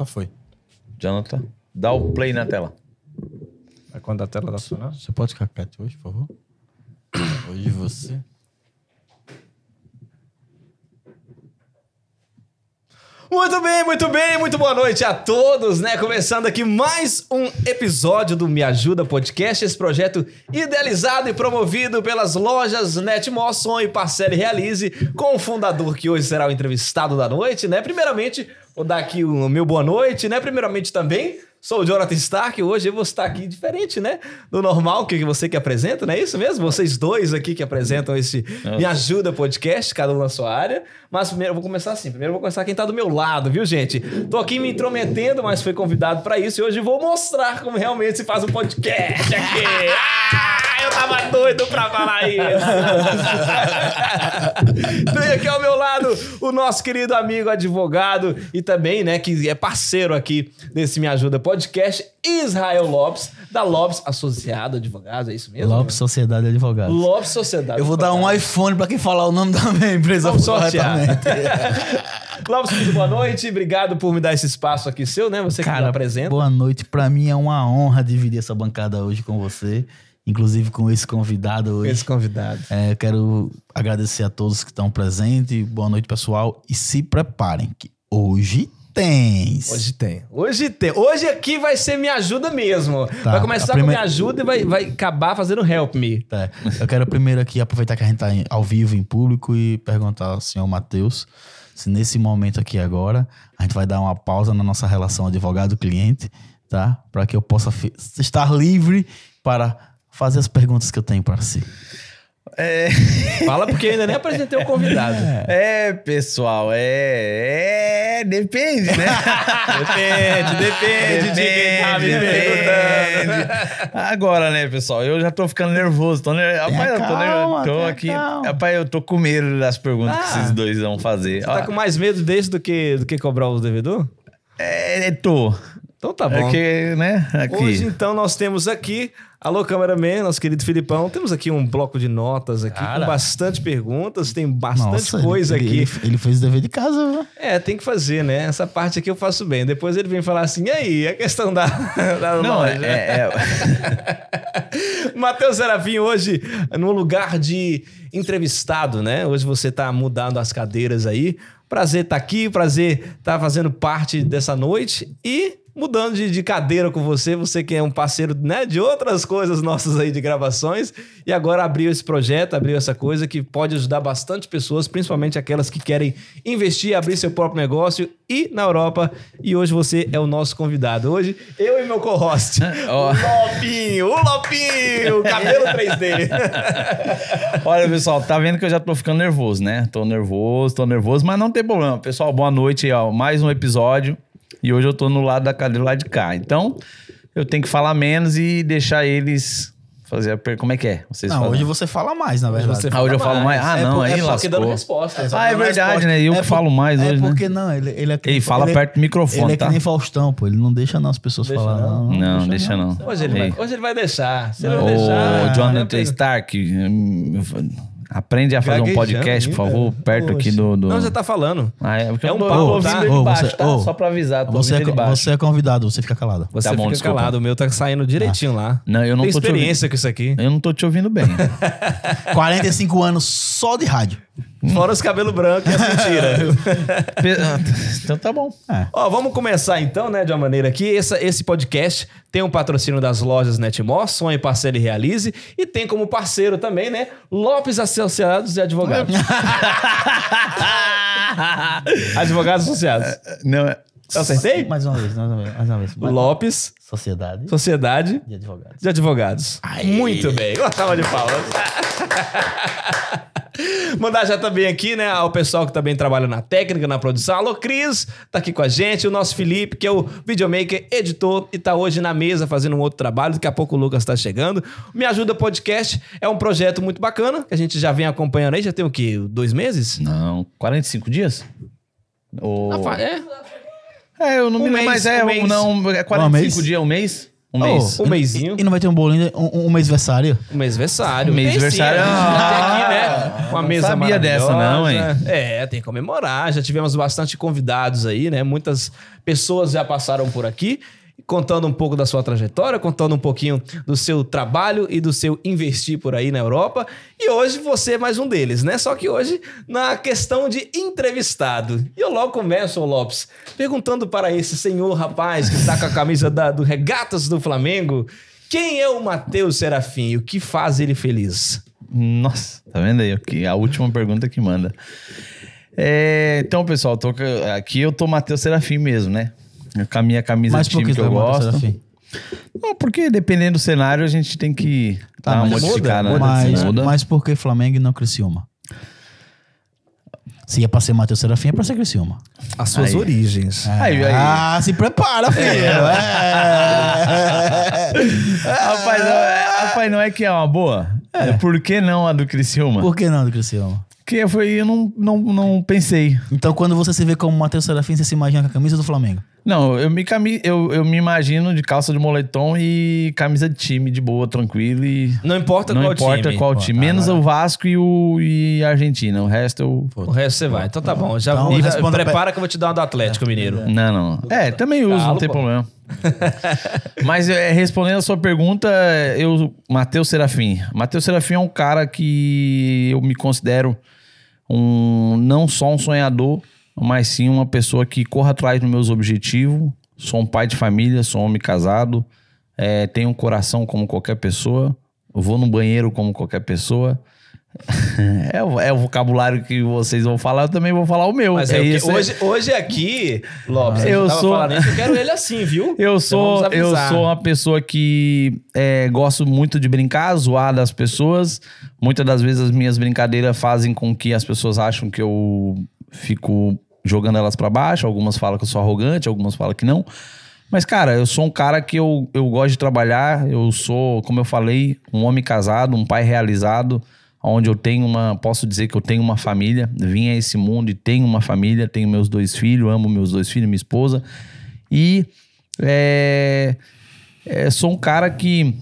Jonathan foi. Jonathan, dá o play na tela. É quando a tela tá funcionando? Você pode ficar quieto hoje, por favor? Hoje você. Muito bem, muito bem, muito boa noite a todos, né? Começando aqui mais um episódio do Me Ajuda Podcast, esse projeto idealizado e promovido pelas lojas Netmó Sonho, Parcele e Realize, com o fundador que hoje será o entrevistado da noite, né? Primeiramente, vou dar aqui o meu boa noite, né? Primeiramente também, sou o Jonathan Stark, hoje eu vou estar aqui diferente, né? Do normal, que você que apresenta, não é isso mesmo? Vocês dois aqui que apresentam esse Me Ajuda Podcast, cada um na sua área. Mas primeiro eu vou começar assim, primeiro eu vou começar quem tá do meu lado, viu, gente? Tô aqui me intrometendo, mas fui convidado para isso e hoje vou mostrar como realmente se faz um podcast aqui. Ah, eu tava doido pra falar isso. Tem aqui ao meu lado o nosso querido amigo advogado e também, né, que é parceiro aqui desse Me Ajuda Podcast, Israel Lopes, da Lopes Associado Advogados, é isso mesmo? Lopes Sociedade de Advogados. Lopes Sociedade. Eu vou dar um iPhone pra quem falar o nome da minha empresa Vamos corretamente. Lopes, muito boa noite. Obrigado por me dar esse espaço aqui seu, né? Você que me Cara, apresenta. boa noite. Pra mim é uma honra dividir essa bancada hoje com você. Inclusive com esse convidado hoje. Esse convidado. É, eu quero agradecer a todos que estão presentes. Boa noite, pessoal. E se preparem, que hoje tem. Hoje tem. Hoje tem. Hoje aqui vai ser Me Ajuda mesmo. Tá, vai começar a prime- com Me Ajuda e vai, vai acabar fazendo Help Me. Tá. Eu quero primeiro aqui aproveitar que a gente tá em- ao vivo em público e perguntar ao senhor Matheus se nesse momento aqui agora a gente vai dar uma pausa na nossa relação advogado-cliente, tá? Para que eu possa estar livre para fazer as perguntas que eu tenho para si. Fala porque eu ainda nem apresentei o convidado. É, pessoal, é. É. Depende, né? Depende, depende de quem tá me perguntando. depende. Agora, né, pessoal? Eu já tô ficando nervoso. Tô ner... Rapaz, eu tô, calma, tô aqui. calma. Rapaz, eu tô com medo das perguntas Ah. que esses dois vão fazer. Tá com mais medo desse do que, do que cobrar os devedor? É, é, tô. Então tá bom. É que, né? Aqui. Hoje, então, nós temos aqui, alô, cameraman, nosso querido Filipão, temos aqui um bloco de notas aqui Cara. com bastante perguntas, tem bastante Nossa, coisa ele, aqui. Ele, ele fez o dever de casa, viu? É, tem que fazer, né? Essa parte aqui eu faço bem. Depois ele vem falar assim, e aí, a questão da, da Não, é, loja? é- Matheus Serafim hoje no lugar de entrevistado, né? Hoje você tá mudando as cadeiras aí. Prazer estar aqui, prazer estar fazendo parte dessa noite e mudando de, de cadeira com você, você que é um parceiro né, de outras coisas nossas aí de gravações e agora abriu esse projeto, abriu essa coisa que pode ajudar bastante pessoas, principalmente aquelas que querem investir, abrir seu próprio negócio e na Europa. E hoje você é o nosso convidado. Hoje eu e meu co-host, Ó. o Lopinho, o Lopinho, o cabelo 3D. Olha, pessoal, tá vendo que eu já tô ficando nervoso, né? Tô nervoso, tô nervoso, mas não tem problema. Pessoal, boa noite, ó. Mais um episódio. E hoje eu tô no lado da cadeira lá de cá. Então, eu tenho que falar menos e deixar eles fazer a per... Como é que é? Vocês Não, fazem? hoje você fala mais, na verdade. Você Ah, hoje eu falo mais? Ah, É não, por- aí é só que dando lascou. resposta. Ah, é verdade, né? Eu É que falo por- mais é hoje, né? porque não, ele, ele é nem- fala ele- perto do microfone, Ele é tá? que nem Faustão, pô. Ele não deixa não as pessoas Deixa falar. não? Não, deixa não. Hoje ele, vai, hoje ele vai deixar. Se ele não deixar... Jonathan né, Stark, hum, aprende a fazer um podcast, por favor, perto aqui do... do... Não, já tá falando. Ah, é, É um papo, ouvindo tá? de baixo, você- tá? ô, Só pra avisar, tô Você é, você é convidado, você fica calado. Você Tá bom, fica desculpa. calado. O meu tá saindo direitinho lá. Não, eu não Tem tô te experiência com isso aqui. Eu não tô te ouvindo bem. 45 anos só de rádio. Fora os cabelos brancos e as mentiras. Pe- então tá bom. Ó, vamos começar então, né, de uma maneira aqui. Essa, esse podcast tem um patrocínio das lojas Netmó, Sonhe, Parceiro e Realize. E tem como parceiro também, né, Lopes Associados e Advogados. Advogados Associados. Não, é- Eu acertei? Mais uma vez, mais uma vez. Mais uma vez. Lopes Sociedade Sociedade de Advogados. de Advogados. Muito bem. Uma salva de palmas. Mandar já também aqui, né, ao pessoal que também trabalha na técnica, na produção. Alô, Cris, tá aqui com a gente. O nosso Felipe, que é o videomaker, editor, e tá hoje na mesa fazendo um outro trabalho. Daqui a pouco o Lucas tá chegando. Me Ajuda Podcast é um projeto muito bacana, que a gente já vem acompanhando aí. Já tem o quê? Dois meses? Não, 45 dias? Ou... Ah, é. É, eu não Um me lembro, mas é, um mês. não, é Um 45 mês? dias, um mês? Um Oh, mês. Um mêsinho. E, e não vai ter um bolinho, um, um? Um mêsversário. Um mêsversário. Tem sim, a gente já tem aqui, né? Ah, Uma não mesa sabia dessa, não, hein? É, tem que comemorar. Já tivemos bastante convidados aí, né? Muitas pessoas já passaram por aqui. Contando um pouco da sua trajetória, contando um pouquinho do seu trabalho e do seu investir por aí na Europa. E hoje você é mais um deles, né? Só que hoje na questão de entrevistado. E eu logo começo, Lopes, perguntando para esse senhor rapaz que está com a camisa da- do Regatas do Flamengo, quem é o Matheus Serafim e o que faz ele feliz? Nossa, tá vendo aí? A última pergunta que manda. É, então, pessoal, tô, aqui eu tô Matheus Serafim mesmo, né? Com a minha camisa Mas de por time que eu gosto. Não, porque dependendo do cenário, a gente tem que Tá, dar uma mas modificada. muda, né? Mas, Muda. mas por que Flamengo e não Criciúma? Se é pra ser Matheus Serafim, é pra ser Criciúma. As suas Aí. origens. Aí, aí. Ah, se prepara, filho. É. Rapaz, não é, rapaz, não é que é uma boa? É. Por que não a do Criciúma? Por que não do Criciúma? Porque foi, eu não, não, não pensei. Então, quando você se vê como Matheus Serafim, você se imagina com a camisa do Flamengo. Não, eu me, cami eu, eu me imagino de calça de moletom e camisa de time, de boa, tranquilo e... Não importa não qual importa time. qual time. Menos o Vasco e, o, e a Argentina. O resto eu... O resto você vai. Então tá bom. Já Então, vou- responda prepara que eu vou te dar uma do Atlético Mineiro. Não, não. É, também uso, não Galo, tem pô. problema. Mas é, respondendo a sua pergunta, eu, Matheus Serafim. Matheus Serafim é um cara que eu me considero um não só um sonhador, mas sim uma pessoa que corre atrás dos meus objetivos. Sou um pai de família, sou um homem casado, é, tenho um coração como qualquer pessoa, vou no banheiro como qualquer pessoa. é, o- é o vocabulário que vocês vão falar, eu também vou falar o meu. Mas é, é isso, é- hoje, hoje aqui, Lopes, Eu sou- falando eu quero ele assim, viu? Eu Então sou, vamos eu sou uma pessoa que é, gosto muito de brincar, zoar das pessoas. Muitas das vezes as minhas brincadeiras fazem com que as pessoas acham que eu fico jogando elas pra baixo. Algumas falam que eu sou arrogante, algumas falam que não. Mas, cara, eu sou um cara que eu, eu gosto de trabalhar. Eu sou, como eu falei, um homem casado, um pai realizado, onde eu tenho uma. Posso dizer que eu tenho uma família. Vim a esse mundo e tenho uma família, tenho meus dois filhos, amo meus dois filhos, minha esposa. E é, é, sou um cara que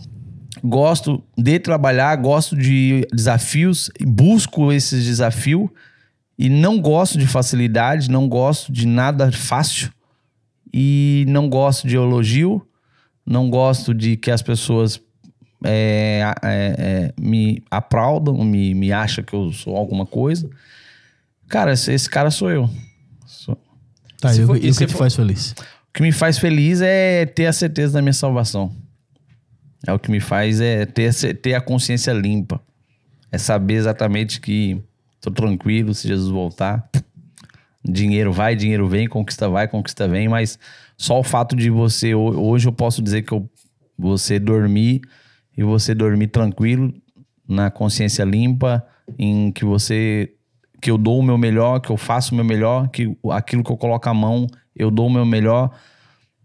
gosto de trabalhar, gosto de desafios, busco esses desafios e não gosto de facilidade, não gosto de nada fácil e não gosto de elogio, não gosto de que as pessoas é, é, é, me aplaudam, me, me acham que eu sou alguma coisa. Cara, esse, esse cara sou eu. Sou- Tá, e o que- te for- faz feliz? O que me faz feliz é ter a certeza da minha salvação. É o que me faz é ter, ter a consciência limpa. É saber exatamente que tô tranquilo se Jesus voltar. Dinheiro vai, dinheiro vem, conquista vai, conquista vem, mas só o fato de você ho- hoje eu posso dizer que eu, você dormir e você dormir tranquilo, na consciência limpa, em que você que eu dou o meu melhor, que eu faço o meu melhor, que aquilo que eu coloco a mão, eu dou o meu melhor.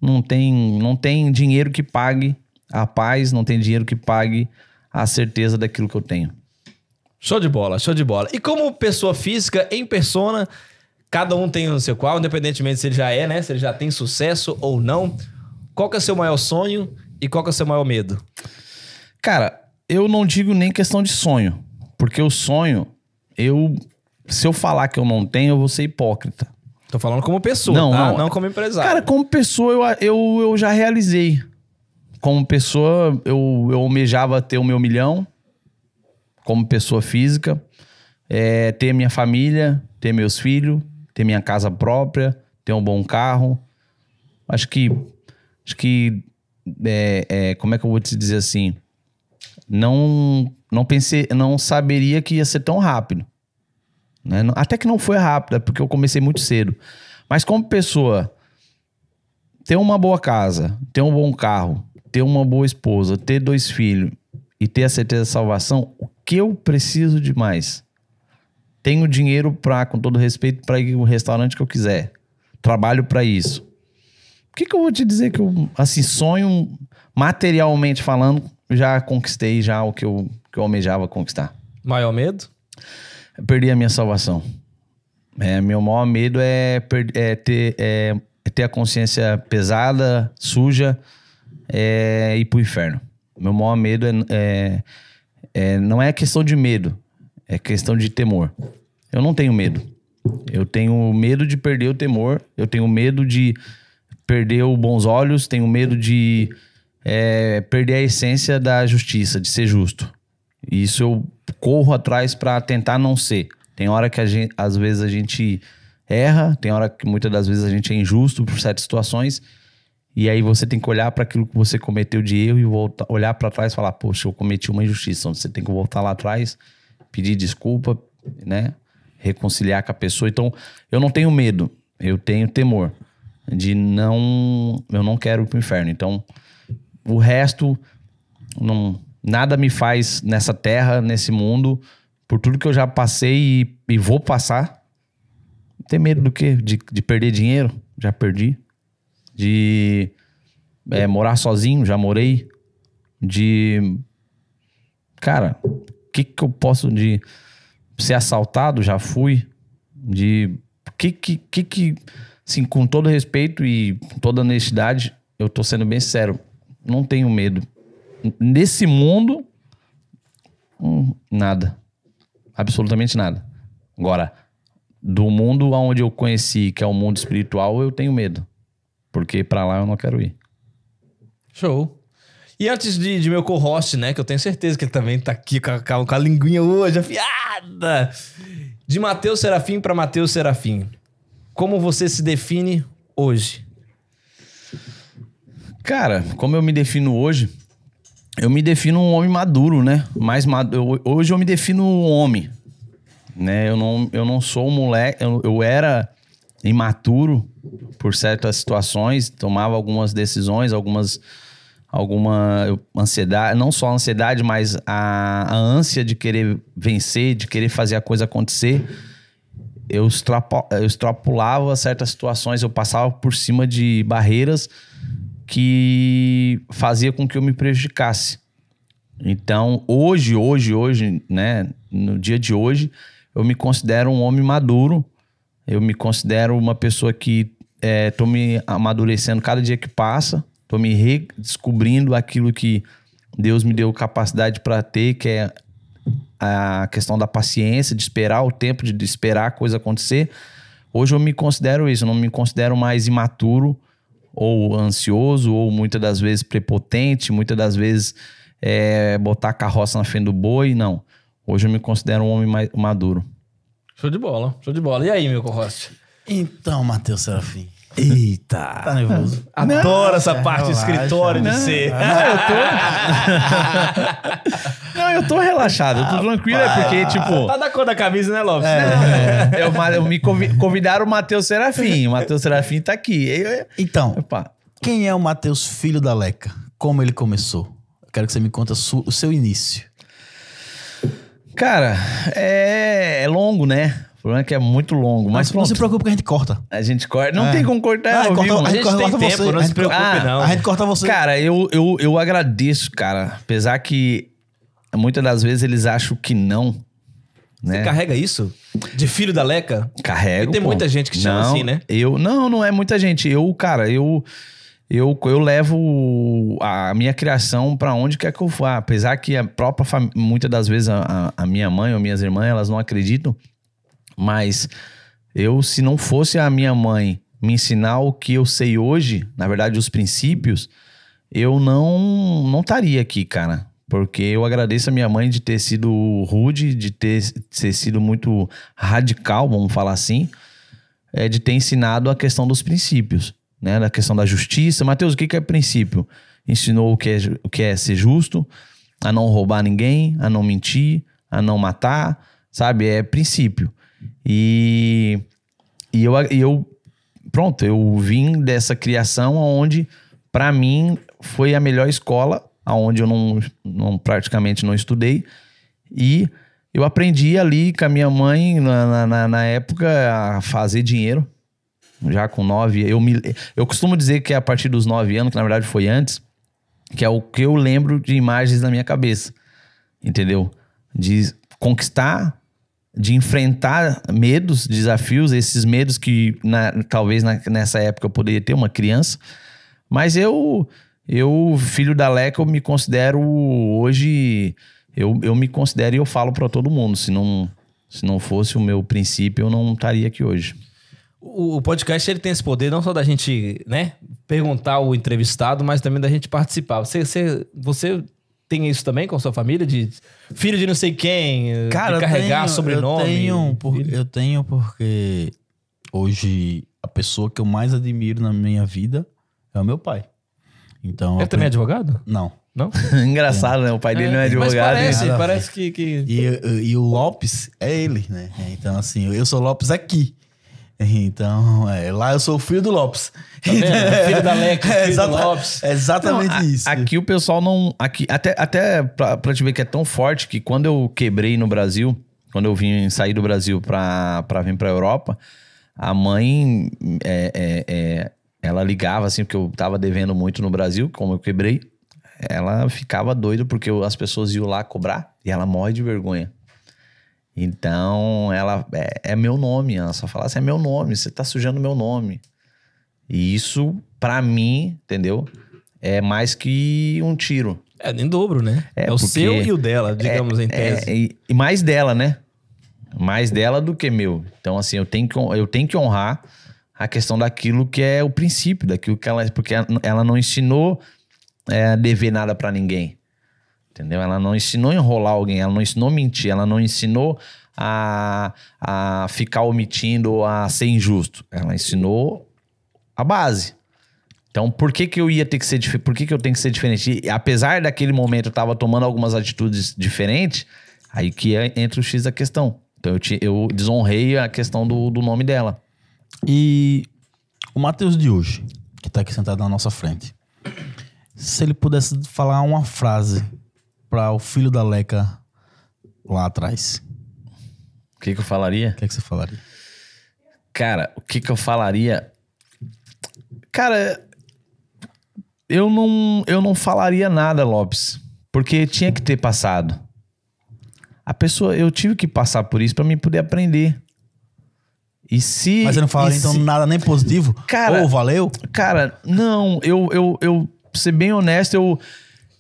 Não tem, não tem dinheiro que pague a paz, não tem dinheiro que pague a certeza daquilo que eu tenho. Show de bola, show de bola. E como pessoa física, em persona, cada um tem o seu qual, independentemente se ele já é, né? Se ele já tem sucesso ou não. Qual que é o seu maior sonho e qual que é o seu maior medo? Cara, eu não digo nem questão de sonho, porque o sonho, eu se eu falar que eu não tenho, eu vou ser hipócrita. Tô falando como pessoa, Não, tá? não. Não como empresário. Cara, como pessoa, eu, eu, eu já realizei. Como pessoa, eu, eu almejava ter o meu milhão. Como pessoa física. É, ter minha família, ter meus filhos, ter minha casa própria, ter um bom carro. Acho que. Acho que. é, é, como é que eu vou te dizer assim? Não, não pensei, não saberia que ia ser tão rápido. né? Até que não foi rápido, é porque eu comecei muito cedo. Mas como pessoa, ter uma boa casa, ter um bom carro, ter uma boa esposa, ter dois filhos e ter a certeza da salvação, o que eu preciso de mais? Tenho dinheiro para, com todo respeito, para ir no restaurante que eu quiser. Trabalho para isso. O que, que eu vou te dizer que eu, assim, sonho materialmente falando, já conquistei já o que eu, que eu almejava conquistar. Maior medo? Eu perdi a minha salvação. É, meu maior medo é, per- é ter, é, é ter a consciência pesada, suja, é ir pro inferno. Meu maior medo é, é, é, não é questão de medo, é questão de temor. Eu não tenho medo. Eu tenho medo de perder o temor, eu tenho medo de perder os bons olhos, tenho medo de é, perder a essência da justiça, de ser justo. Isso eu corro atrás para tentar não ser. Tem hora que gente, às vezes a gente erra, tem hora que muitas das vezes a gente é injusto por certas situações. E aí você tem que olhar para aquilo que você cometeu de erro e voltar, olhar para trás e falar: "Poxa, eu cometi uma injustiça". Então você tem que voltar lá atrás, pedir desculpa, né? Reconciliar com a pessoa. Então, eu não tenho medo, eu tenho temor de não eu não quero ir pro inferno. Então, o resto não nada me faz nessa terra, nesse mundo, por tudo que eu já passei e, e vou passar. Ter medo do quê? De, de perder dinheiro? Já perdi. De é, morar sozinho? Já morei. De. Cara, o que, que eu posso. De ser assaltado? Já fui. De. Que que, que que. Assim, com todo respeito e toda honestidade, eu tô sendo bem sério. Não tenho medo. Nesse mundo, hum, nada. Absolutamente nada. Agora, do mundo onde eu conheci, que é o mundo espiritual, eu tenho medo. Porque para lá eu não quero ir. Show. E antes de, de meu co-host, né, que eu tenho certeza que ele também tá aqui com a, com a linguinha hoje afiada. De Mateus Serafim para Mateus Serafim. Como você se define hoje? Cara, como eu me defino hoje, eu me defino um homem maduro, né? Mais maduro. Hoje eu me defino um homem, né? Eu não, eu não sou um moleque. Eu, eu era imaturo por certas situações, tomava algumas decisões, algumas alguma ansiedade, não só a ansiedade, mas a, a ânsia de querer vencer, de querer fazer a coisa acontecer. Eu, extrapo, eu extrapolava certas situações, eu passava por cima de barreiras que fazia com que eu me prejudicasse. Então, hoje, hoje, hoje, né, no dia de hoje, eu me considero um homem maduro. Eu me considero uma pessoa que estou é, me amadurecendo cada dia que passa. Estou me redescobrindo aquilo que Deus me deu capacidade para ter, que é a questão da paciência, de esperar o tempo de esperar a coisa acontecer. Hoje eu me considero isso, eu não me considero mais imaturo ou ansioso, ou muitas das vezes prepotente, muitas das vezes é, botar a carroça na frente do boi. Não. Hoje eu me considero um homem mais maduro. Show de bola, show de bola. E aí, meu co-host? Então, Matheus Serafim. Eita! Tá nervoso? Adoro essa parte relaxa, escritório de ser. Não, eu tô. não, eu tô relaxado, eu tô tranquilo, é porque, tipo. Tá da cor da camisa, né, Lopes? É, é. Eu, eu, me convidaram o Matheus Serafim. O Matheus Serafim tá aqui. Eu, então, opa. quem é o Matheus, filho da Leca? Como ele começou? Eu quero que você me conte o seu início. Cara, é, é longo, né? O problema é que é muito longo. Mas, mas não se preocupe que a gente corta. A gente corta. Não é. tem como cortar. Ah, corta, a, gente, a gente tem tempo, você. não se preocupe, ah, não. A gente corta você. Cara, eu, eu, eu agradeço, cara. Apesar que muitas das vezes eles acham que não. Né? Você carrega isso? De filho da Leca? Carrego. tem pô. muita gente que chama não, assim, né? Eu, não, não é muita gente. Eu, cara, eu. Eu, eu levo a minha criação para onde quer que eu vá. Apesar que a própria família, muitas das vezes a, a minha mãe ou minhas irmãs, elas não acreditam. Mas eu, se não fosse a minha mãe me ensinar o que eu sei hoje, na verdade, os princípios, eu não não estaria aqui, cara. Porque eu agradeço a minha mãe de ter sido rude, de ter, ter sido muito radical, vamos falar assim, é, de ter ensinado a questão dos princípios, né? Da questão da justiça. Mateus, o que, que é princípio? Ensinou o que, é, o que é ser justo, a não roubar ninguém, a não mentir, a não matar, sabe? É princípio. E, e eu, eu, pronto, eu vim dessa criação onde, para mim, foi a melhor escola, aonde eu não, não praticamente não estudei. E eu aprendi ali com a minha mãe, na, na, na época, a fazer dinheiro. Já com nove. Eu, me, eu costumo dizer que é a partir dos nove anos, que na verdade foi antes, que é o que eu lembro de imagens na minha cabeça. Entendeu? De conquistar de enfrentar medos, desafios, esses medos que na- talvez na- nessa época eu poderia ter uma criança. Mas eu, eu filho da Leca, eu me considero hoje, eu, eu me considero e eu falo para todo mundo, se não, se não fosse o meu princípio, eu não estaria aqui hoje. O, o podcast ele tem esse poder não só da gente, né, perguntar o entrevistado, mas também da gente participar. Você, você, você tem isso também com a sua família de filho de não sei quem, Cara, carregar tenho- sobrenome? Eu tenho, por- eu tenho porque hoje a pessoa que eu mais admiro na minha vida é o meu pai. Então, Ele também é advogado? Não. Não? Engraçado, né? O pai dele não é Mas advogado. parece, a parece que, que... E, e o Lopes é ele, né? Então, assim, eu sou Lopes aqui. Então, é, lá eu sou o filho do Lopes. Tá vendo? Filho da Leca, filho do exata- Lopes. é exatamente Não, a- isso. Aqui o pessoal não. Aqui, até até pra, pra te ver que é tão forte que quando eu quebrei no Brasil, quando eu vim sair do Brasil pra, pra vir pra Europa, a mãe. é, é, é, ela ligava assim, porque eu tava devendo muito no Brasil, como eu quebrei. Ela ficava doida porque as pessoas iam lá cobrar e ela morre de vergonha. Então, ela é, é meu nome. Ela só fala assim: é meu nome, você tá sujando meu nome. E isso, pra mim, entendeu? É mais que um tiro. É, em dobro, né? É, É, o seu e o dela, digamos, em tese. É, e, e mais dela, né? Mais dela do que meu. Então, assim, eu tenho que, eu tenho que honrar a questão daquilo que é o princípio, daquilo que ela. Porque ela- não ensinou é, a dever nada pra ninguém. Entendeu? Ela não ensinou a enrolar alguém, ela não ensinou a mentir, ela não ensinou a, a ficar omitindo a ser injusto. Ela ensinou a base. Então, por que, que eu ia ter que ser diferente? Por que, que eu tenho que ser diferente? E, apesar daquele momento eu tava tomando algumas atitudes diferentes, aí que é- entra o X da questão. Então, eu, te- eu desonrei a questão do, do nome dela. E o Matheus de hoje, que tá aqui sentado na nossa frente, se ele pudesse falar uma frase para o filho da Leca lá atrás, O que, que eu falaria? o que, é que você falaria? Cara, o que que eu falaria? Cara, eu não, eu não falaria nada, Lopes, porque tinha que ter passado. A pessoa, eu tive que passar por isso pra mim poder aprender. E se Mas você não falaria então se- nada nem positivo? Cara- Ou valeu? Cara, não, eu, eu, eu pra ser bem honesto, eu,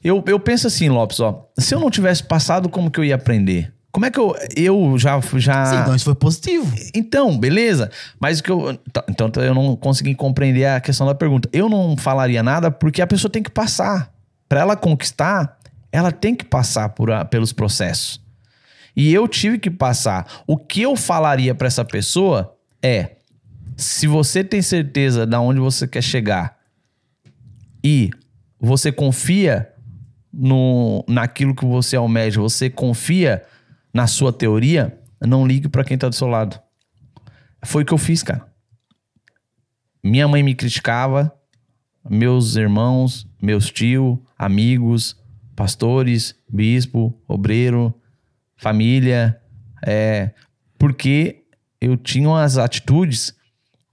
eu, eu penso assim, Lopes, ó. Se eu não tivesse passado, como que eu ia aprender? Como é que eu, eu já, já... Sim, então isso foi positivo. Então, beleza. Mas o que eu. tá, Então eu não consegui compreender a questão da pergunta. Eu não falaria nada porque a pessoa tem que passar. Para ela conquistar, ela tem que passar por a- pelos processos. E eu tive que passar. O que eu falaria para essa pessoa é: se você tem certeza de onde você quer chegar e você confia no, naquilo que você almeja, você confia na sua teoria, não ligue para quem tá do seu lado. Foi o que eu fiz, cara. Minha mãe me criticava, meus irmãos, meus tios, amigos, pastores, bispo, obreiro, família, é, porque eu tinha umas atitudes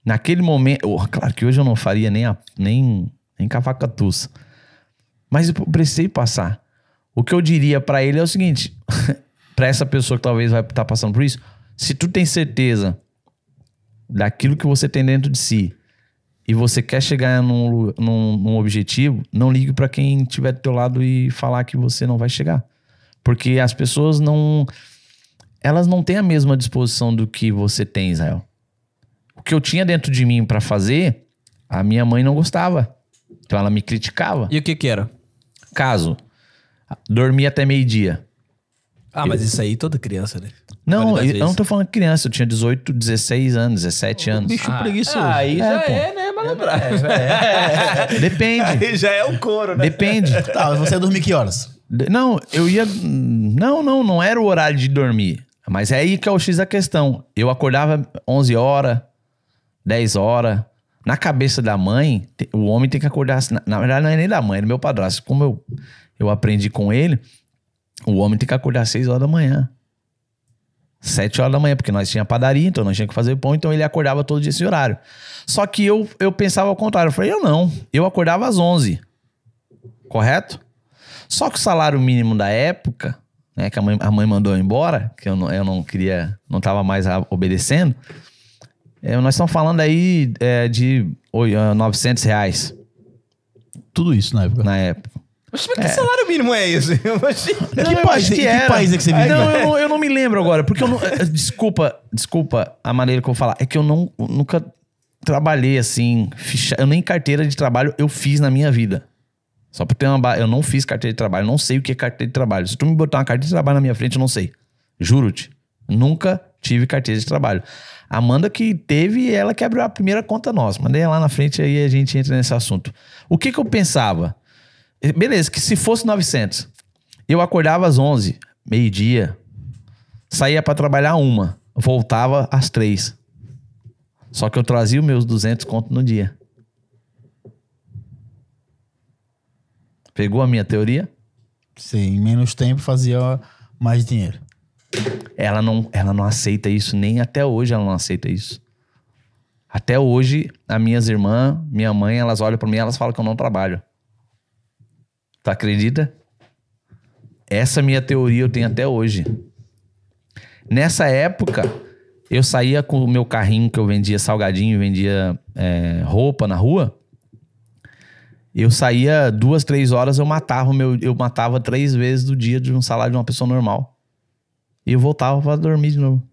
naquele momento. oh, claro que hoje eu não faria nem, a, nem, nem cavacatuça. Mas eu precisei passar. O que eu diria pra ele é o seguinte: pra essa pessoa que talvez vai estar passando por isso, se tu tem certeza daquilo que você tem dentro de si e você quer chegar num, num, num objetivo, não ligue pra quem estiver do teu lado e falar que você não vai chegar. Porque as pessoas não. Elas não têm a mesma disposição do que você tem, Israel. O que eu tinha dentro de mim pra fazer, a minha mãe não gostava. Então ela me criticava. E o que que era? Caso, dormir até meio-dia. Ah, mas isso aí toda criança, né? Não, eu, eu não tô falando criança, eu tinha 18, 16 anos, 17 anos. Bicho preguiçoso. Ah, aí É, já pô. é, né, malandragem. Depende, Aí já é o couro, né? depende. Tá, mas você ia dormir que horas? Não, eu ia. Não, não, não era o horário de dormir. Mas é aí que é o X da questão. Eu acordava 11 horas, 10 horas. Na cabeça da mãe, o homem tem que acordar. assim, Na, verdade, não é nem da mãe, é do meu padrasto. Como eu, eu aprendi com ele, o homem tem que acordar às 6 horas da manhã. 7 horas da manhã, porque nós tinha padaria, então nós tinha que fazer pão, então ele acordava todo dia esse horário. Só que eu, eu pensava ao contrário. Eu falei, eu não. Eu acordava às 11. Correto? Só que o salário mínimo da época né, que a mãe, a mãe mandou embora, que eu não, eu não queria, não tava mais obedecendo. É, nós estamos falando aí é, de oi, ah, 900 reais Tudo isso na época. na época. Mas que salário mínimo é esse? Que eu país- acho que país é que você vivia? Não, eu não, eu não me lembro agora, porque eu não. eh, Desculpa, desculpa a maneira que eu vou falar. É que eu não, nunca trabalhei assim. Ficha, eu nem carteira de trabalho eu fiz na minha vida. Só pra ter uma. Eu não fiz carteira de trabalho, não sei o que é carteira de trabalho. Se tu me botar uma carteira de trabalho na minha frente, eu não sei. Juro-te. Nunca tive carteira de trabalho. Amanda que teve, ela que abriu a primeira conta nossa. Mandei lá na frente, aí a gente entra nesse assunto. O que que eu pensava? Beleza, que se fosse 900, eu acordava às 11, meio-dia, saía pra trabalhar uma, voltava às três. Só que eu trazia os meus 200 conto no dia. Pegou a minha teoria? Sim, menos tempo fazia mais dinheiro. Ela não, ela não aceita isso, nem até hoje ela não aceita isso. Até hoje, as minhas irmãs, minha mãe, elas olham pra mim e elas falam que eu não trabalho. Tu acredita? Essa minha teoria eu tenho até hoje. Nessa época, eu saía com o meu carrinho que eu vendia salgadinho, vendia é, roupa na rua. Eu saía duas, três horas, eu matava meu, eu matava três vezes do dia de um salário de uma pessoa normal. E eu voltava pra dormir de novo.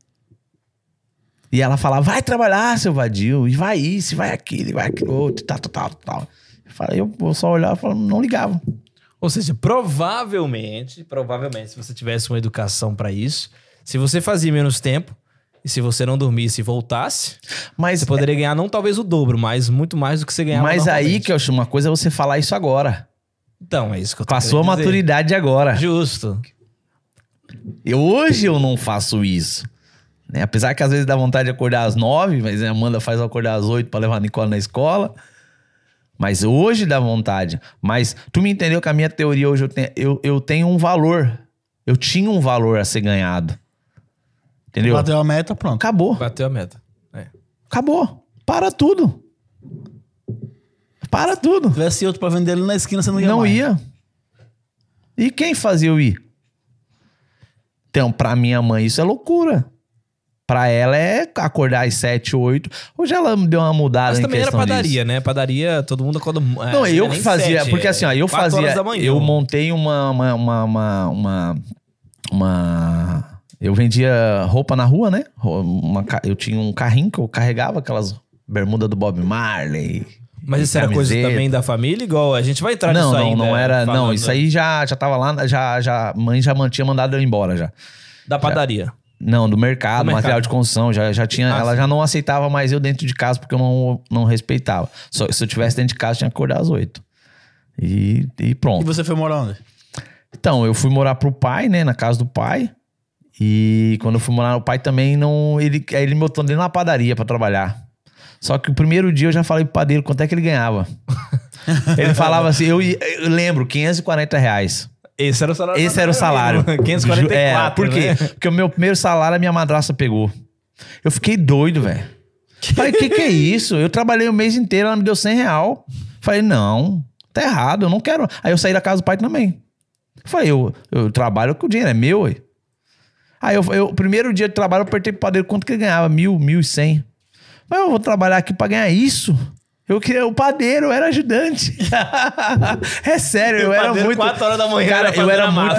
E ela falava, vai trabalhar, seu vadio, e vai isso, e vai aquilo, e vai aquilo outro, e tal, tal, tal, tal. Eu, falei, eu só olhava e não ligava. Ou seja, provavelmente, provavelmente, se você tivesse uma educação pra isso, se você fazia menos tempo e se você não dormisse e voltasse, Mas, você poderia ganhar não talvez o dobro, mas muito mais do que você ganhava mas aí que eu acho uma coisa é você falar isso agora. Então, é isso que eu tô Passou a dizer. maturidade agora. Justo. Eu, hoje eu não faço isso. né? Apesar que às vezes dá vontade de acordar às nove, mas a Amanda faz eu acordar às oito pra levar a Nicole na escola. Mas hoje dá vontade. Mas tu me entendeu que a minha teoria hoje eu tenho, eu, eu tenho um valor. Eu tinha um valor a ser ganhado. Entendeu? Bateu a meta, pronto. Acabou. Bateu a meta. É. Acabou. Para tudo. Para tudo. Se tivesse outro pra vender ali na esquina, você não ia Não mais. ia. E quem fazia eu ir? Então, pra minha mãe, isso é loucura. Pra ela é acordar às 7, 8. Hoje ela deu uma mudada Mas em também era padaria, disso. né? Padaria, todo mundo acorda. é, Não, eu que fazia, sete, porque assim, ó, eu fazia, manhã. eu montei uma, uma, uma, uma, uma, uma- eu vendia roupa na rua, né? Uma eu tinha um carrinho que eu carregava aquelas bermudas do Bob Marley. Mas isso era coisa também da família, igual a gente vai entrar Não, nisso não, ainda. não era, não, falando isso aí já, já tava lá, já, já, mãe já man- tinha mandado eu embora já. Da padaria. Não, do mercado, Do mercado. material de construção. Já, já tinha, Ah, ela sim. já não aceitava mais eu dentro de casa porque eu não, não respeitava. Só, se eu tivesse dentro de casa, eu tinha que acordar às oito. E, e E pronto. você foi morar onde? Então, eu fui morar pro pai, né? Na casa do pai. E quando eu fui morar no pai também, não. Ele, aí ele me botou dentro na padaria pra trabalhar. Só que o primeiro dia eu já falei pro padeiro quanto é que ele ganhava. ele falava assim, eu, ia- eu lembro, 540 reais. Esse era o salário. Esse era o salário. 544. É, por quê? né? Porque o meu primeiro salário a minha madraça pegou. Eu fiquei doido, velho. Falei, que que é isso? Eu trabalhei o mês inteiro, ela me deu 100 real. Falei, não, tá errado, eu não quero. Aí eu saí da casa do pai também. Falei, eu, eu trabalho com o dinheiro, é meu, ué. Aí eu, eu, o primeiro dia de trabalho, eu apertei pro padeiro quanto que ele ganhava, mil, mil e cem. Mas eu vou trabalhar aqui pra ganhar isso? Eu queria o padeiro, eu era ajudante. é sério, eu era muito. quatro horas da manhã, Cara, eu era muito.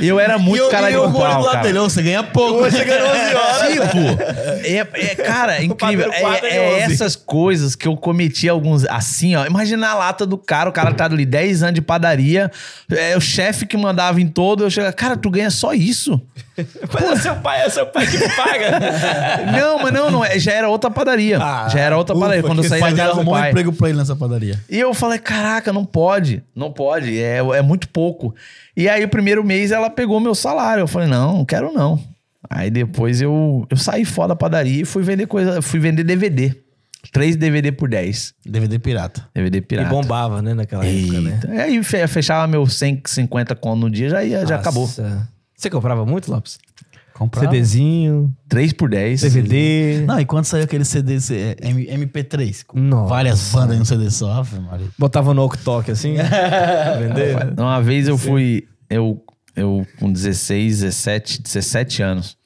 Eu era muito cara de pau, cara. você ganha pouco. Você ganhou 11 horas. Tipo, é, é, cara, é incrível. É, é 11. essas coisas que eu cometi alguns. Assim, ó. Imagina a lata do cara, o cara tá ali 10 anos de padaria, é o chefe que mandava em todo. Eu chego, cara, tu ganha só isso. Mas é seu pai, é seu pai que paga. não, mas não, não. é- Já era outra padaria. Ah, já era outra ufa, padaria. Quando eu saí da arrumou um emprego pra ele nessa padaria. E eu falei, caraca, não pode, não pode, é, é muito pouco. E aí, o primeiro mês, ela pegou meu salário. Eu falei, não, não quero não. Aí depois eu, eu saí fora da padaria e fui vender coisa, fui vender DVD. Três DVD por 10. DVD pirata. DVD E pirata. bombava, né, naquela época, né? Eita. E aí fe- fechava meu 150 conto no dia, já, ia, já acabou. Você comprava muito, Lopes? Comprava. CDzinho, 3 por 10. DVD. Não, e quando saiu aquele CD M- MP3? Com Nossa. várias bandas em um CD só, Ave Maria. Botava no Oktok assim. pra vender. Uma vez eu fui. Eu, eu com 16, 17, 17 anos.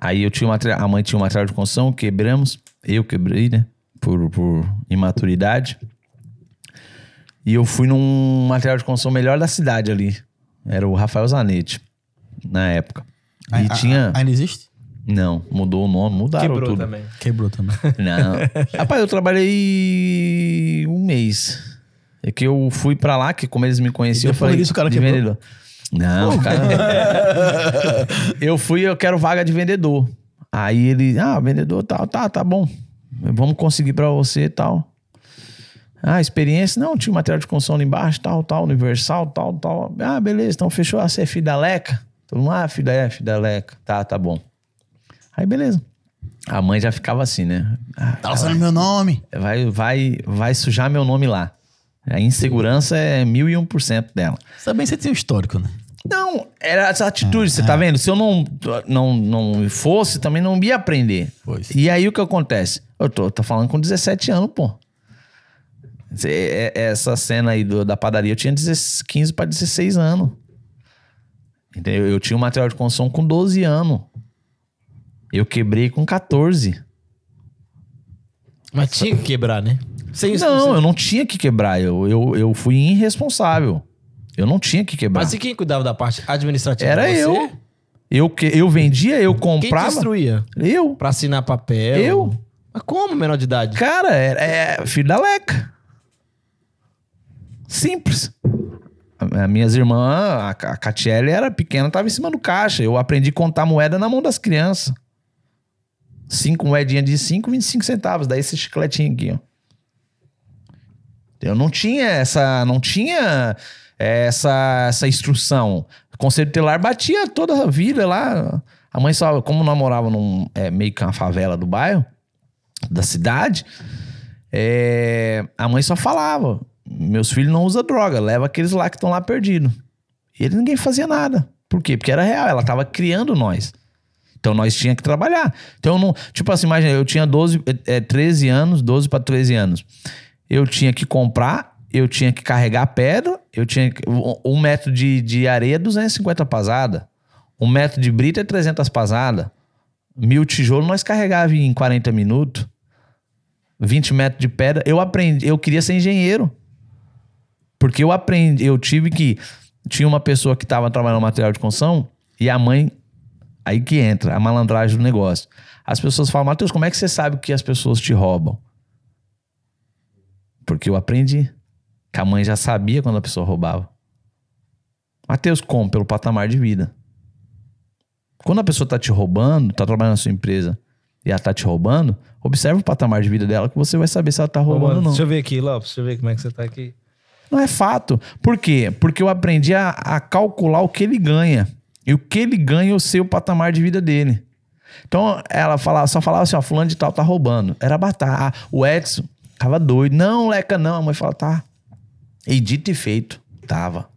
Aí eu tinha uma, a mãe tinha um material de construção, quebramos, eu quebrei, né? Por, por imaturidade. E eu fui num material de construção melhor da cidade ali. Era o Rafael Zanetti, na época. E A- a- tinha. Ainda existe? Não, mudou o nome, mudaram Quebrou tudo. também. Quebrou também. Não. Rapaz, eu trabalhei um mês. É que eu fui pra lá, que como eles me conheciam, eu falei... disso o cara de quebrou? vendedor. Não, o cara... eu fui, eu quero vaga de vendedor. Aí ele, ah, vendedor, tal, tá, tá bom. Vamos conseguir pra você e tal. Ah, experiência? Não, tinha material de construção ali embaixo, tal, tal, universal, tal, tal. Ah, beleza, então fechou. É filho da Leca? Todo mundo, ah, filho da, é, filho da Leca. Tá, tá bom. Aí, beleza. A mãe já ficava assim, né? Ah, Tá usando meu nome. vai, vai, vai sujar meu nome lá. A insegurança é mil e um por cento dela. Também você tem um histórico, né? Não, era essa atitude, você tá vendo? Se eu não, não, não fosse, também não ia aprender. Pois. E aí o que acontece? Eu tô, tô falando com 17 anos, pô. É- Essa cena aí do- da padaria, eu tinha 16 15 para 16 anos. Entendeu? Eu tinha um material de construção com 12 anos. Eu quebrei com 14. Mas tinha que quebrar, né? Sem isso, Não, eu não tinha que quebrar. Eu, eu, eu fui irresponsável. Eu não tinha que quebrar. Mas e quem cuidava da parte administrativa? Era Você? eu. Eu, que, eu vendia, eu Quem comprava. destruía? Eu. Pra assinar papel? Eu. Mas como menor de idade? Cara, é, é filho da Leca. Simples. A- As minhas irmãs, a, a Catiele era pequena, tava em cima do caixa. Eu aprendi a contar moeda na mão das crianças. Cinco moedinhas de 5, 25 centavos. Daí esse chicletinho aqui, ó. Eu não tinha essa. Não tinha essa, essa instrução. O Conselho Telar batia toda a vida lá. A mãe só, como nós morava num é, meio que uma favela do bairro, da cidade, é, a mãe só falava: meus filhos não usam droga, leva aqueles lá que estão lá perdidos. E ele ninguém fazia nada. Por quê? Porque era real, ela tava criando nós. Então nós tinha que trabalhar. Então não, tipo assim, imagina, eu tinha 12, é, é, 13 anos, 12 para 13 anos. Eu tinha que comprar, eu tinha que carregar pedra, eu tinha que, um, metro de, de areia é 250 pasada. Um metro de brita é 300 pasada. Mil tijolos nós carregava em 40 minutos. 20 metros de pedra. Eu aprendi, eu queria ser engenheiro. Porque eu aprendi, eu tive que. Tinha uma pessoa que estava trabalhando no material de construção e a mãe. Aí que entra a malandragem do negócio. As pessoas falam, Matheus, como é que você sabe que as pessoas te roubam? Porque eu aprendi. Que a mãe já sabia quando a pessoa roubava. Matheus, como? Pelo patamar de vida. Quando a pessoa tá te roubando, tá trabalhando na sua empresa e ela tá te roubando, observa o patamar de vida dela que você vai saber se ela tá Ô, roubando mano, ou não. Deixa eu ver aqui, Lopes. Deixa eu ver como é que você tá aqui. Não é fato. Por quê? Porque eu aprendi a, a calcular o que ele ganha. E o que ele ganha, eu sei o patamar de vida dele. Então, ela falava, só falava assim, ó, fulano de tal tá roubando. Era batata. Ah, o Edson tava doido. Não, Leca, não. A mãe fala, tá. E dito e feito, tava.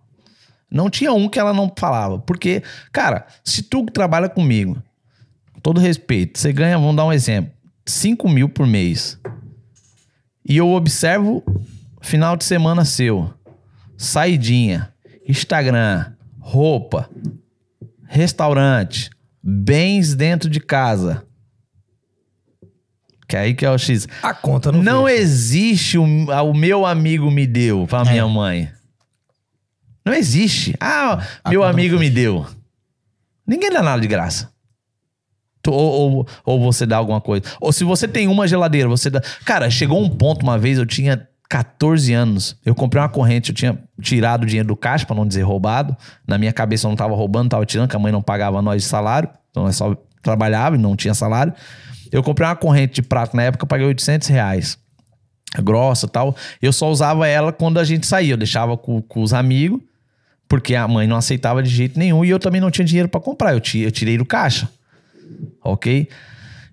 Não tinha um que ela não falava. Porque, cara, se tu trabalha comigo, com todo respeito, você ganha, vamos dar um exemplo, 5 mil por mês. E eu observo final de semana seu, saidinha, Instagram, roupa, restaurante, bens dentro de casa. Que aí que é o X. A conta não Não fecha. existe o, o meu amigo me deu pra É. minha mãe. Não existe. Ah, A meu amigo me deu. Ninguém dá nada de graça. Ou, ou, ou você dá alguma coisa. Ou se você tem uma geladeira, você dá. Cara, chegou um ponto uma vez, eu tinha 14 anos. Eu comprei uma corrente, eu tinha tirado o dinheiro do caixa, pra não dizer roubado. Na minha cabeça eu não tava roubando, tava tirando, que a mãe não pagava nós de salário. Então nós só trabalhava e não tinha salário. Eu comprei uma corrente de prato na época, eu paguei 800 reais. Grossa tal. Eu só usava ela quando a gente saía. Eu deixava com, com os amigos, porque a mãe não aceitava de jeito nenhum e eu também não tinha dinheiro pra comprar. Eu, eu tirei do caixa. Ok?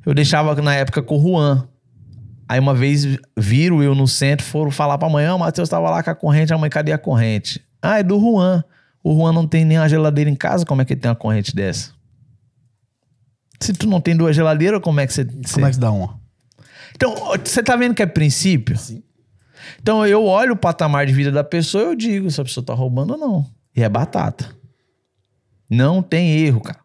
Eu deixava na época com o Juan. Aí uma vez viram eu no centro, foram falar pra mãe: ah, o Matheus tava lá com a corrente. A mãe, cadê a corrente? Ah, é do Juan. O Juan não tem nem uma geladeira em casa, como é que ele tem uma corrente dessa? Se tu não tem duas geladeiras, como é que você. Como é que dá uma? Então, você tá vendo que é princípio? Sim. Então, eu olho o patamar de vida da pessoa e eu digo se a pessoa tá roubando ou não. E é batata. Não tem erro, cara.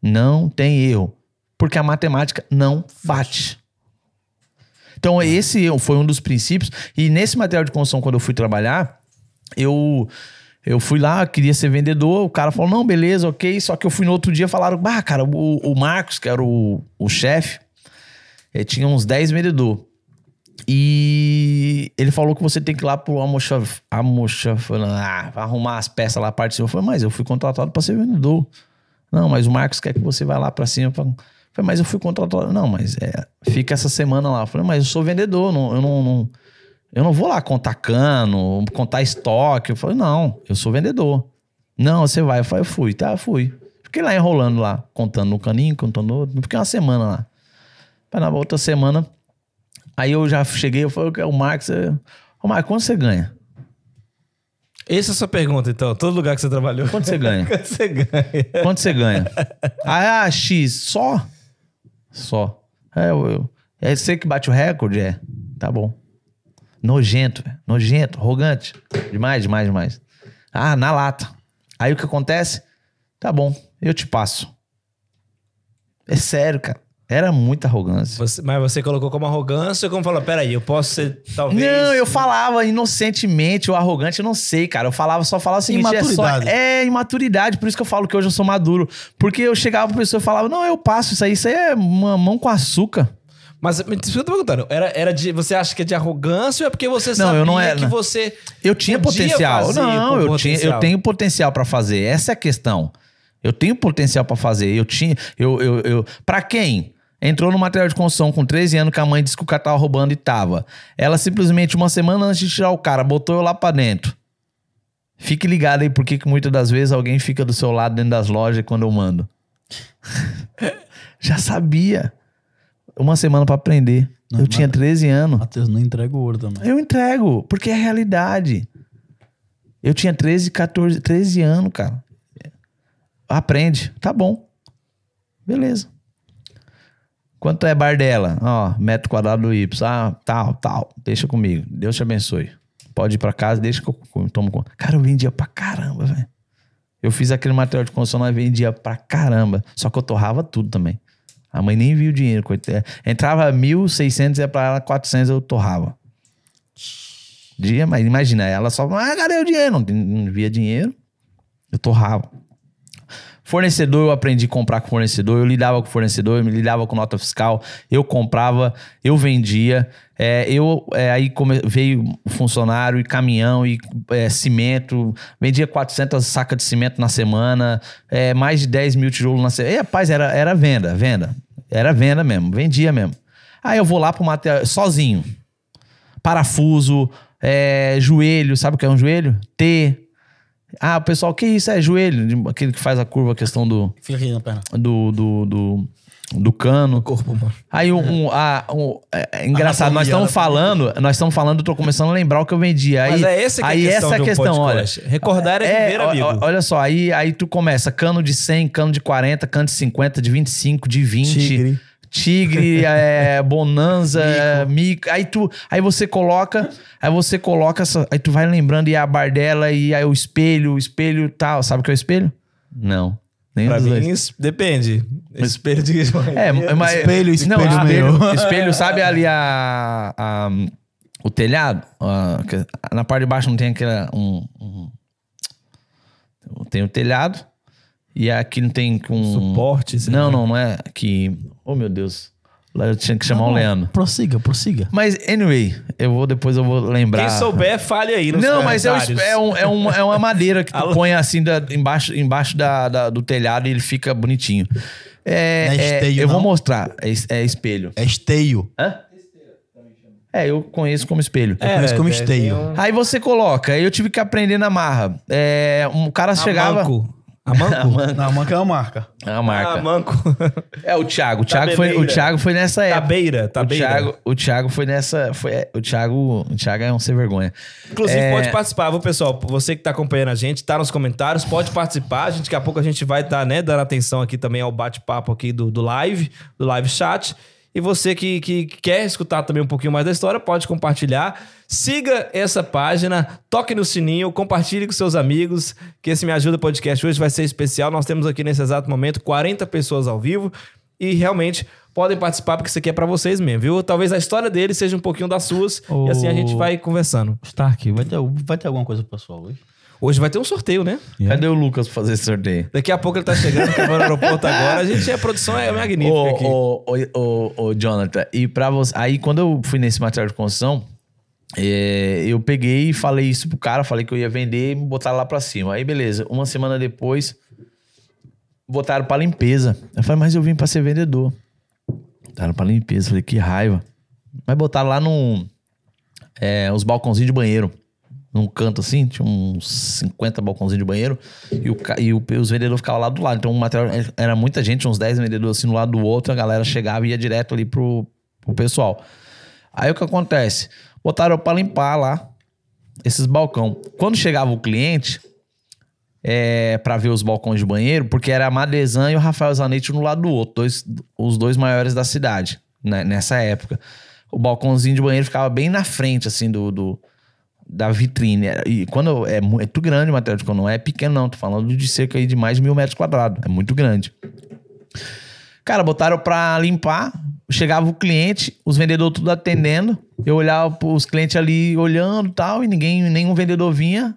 Não tem erro. Porque a matemática não bate. Então, esse foi um dos princípios. E nesse material de construção, quando eu fui trabalhar, eu. Eu fui lá, queria ser vendedor, o cara falou, não, beleza, ok. Só que eu fui no outro dia, falaram, bah, cara, o, o Marcos, que era o, o chefe, ele tinha uns 10 vendedores. E ele falou que você tem que ir lá pro almoxaf, almoxaf, ah, arrumar as peças lá, a parte de cima. Eu falei, mas eu fui contratado para ser vendedor. Não, mas o Marcos quer que você vá lá para cima. Eu falei, mas eu fui contratado. Não, mas é, fica essa semana lá. Falei, mas eu sou vendedor, não, eu não, não, eu não vou lá contar cano, contar estoque. Eu falei, não, eu sou vendedor. Não, você vai. Eu falei, eu fui, tá, eu fui. Fiquei lá enrolando lá, contando um caninho, contando outro. Fiquei uma semana lá. Para na outra semana, Aí eu já cheguei, eu falei, o Marcos, ô Marcos, quanto você ganha? Essa é a sua pergunta, então. Todo lugar que você trabalhou. Quanto você ganha? Quanto você ganha? Quanto você ganha? Ah, X, só? Só. É, eu, eu, é você que bate o recorde? É. Tá bom. Nojento, velho. Nojento, arrogante. Demais, demais, demais. Ah, na lata. Aí o que acontece? Tá bom, eu te passo. É sério, cara. Era muita arrogância. Você- mas você colocou como arrogância ou como falou, peraí, eu posso ser talvez. Não, eu falava inocentemente ou arrogante, eu não sei, cara. Eu falava, só falava o seguinte, Imaturidade. É, só, é imaturidade, por isso que eu falo que hoje eu sou maduro. Porque eu chegava pra pessoa e falava, não, eu passo isso aí, isso aí é uma mão com açúcar. Mas eu tô perguntando, era, era de. Você acha que é de arrogância ou é porque você Não, sabia eu não era. que você. Eu tinha Podia potencial. fazer Não, eu, tinha, eu potencial. tenho potencial pra fazer. Essa é a questão. Eu tenho potencial pra fazer. Eu tinha. Eu, eu, eu, pra quem? Entrou no material de construção com 13 anos que a mãe disse que o cara tava roubando e tava. Ela simplesmente, uma semana antes de tirar o cara, botou eu lá pra dentro. Fique ligado aí, porque que muitas das vezes alguém fica do seu lado dentro das lojas quando eu mando. Já sabia. Uma semana pra aprender. Não, eu tinha 13 anos. Matheus, não entrega o ouro também. Eu entrego, porque é realidade. Eu tinha 13, 14, 13 anos, cara. Aprende. Tá bom. Beleza. Quanto é Bardela? Ó, metro quadrado do Y. Ah, tal, tal. Deixa comigo. Deus te abençoe. Pode ir pra casa, deixa que eu tomo conta. Cara, eu vendia pra caramba, velho. Eu fiz aquele material de construção, nós vendia pra caramba. Só que eu torrava tudo também. A mãe nem viu o dinheiro. coitada. Entrava 1.600, ia pra ela 400, eu torrava. Dia, mas imagina, ela só, ah, cadê o dinheiro? Não, não via dinheiro, eu torrava. Fornecedor, eu aprendi a comprar com fornecedor, eu lidava com fornecedor, eu lidava com nota fiscal, eu comprava, eu vendia. É, eu é, aí come- veio funcionário e caminhão e é, cimento, vendia 400 sacas de cimento na semana, é, mais de 10 mil tijolos na semana. E, rapaz, era, era venda, venda. Era venda mesmo, vendia mesmo. Aí eu vou lá pro material, sozinho parafuso, é, joelho, sabe o que é um joelho? T. Ah, o pessoal, o que isso? É joelho, aquele que faz a curva, a questão do, Fica aqui na perna. do, do, do, do cano. Corpo humano. Aí um, um- a- um- é, é engraçado, nós estamos falando, nós estamos falando, eu tô começando a lembrar o que eu vendia. Aí, Mas é essa que é a aí questão essa é um questão, olha. Recordar é viver, ó- amigo. ó- Olha só, aí, aí tu começa cano de 100, cano de 40, cano de 50, de 25, de 20. Tigre. Tigre, é, Bonanza, é, Mico. Aí tu, aí você coloca, aí você coloca essa, aí tu vai lembrando e a bardela e aí o espelho, o espelho tal, sabe o que é o espelho? Não. Nem Pra mim, depende. Espelho de. É, mas Espelho, espelho não, espelho, meu. espelho, sabe ali a, a- o telhado, A- que- na parte de baixo não tem aquela um, um- tem o telhado e aqui não tem com Suporte, Não, não, não é que Oh, meu Deus. Lá eu tinha que chamar o Leandro. Prossiga, prossiga. Mas, anyway, eu vou depois eu vou lembrar. Quem souber, fale aí nos Não, mas é, é, um- é uma, é uma madeira que tu Alô? põe assim da- embaixo, embaixo da, da- do telhado e ele fica bonitinho. É, Não é é, esteio, eu vou não? mostrar. É, é espelho. É esteio. Hã? É, eu conheço como espelho. Eu conheço como é, esteio. um- Aí você coloca, aí eu tive que aprender na marra. É, um cara chegava. Amanco. Amanco? Não, a manca é uma marca. É uma marca. Amanco. É o Thiago. O Thiago, foi, o. Thiago foi nessa época. Tabeira, O tabeira. Thiago, o Thiago foi nessa. Foi, o, Thiago, o Thiago é um sem vergonha. Inclusive, É, pode participar, viu, pessoal? Você que tá acompanhando a gente, tá nos comentários, pode participar. A gente, daqui a pouco a gente vai estar, né, dando atenção aqui também ao bate-papo aqui do, do live, do live chat. E você que, que quer escutar também um pouquinho mais da história, pode compartilhar. Siga essa página, toque no sininho, compartilhe com seus amigos, que esse Me Ajuda Podcast hoje vai ser especial. Nós temos aqui nesse exato momento 40 pessoas ao vivo e realmente podem participar porque isso aqui é pra vocês mesmo, viu? Talvez a história deles seja um pouquinho das suas Ô- e assim a gente vai conversando. Stark, vai ter, vai ter alguma coisa pro pessoal hoje? Hoje vai ter um sorteio, né? Cadê o Lucas pra fazer esse sorteio? Daqui a pouco ele tá chegando, que no aeroporto agora. A gente, a produção é magnífica aqui. Ô, ô, ô, Jonathan, e pra você. Aí, quando eu fui nesse material de construção, é, eu peguei e falei isso pro cara, falei que eu ia vender e botaram lá pra cima. Aí, beleza. Uma semana depois, botaram pra limpeza. Eu falei, mas eu vim pra ser vendedor. Botaram pra limpeza. Falei, que raiva. Mas botaram lá no. É, os balcãozinhos de banheiro. Num canto assim, tinha uns 50 balcãozinhos de banheiro. E, o, e o- os vendedores ficavam lá do lado. Então o material era muita gente, uns 10 vendedores assim do lado do outro. A galera chegava e ia direto ali pro, pro pessoal. Aí o que acontece? Botaram pra limpar lá esses balcão. Quando chegava o cliente, é, para ver os balcões de banheiro, porque era a Madesan e o Rafael Zanetti no lado do outro, dois, os dois maiores da cidade, né, nessa época. O balcãozinho de banheiro ficava bem na frente, assim, do, do- da vitrine. E quando é muito grande o material de não é pequeno, não. Tô falando de cerca de mais de mil metros quadrados. É muito grande. Cara, botaram pra limpar. Chegava o cliente, os vendedores tudo atendendo. Eu olhava os clientes ali olhando tal, e ninguém, nenhum vendedor vinha.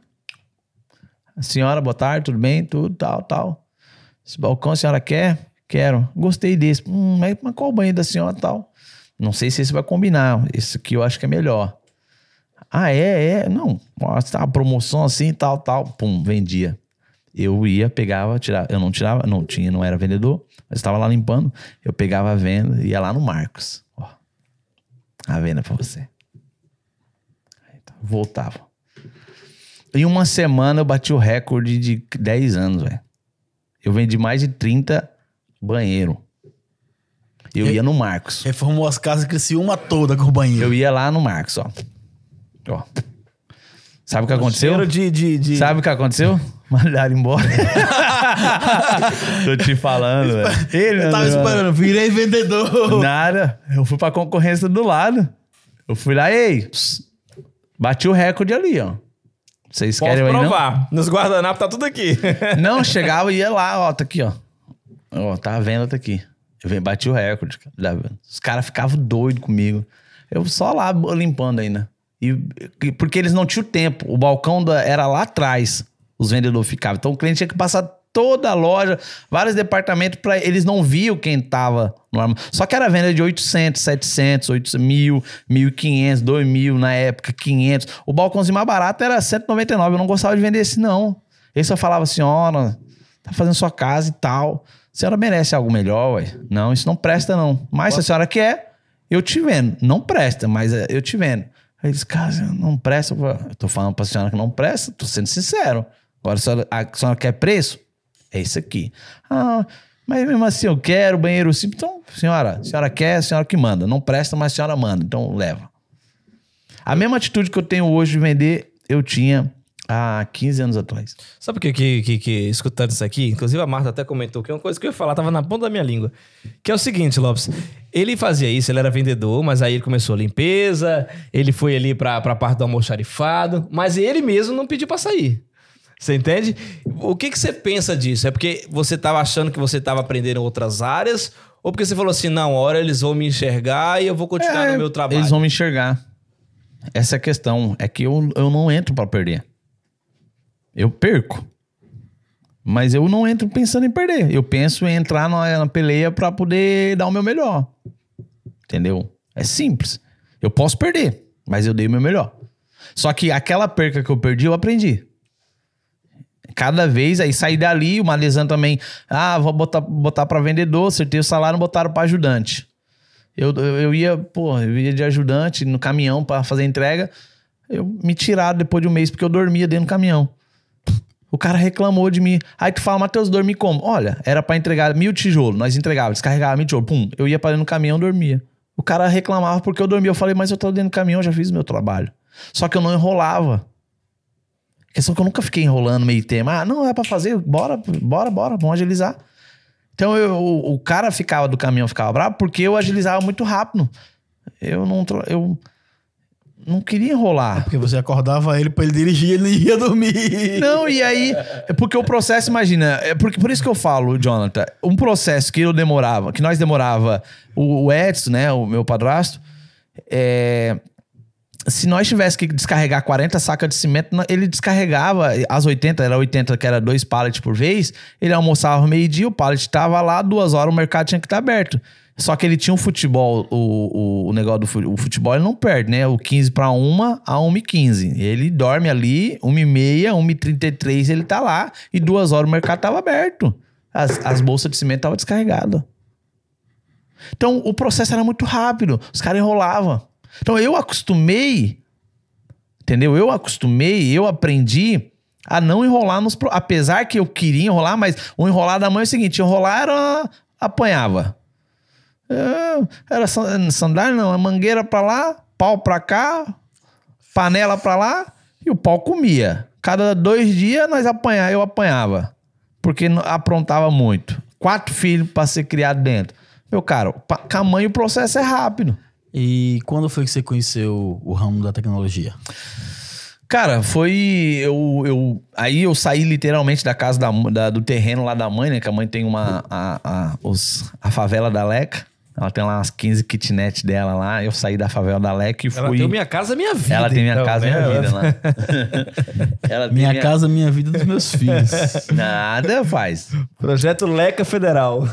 A senhora, boa tarde, tudo bem? Tudo, tal, tal. Esse balcão a senhora quer? Quero. Gostei desse. Hum, mas, qual o banheiro da senhora tal? Não sei se esse vai combinar. Esse aqui eu acho que é melhor. Ah, é, é. Não. Tá uma promoção assim, tal, tal. Pum, vendia. Eu ia, pegava, tirava. Eu não tirava, não tinha, não era vendedor, mas estava lá limpando. Eu pegava a venda, ia lá no Marcos. Ó. A venda pra você. Tá, Voltava. Em uma semana eu bati o recorde de 10 anos, velho. Eu vendi mais de 30 banheiro. Eu E- ia no Marcos. Reformou as casas Criciúma toda com o banheiro. Eu ia lá no Marcos, ó. Ó. Sabe o que aconteceu? De, de, de- Sabe o que aconteceu? Mandaram embora. Tô te falando, velho. Ele Eu tava esperando, virei vendedor. Nada. Eu fui pra concorrência do lado. Eu fui lá, ei, pss, bati o recorde ali, ó. Vocês Posso querem aí, não? provar. Nos guardanapos tá tudo aqui. Não, chegava e ia lá, ó, tá aqui, ó. Ó, tá a venda, tá aqui. Eu bati o recorde. Os caras ficavam doidos comigo. Eu só lá limpando ainda. E, porque eles não tinham tempo. O balcão da- era lá atrás. Os vendedores ficavam. Então o cliente tinha que passar toda a loja, vários departamentos, para eles não viam quem tava no armário. Só que era venda de 800, 700, 800, 1000, 1500, 2000 na época, 500. O balcãozinho mais barato era 199. Eu não gostava de vender esse, não. Ele só falava, senhora, tá fazendo sua casa e tal. A senhora merece algo melhor, ué. Não, isso não presta, não. Mas se a senhora quer, eu te vendo. Não presta, mas é, eu te vendo. Aí eles, cara, não presta. Eu tô falando pra senhora que não presta, tô sendo sincero. Agora, a senhora, a senhora quer preço? É isso aqui. Ah, mas mesmo assim eu quero banheiro simples. Então, senhora, senhora quer, senhora que manda. Não presta, mas senhora manda. Então, leva. A mesma atitude que eu tenho hoje de vender, eu tinha há 15 anos atrás. Sabe o que, que, que, que escutando isso aqui? Inclusive a Marta até comentou que é uma coisa que eu ia falar, tava na ponta da minha língua. Que é o seguinte, Lopes. Ele fazia isso, ele era vendedor, mas aí ele começou a limpeza, ele foi ali pra, pra parte do almoxarifado, mas ele mesmo não pediu pra sair. Você entende? O que, que você pensa disso? É porque você tava achando que você tava aprendendo outras áreas? Ou porque você falou assim, não, hora eles vão me enxergar e eu vou continuar É, no meu trabalho? Eles vão me enxergar. Essa é a questão. É que eu, eu não entro pra perder. Eu perco. Mas eu não entro pensando em perder. Eu penso em entrar na, na peleia pra poder dar o meu melhor. Entendeu? É simples. Eu posso perder, mas eu dei o meu melhor. Só que aquela perca que eu perdi, eu aprendi. Cada vez, aí saí dali, o Malesan também. Ah, vou botar, botar para vendedor, acertei o salário, botaram para ajudante. Eu, eu, eu ia, pô, eu ia de ajudante no caminhão para fazer entrega. Eu me tiraram depois de um mês porque eu dormia dentro do caminhão. O cara reclamou de mim. Aí tu fala, Matheus, dormi como? Olha, era para entregar mil tijolos. Nós entregávamos, descarregava mil tijolos. Pum, eu ia para dentro do caminhão dormia. O cara reclamava porque eu dormia. Eu falei, mas eu tô dentro do caminhão, já fiz meu trabalho. Só que eu não enrolava. A questão é que eu nunca fiquei enrolando meio tema. Ah, não, é pra fazer, bora, bora, bora, vamos agilizar. Então eu, o, o cara ficava do caminhão, ficava bravo, porque eu agilizava muito rápido. Eu não, eu não queria enrolar. Porque você acordava ele pra ele dirigir, ele ia dormir. Não, e aí, é porque o processo, imagina, é porque, por isso que eu falo, Jonathan, um processo que eu demorava, que nós demorava, o, o Edson, né, o meu padrasto, é, se nós tivéssemos que descarregar 40 sacas de cimento, ele descarregava as 80, era 80, que era dois pallets por vez, ele almoçava meio-dia, o pallet estava lá, duas horas, o mercado tinha que estar aberto. Só que ele tinha um futebol, o, o, o negócio do fu- o futebol, ele não perde, né? O 15 para 1 a 1 e 15. Ele dorme ali, 1 e meia, 1 e 33 ele tá lá, e duas horas o mercado tava aberto. As, as bolsas de cimento estavam descarregadas. Então o processo era muito rápido, os caras enrolavam. Então eu acostumei, entendeu? Eu acostumei, eu aprendi a não enrolar nos. Apesar que eu queria enrolar, mas o enrolar da mãe é o seguinte: enrolar era. apanhava. É, Era san- sandália, não, a mangueira pra lá, pau pra cá, panela pra lá e o pau comia. Cada dois dias nós apanhava, eu apanhava. Porque aprontava muito. Quatro filhos pra ser criado dentro. Meu caro, com a mãe o processo é rápido. E quando foi que você conheceu o ramo da tecnologia? Cara, foi. Eu, eu, aí eu saí literalmente da casa da, da- do terreno lá da mãe, né? Que a mãe tem uma. A, a, os, a favela da Leca. Ela tem lá umas 15 kitnet dela lá. Eu saí da favela da Leca e Ela fui. tem o Minha Casa Minha Vida. Ela tem minha então, casa, né? minha vida lá. Ela tem Minha casa, minha vida dos meus filhos. Nada faz. Projeto Leca Federal.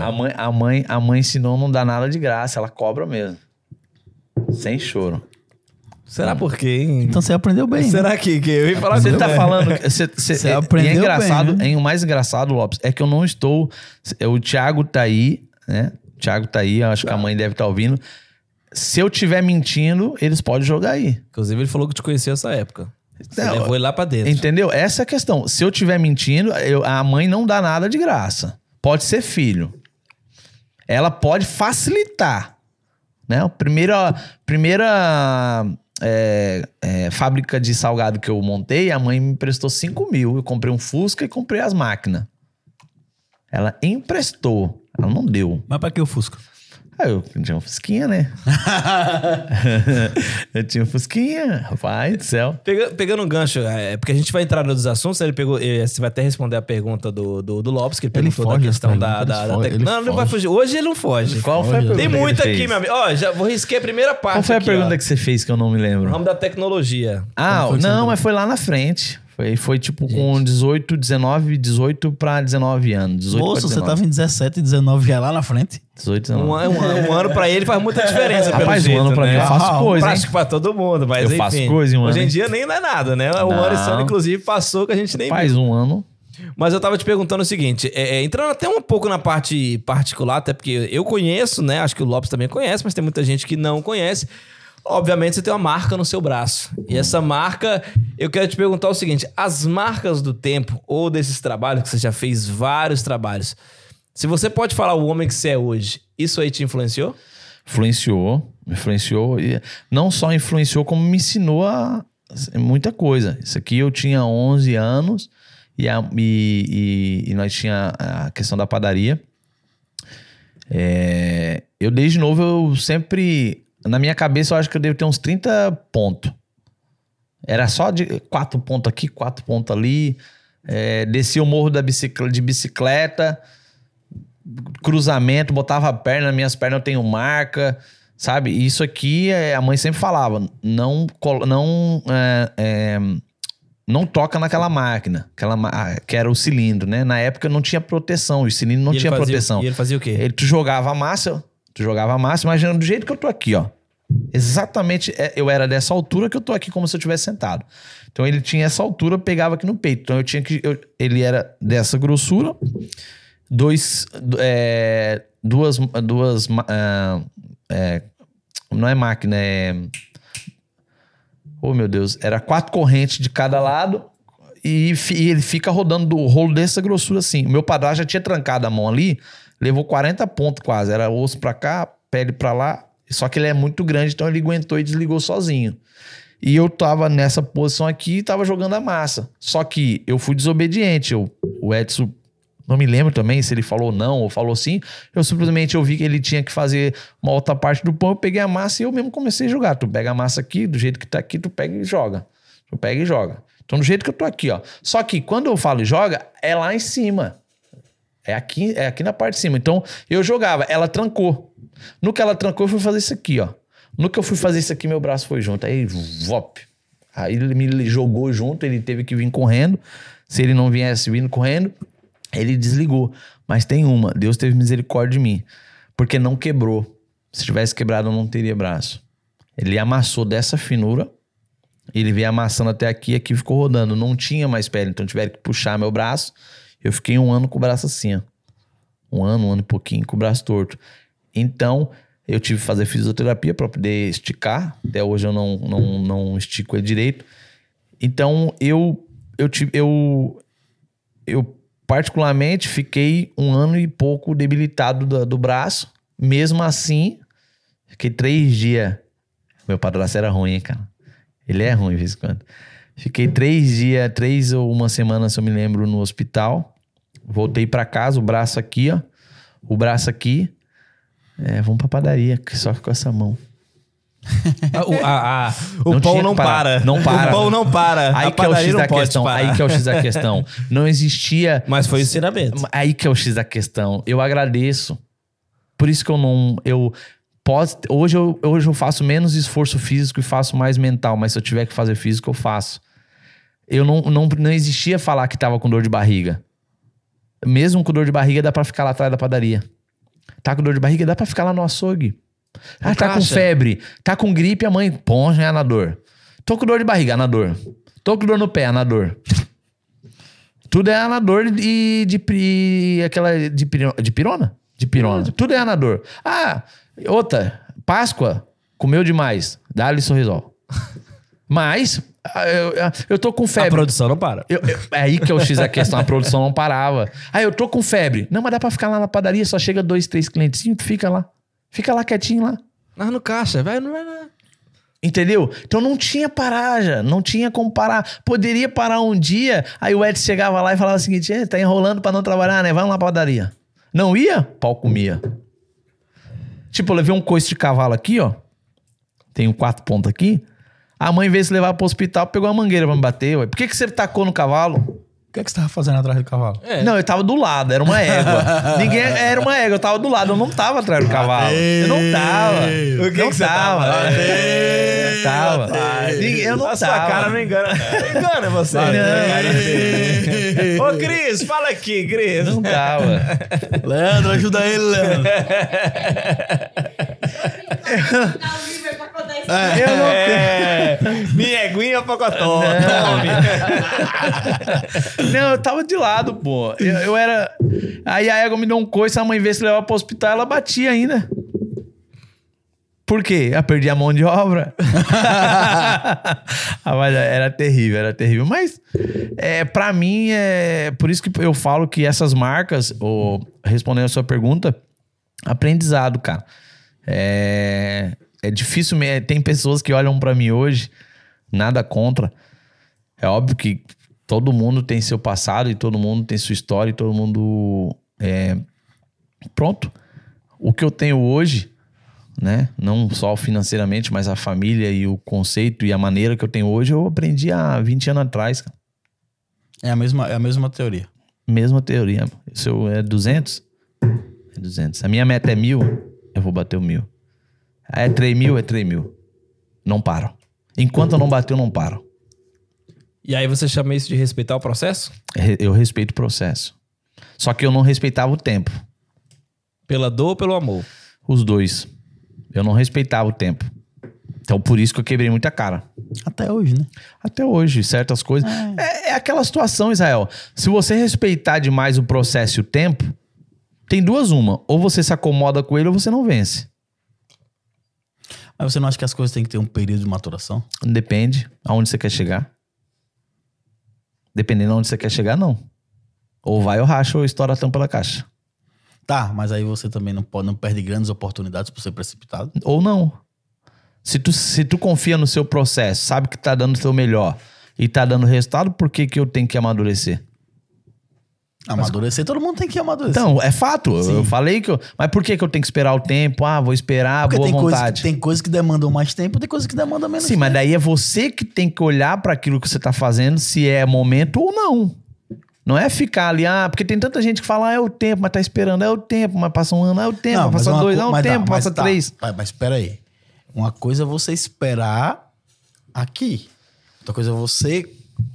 A, mãe, a, mãe, a mãe ensinou não dá nada de graça, ela cobra mesmo. Sem choro. Será por quê, hein? Então você aprendeu bem. né? Será que, que eu ia falar Você tá você? falando. Você, você, Você é- aprendeu e é engraçado, bem, né? hein? O mais engraçado, Lopes, é que eu não estou. é, O Thiago tá aí, né? O Thiago tá aí, acho que a mãe deve estar ouvindo. Se eu tiver mentindo, eles podem jogar aí. Inclusive, ele falou que te conheceu essa época. Você Não, levou ele lá pra dentro. Entendeu? Essa é a questão. Se eu tiver mentindo, eu- a mãe não dá nada de graça. Pode ser filho. Ela pode facilitar. Né? A primeira, primeira é, é, fábrica de salgado que eu montei, a mãe me emprestou 5 mil. Eu comprei um Fusca e comprei as máquinas. Ela emprestou. Ela não deu. Mas pra que o Fusca? Ah, eu tinha um Fusquinha, né? eu tinha um Fusquinha, rapaz do céu. Pega- pegando um gancho, é, porque a gente vai entrar nos assuntos, ele pegou, eh, você vai até responder a pergunta do, do, do Lopes, que ele Ele perguntou da foge questão da, da, ele da foge, tec- ele Não, ele não vai foge. fugir. Hoje ele não foge. Qual foi a pergunta? Tem ele aqui, fez? meu amigo. Ó, já vou risquei a primeira parte. Qual foi a aqui, pergunta ó. que você fez que eu não me O lembro? ramo da tecnologia. Ah, não, mas foi lá na frente. Foi, foi tipo com 18, 19, 18 pra 19 anos. 18 Moço, pra você 19. tava em 17 e 19 já lá na frente. 18, 19. Um, um um ano pra ele faz muita diferença, pelo Rapaz, um jeito, ano pra né? mim eu faço Ah, coisa, hein? Prático pra todo mundo, mas Eu enfim. faço coisa em um Hoje ano, em hein? dia nem não é nada, né? O Não. ano esse ano, inclusive, passou que a gente nem viu. Faz um ano. Mas eu tava te perguntando o seguinte, é, é, entrando até um pouco na parte particular, até porque eu conheço, né? Acho que o Lopes também conhece, mas tem muita gente que não conhece. Obviamente você tem uma marca no seu braço. E essa marca, eu quero te perguntar o seguinte: as marcas do tempo ou desses trabalhos, que você já fez vários trabalhos, se você pode falar o homem que você é hoje, isso aí te influenciou? Influenciou, influenciou. E não só influenciou, como me ensinou a muita coisa. Isso aqui eu tinha 11 anos e, a- e- e- e nós tinha a questão da padaria. É, eu desde novo eu sempre na minha cabeça eu acho que eu devo ter uns 30 pontos. Era só de quatro pontos aqui, quatro pontos ali. É, descia o morro da bicicleta, de bicicleta, cruzamento, botava a perna, minhas pernas eu tenho marca, sabe? Isso aqui é, a mãe sempre falava, não, não, é, é, não toca naquela máquina, aquela, ah, que era o cilindro, né? Na época não tinha proteção, o cilindro não tinha fazia- proteção. E ele fazia o quê? Ele, tu jogava a massa, tu jogava a massa, imaginando do jeito que eu tô aqui, ó. Exatamente, é, eu era dessa altura que eu tô aqui, como se eu tivesse sentado. Então ele tinha essa altura, pegava aqui no peito. Então eu tinha que. eu- ele era dessa grossura, dois. é, duas. duas ah, é, não é máquina, é. Oh, meu Deus. Era quatro correntes de cada lado e, e ele fica rodando do rolo dessa grossura assim. O meu padrasto já tinha trancado a mão ali, levou 40 pontos quase. Era osso pra cá, pele pra lá. Só que ele é muito grande, então ele aguentou e desligou sozinho. E eu tava nessa posição aqui e tava jogando a massa. Só que eu fui desobediente. Eu, o Edson Não me lembro também se ele falou não ou falou sim. Eu simplesmente eu vi que ele tinha que fazer uma outra parte do pão. Eu peguei a massa e eu mesmo comecei a jogar. Tu pega a massa aqui, do jeito que tá aqui, tu pega e joga. Tu pega e joga. Então, do jeito que eu tô aqui, ó. Só que quando eu falo joga, é lá em cima. É aqui, é aqui na parte de cima. Então, eu jogava, ela trancou. No que ela trancou, eu fui fazer isso aqui, ó. No que eu fui fazer isso aqui, meu braço foi junto. Aí, vop. Aí ele me jogou junto, ele teve que vir correndo. Se ele não viesse vindo correndo, ele desligou. Mas tem uma, Deus teve misericórdia de mim. Porque não quebrou. Se tivesse quebrado, eu não teria braço. Ele amassou dessa finura. Ele veio amassando até aqui e aqui ficou rodando. Não tinha mais pele, então tiveram que puxar meu braço. Eu fiquei um ano com o braço assim, ó. Um ano, um ano e pouquinho com o braço torto. Então, eu tive que fazer fisioterapia para poder esticar. Até hoje eu não, não, não estico ele direito. Então, eu, eu, tive, eu, eu particularmente fiquei um ano e pouco debilitado do, do braço. Mesmo assim, fiquei três dias. Meu padrasto era ruim, cara. Ele é ruim de vez em quando. Fiquei três dias, três ou uma semana, se eu me lembro, no hospital. Voltei para casa, o braço aqui, ó. O braço aqui. É, vamos pra padaria, que só com essa mão. o, a, a, o pão não para. Não para. O pão não para. Aí a que é o X da pode questão. parar. Aí que é o X da questão. Não existia. Mas foi o ensinamento. Aí que é o X da questão. Eu agradeço. Por isso que eu não. Eu posso, hoje, eu, hoje eu faço menos esforço físico e faço mais mental. Mas se eu tiver que fazer físico, eu faço. Eu não, não, não existia falar que tava com dor de barriga. Mesmo com dor de barriga, dá pra ficar lá atrás da padaria. Tá com dor de barriga, dá pra ficar lá no açougue. Ah, tá com febre. Tá com gripe, a mãe, põe é na dor. Tô com dor de barriga, na dor. Tô com dor no pé, na dor. Tudo é anador e de, aquela de, piro- de pirona? De pirona. Tudo é anador. Ah, outra, Páscoa, comeu demais. Dá-lhe sorrisol. Mas, eu, eu tô com A febre. produção não para. Eu- eu- é aí que o X da questão, a produção não parava. Ah, eu tô com febre. Não, mas dá pra ficar lá na padaria, só chega dois, três clientes, tu fica lá. Fica lá quietinho lá. Mas no caixa, vai, não vai nada. Entendeu? Então não tinha paragem, não tinha como parar. Poderia parar um dia, aí o Edson chegava lá e falava o seguinte: "Eh, tá enrolando pra não trabalhar, né? Vai lá na padaria. Não ia? Pau comia. Tipo, eu levei um coice de cavalo aqui, ó. Tem um quatro pontos aqui. A mãe, em vez de levar pro hospital, pegou a mangueira pra me bater. Ué. Por que, que você tacou no cavalo? O que, é que você tava fazendo atrás do cavalo? É. Não, eu tava do lado, era uma égua. Ninguém era uma égua, eu tava do lado, eu não tava atrás do cavalo. Eu não tava. O que não que você tava? tava? Eu tava. Ninguém- Eu não a sua tava. cara não engana. Engana você. Ô, Cris, fala aqui, Cris. Não tava. Leandro, ajuda ele, Leandro. É. Eu não É, minha pocotó. Não, eu tava de lado, pô. Eu, eu era. Aí a égua me deu um coice, a mãe veio se levar pro hospital, ela batia ainda. Por quê? Eu perdi a mão de obra. ah, mas era terrível, era terrível. Mas, é, para mim, é por isso que eu falo que essas marcas, ou, respondendo a sua pergunta, aprendizado, cara. É, é difícil, me- tem pessoas que olham pra mim hoje, nada contra. É óbvio que todo mundo tem seu passado e todo mundo tem sua história e todo mundo é pronto. O que eu tenho hoje, né, não só financeiramente, mas a família e o conceito e a maneira que eu tenho hoje, eu aprendi há 20 anos atrás, cara. É a mesma, é a mesma teoria. Mesma teoria. Se eu é 200, é 200. A minha meta é mil, eu vou bater o mil. Ah, É 3 mil, é 3 mil. Não paro. Enquanto eu não bater, eu não paro. E aí você chama isso de respeitar o processo? Eu respeito o processo. Só que eu não respeitava o tempo. Pela dor ou pelo amor? Os dois. Eu não respeitava o tempo. Então, por isso que eu quebrei muita cara. Até hoje, né? Até hoje, certas coisas. É, é aquela situação, Israel. Se você respeitar demais o processo e o tempo, tem duas uma. Ou você se acomoda com ele ou você não vence. Mas você não acha que as coisas têm que ter um período de maturação? Depende aonde você quer chegar. Dependendo aonde você quer chegar, não. Ou vai ou racha ou estoura a tampa da caixa. Tá, mas aí você também não pode, não perde grandes oportunidades por ser precipitado. Ou não. Se tu, se tu confia no seu processo, sabe que tá dando o seu melhor e tá dando resultado, por que, que eu tenho que amadurecer? Amadurecer, todo mundo tem que amadurecer. Então, é fato. Eu falei que eu. Mas por que, que eu tenho que esperar o tempo? Ah, vou esperar, Porque boa tem coisas, vontade. que, tem coisas que demandam mais tempo, tem coisas que demandam menos Sim, tempo. mas daí é você que tem que olhar para aquilo que você tá fazendo, se é momento ou não. Não é ficar ali, ah, porque tem tanta gente que fala, ah, é o tempo, mas tá esperando, é o tempo, mas passa um ano, é o tempo, mas passa dois, é o tempo, mas passa tá. três. Mas, mas espera aí. Uma coisa é você esperar aqui. Outra coisa é você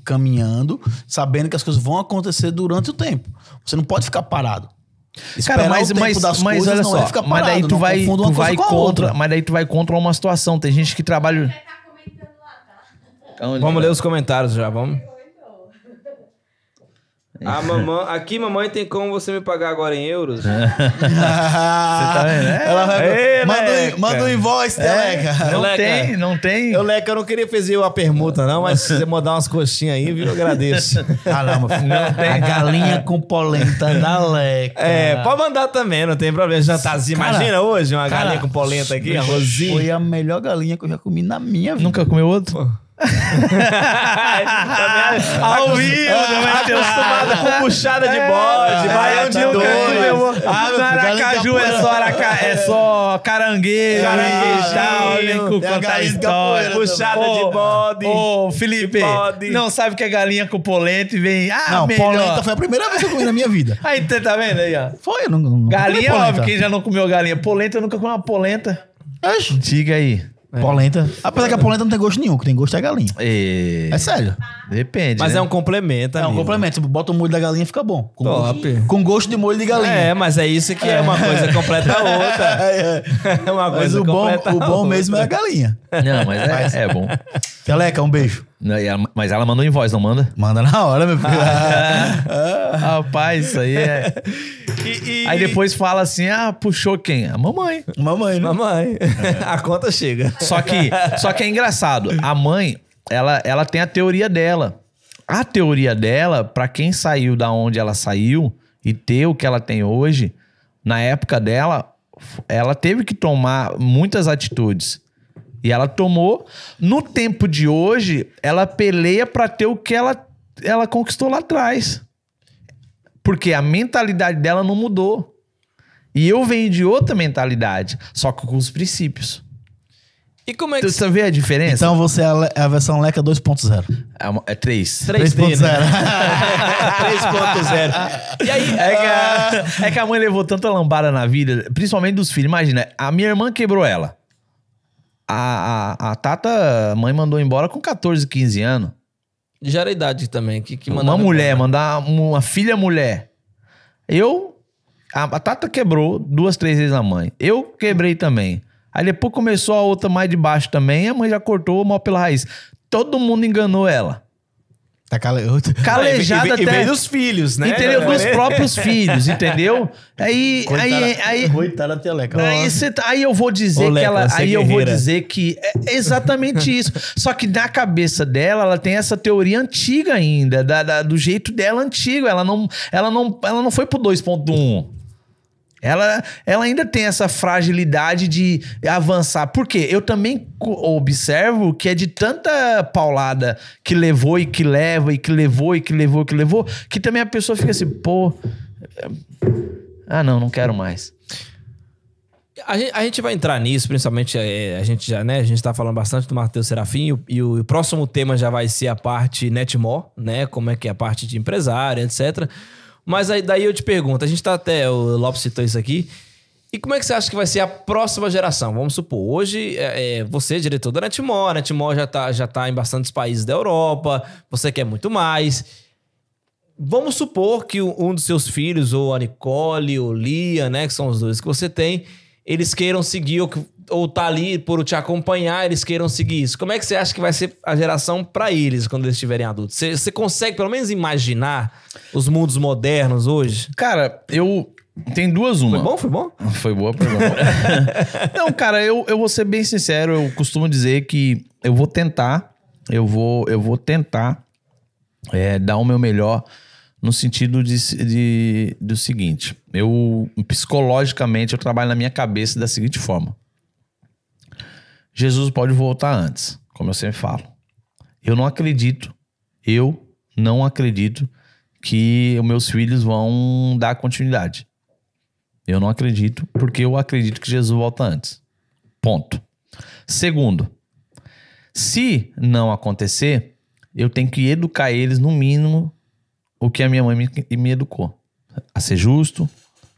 caminhando, sabendo que as coisas vão acontecer durante o tempo. Você não pode ficar parado. Esperar Cara, mas, mas, das mas coisas olha não só, é ficar mas parado. daí tu vai, tu vai contra, outra. mas daí tu vai contra uma situação. Tem gente que trabalha. Comentando lá, tá? Vamos ler os comentários já, vamos. A mamãe, aqui, mamãe, tem como você me pagar agora em euros? Você tá vendo? É, Ela vai, Ei, manda, Leca. um, manda um invoice, Teleca. não Leca. tem, não tem. Eu, Leca, eu não queria fazer a permuta, não, mas se você mandar umas coxinhas aí, viu, eu agradeço. Ah, não, meu filho. A galinha com polenta da Leca. É, pode mandar também, não tem problema. Jantarzinho. Cara, Imagina hoje uma cara, galinha com polenta aqui, arrozinho. Foi a melhor galinha que eu já comi na minha vida. Nunca comeu outro? Ao vivo, Acostumada com puxada de bode, É, baião de tá doido. Ah, Aracaju é só, araca, é só caranguejo, Caranguejo, e tal, vem a contar história. Puxada de bode. Ô, Felipe, não sabe que é galinha com polenta e vem, ah, Não, melhor. polenta foi a primeira vez que eu comi na minha vida. Aí, você tá vendo aí, ó. Foi, eu não, não Galinha, óbvio, quem já não comeu galinha. Polenta, eu nunca comi uma polenta. Oxe, Diga aí. Polenta. Apesar que a polenta não tem gosto nenhum, o que tem gosto é a galinha. É, É sério. Depende, Mas né? é um complemento, É um amigo. complemento. Você bota o molho da galinha fica bom. Com, Top. Gosto, com gosto de molho de galinha. É, mas é isso que é, uma coisa completa a outra. É, é. É uma Mas coisa o bom, completa o a bom outra. mesmo é a galinha. Não, mas é, é bom. Teleca, um beijo. Ela- Mas ela mandou em voz, não manda? Manda na hora, meu filho. Rapaz, isso aí é... E- e- Aí depois fala assim, ah, puxou quem? A mamãe. Mamãe, né? Mamãe, a conta chega. Só que, só que é engraçado. A mãe, ela, ela tem a teoria dela. A teoria dela, pra quem saiu da onde ela saiu e ter o que ela tem hoje, na época dela, ela teve que tomar muitas atitudes. E ela tomou. No tempo de hoje, ela peleia pra ter o que ela, ela conquistou lá atrás. Porque a mentalidade dela não mudou. E eu venho de outra mentalidade, só que com os princípios. E como é que Você vê a diferença? Então você é a, é a versão Leca 2.0. É, é três. 3D, né? 3.0. 3.0. E aí, É que, a, é que a mãe levou tanta lambada na vida, principalmente dos filhos. Imagina, a minha irmã quebrou ela. A, a, a Tata, a mãe mandou embora com 14, 15 anos. já era a idade também. Que, que uma mulher, embora. mandar uma filha mulher. Eu. A, a Tata quebrou duas, três vezes a mãe. Eu quebrei também. Aí depois começou a outra mais de baixo também, a mãe já cortou mal pela raiz. Todo mundo enganou ela. Tá cale... Calejada e, e, até. e veio dos filhos, né? Entendeu? Dos próprios filhos, entendeu? Aí, Coitada, aí, aí, Coitada da tia Leca. aí, cê tá- aí eu vou dizer Ô, que Leca, ela. é Aí eu vou guerreira. dizer que é exatamente isso. Só que na cabeça dela, ela tem essa teoria antiga ainda, da- da- do jeito dela antigo. Ela não, ela não, ela não foi pro 2.1. Ela, ela ainda tem essa fragilidade de avançar. Por quê? Eu também observo que é de tanta paulada que levou e que leva, e que levou e que levou e que levou, que também a pessoa fica assim, pô. Ah, não, não quero mais. A gente, a gente vai entrar nisso, principalmente é, a gente já, né? A gente tá falando bastante do Matheus Serafim e o, e o próximo tema já vai ser a parte Netmore, né? Como é que é a parte de empresário, etc. Mas aí, daí eu te pergunto, a gente tá até, o Lopes citou isso aqui, e como é que você acha que vai ser a próxima geração? Vamos supor, hoje é, é, você é diretor da Netmore, a Netmore já tá, já tá em bastantes países da Europa, você quer muito mais. Vamos supor que o- um dos seus filhos, ou a Nicole, ou Lia, né, que são os dois que você tem, eles queiram seguir, ou, que- ou tá ali por te acompanhar, eles queiram seguir isso. Como é que você acha que vai ser a geração para eles quando eles estiverem adultos? Você, você consegue pelo menos imaginar os mundos modernos hoje? Cara, eu. Tem duas uma. Foi bom? Foi bom? Foi boa pergunta. Não, cara, eu, eu vou ser bem sincero. Eu costumo dizer que eu vou tentar, eu vou, eu vou tentar é, dar o meu melhor no sentido de, de- do seguinte. Eu, psicologicamente, eu trabalho na minha cabeça da seguinte forma. Jesus pode voltar antes, como eu sempre falo. Eu não acredito, eu não acredito que os meus filhos vão dar continuidade. Eu não acredito, porque eu acredito que Jesus volta antes. Ponto. Segundo, se não acontecer, eu tenho que educar eles no mínimo o que a minha mãe me, me educou. A ser justo,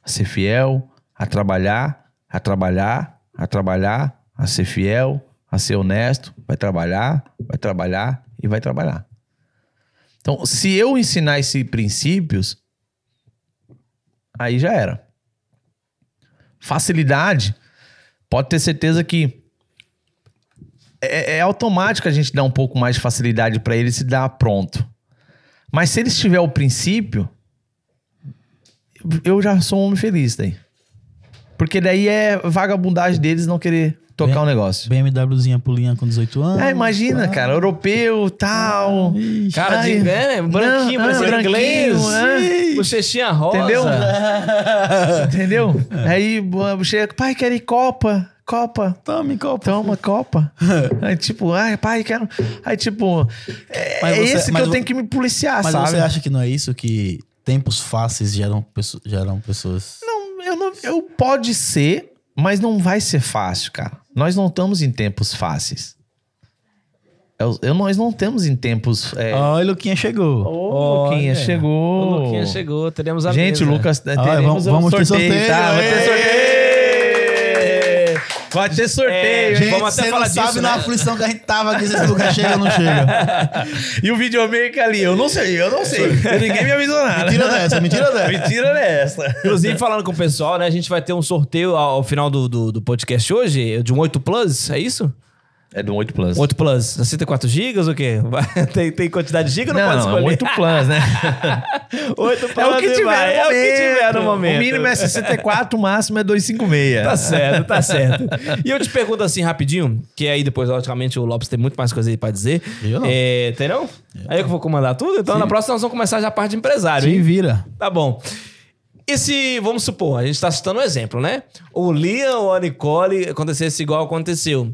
a ser fiel, a trabalhar, a trabalhar, a trabalhar, a ser fiel, a ser honesto, vai trabalhar, vai trabalhar e vai trabalhar. Então, se eu ensinar esses princípios, aí já era. Facilidade, pode ter certeza que é, é automático a gente dar um pouco mais de facilidade para eles se dar pronto. Mas se eles tiver o princípio, eu já sou um homem feliz daí. Porque daí é vagabundagem deles não querer tocar o um negócio. BMWzinha pulinha com 18 anos. É, imagina, cara, europeu, tal. Ixi. Cara, de, Ai. né, branquinho, Não, parecendo ah, inglês. branquinho, Bochechinha rosa. Entendeu? Entendeu? Aí chega, pai, quero ir Copa, Copa. Tome copo. Toma, Copa. Aí, tipo, ai, pai, quero. Aí, tipo, é, Mas é você- esse que mas eu tenho que me policiar, Mas sabe? você acha que não é isso que tempos fáceis geram, geram pessoas... Não, eu não. Eu pode ser, mas não vai ser fácil, cara. Nós não estamos em tempos fáceis. Eu, eu- nós não estamos em tempos. É... Olha, o Luquinha chegou. Ô, Luquinha Olha, chegou. O Luquinha chegou, teremos a Gente, mesa. o Lucas, Olha, teremos vamos- um vamos ter sorteio, sorteio, tá? Vai ter sorteio. Vai ter sorteio. É? Gente, vamos até você falar não sabe disso, na né? aflição que a gente tava aqui, se esse lugar chega ou não chega. E o videomaker ali, eu não sei, eu não sei. Ninguém me avisou nada. Mentira dessa, mentira dessa. Mentira dessa. Inclusive, falando com o pessoal, né? A gente vai ter um sorteio ao, ao final do, do, do podcast hoje, de um 8 Plus, é isso? É do 8 Plus. 8 Plus, 64 gigas ou o quê? Tem, tem quantidade de giga ou não, Não, pode não, é escolher? 8 Plus, né? 8 Plus É o que tiver vai, É o que tiver no momento. O mínimo é 64, o máximo é 256. Tá certo, tá certo. E eu te pergunto assim rapidinho, que aí depois, logicamente, o Lopes tem muito mais coisa aí pra dizer. Eu não. É, tem não? Aí eu que vou comandar tudo? Então na próxima nós vamos começar já a parte de empresário, Se hein? vira. Tá bom. E se, vamos supor, a gente tá citando um exemplo, né? O Liam ou a Nicole acontecesse igual aconteceu.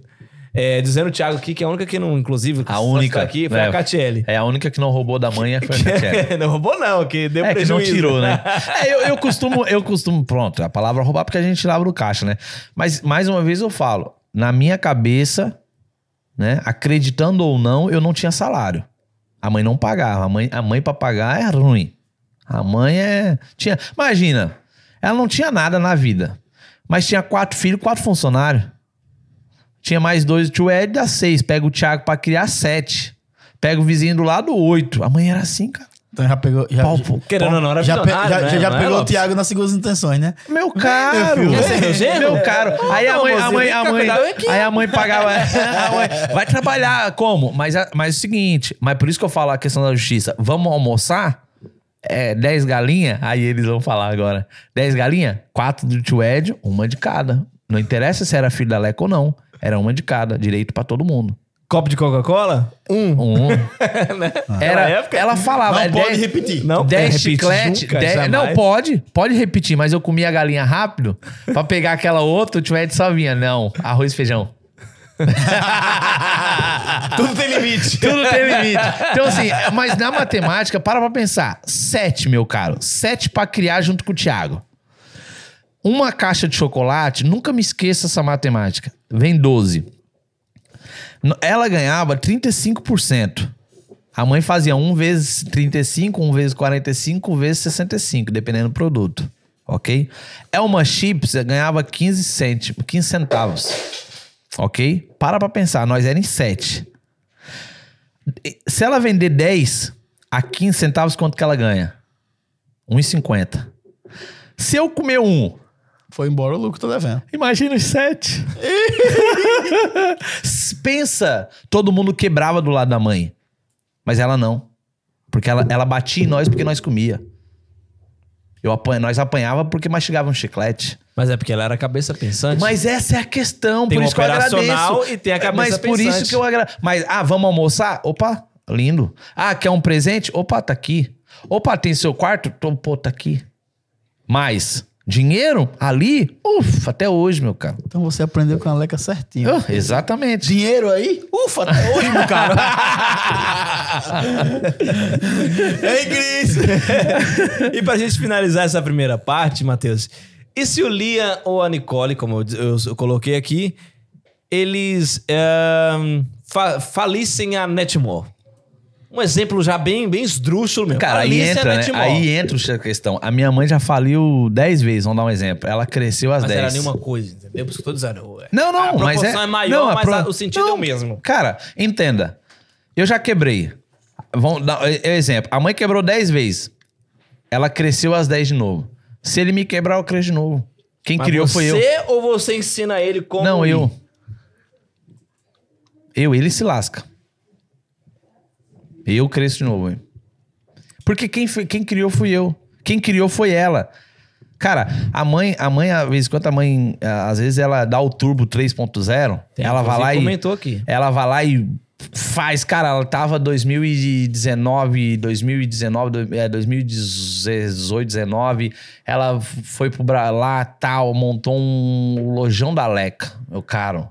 É, dizendo o Thiago aqui que a única que não, inclusive, A única. aqui foi É. a Catiele. É a única que não roubou da mãe foi a Catiele. não roubou não, que deu É, que não prejuízo. tirou, né? É, eu, eu costumo, eu costumo, pronto, a palavra roubar porque a gente lava no caixa, né? Mas, mais uma vez eu falo, na minha cabeça, né, acreditando ou não, eu não tinha salário. A mãe não pagava. A mãe, a mãe pra pagar é ruim. A mãe é... Tinha, imagina, ela não tinha nada na vida, mas tinha quatro filhos, quatro funcionários. Tinha mais dois, o tio Ed dá seis. Pega o Thiago pra criar sete. Pega o vizinho do lado, oito. A mãe era assim, cara. Então já pegou. Já, Pau, pau. Querendo ou não, era já, pe- já- né? já- já Não é, pegou o Lopes? Thiago nas segundas intenções, né? Meu caro! meu? Meu caro. Aí a Não, mãe, a mãe, a mãe, cuidar aqui. aí a mãe pagava. a mãe, vai trabalhar como? Mas, a- mas é o seguinte, mas por isso que eu falo a questão da justiça. Vamos almoçar? É 10 galinhas? Aí eles vão falar agora. 10 galinhas? Quatro do tio Ed, uma de cada. Não interessa se era filho da Leca ou não. Era uma de cada. Direito pra todo mundo. Copo de Coca-Cola? Um. Um. Era, Naquela época? ela falava. Não é pode dez- repetir. Não, 10 repite chiclete. nunca, dez- não, pode. Pode repetir, mas eu comia a galinha rápido pra pegar aquela outra, o tio Ed só vinha. Não, arroz e feijão. Tudo tem limite. Tudo tem limite. Então, assim, mas na matemática, para pra pensar. Sete, meu caro. Sete pra criar junto com o Thiago. Uma caixa de chocolate, nunca me esqueça essa matemática. Vem 12. No- Ela ganhava 35%. A mãe fazia 1 vezes 35, 1 vezes 45, 1 vezes 65, dependendo do produto. Ok? Elma Chips ganhava 15, cêntimos, 15 centavos. Ok? Para pra pensar, nós éramos em 7. Se ela vender 10 a 15 centavos, quanto que ela ganha? 1,50. Se eu comer um, Foi embora o lucro, tô devendo. imagina os 7. Pensa, todo mundo quebrava do lado da mãe. Mas ela não. Porque ela, ela batia em nós porque nós comia. Eu apanha, nós apanhava porque mastigava um chiclete. Mas é porque ela era cabeça pensante. Mas essa é a questão, Tem por o isso que eu operacional agradeço. e tem a cabeça Mas por pensante. isso que eu agradeço. Mas, ah, vamos almoçar? Opa, lindo. Ah, quer um presente? Opa, tá aqui. Opa, tem seu quarto? Tô, pô, tá aqui. Mais. Dinheiro, ali, ufa, até hoje, meu cara. Então você aprendeu com a Leca certinho. Ah, exatamente. Dinheiro aí? Ufa, até hoje, meu cara. Ei, Cris! e pra gente finalizar essa primeira parte, Matheus, e se o Liam ou a Nicole, como eu, eu- eu coloquei aqui, eles ahn, fa- falissem a Netmore? Um exemplo já bem, bem esdrúxulo mesmo. Cara, aí Falisse a entra, né? Aí entra a questão. A minha mãe já faliu 10 vezes, vamos dar um exemplo. Ela cresceu às Mas 10. era nenhuma coisa, entendeu? Por isso que eu tô dizendo. Não, não, a mas é, é, maior, não, mas pro- a- o sentido é não, o mesmo. Cara, entenda. Eu já quebrei. Vamos dar é- é exemplo. A mãe quebrou 10 vezes. Ela cresceu às 10 de novo. Se ele me quebrar, eu cresço de novo. Quem Mas criou você foi eu. ou você ensina ele como Não, eu. Eu, ele se lasca. Eu cresço de novo. hein? Porque quem, foi- quem criou fui eu. Quem criou foi ela. Cara, a mãe, a mãe, às vezes, quando a mãe, às vezes ela dá o turbo 3.0, Tem, ela vai lá e comentou aqui. ela vai lá e faz, cara, ela tava 2019, 2019, do- é, 2018, 19, ela foi pro lá, tal, montou um lojão da Leca, meu caro.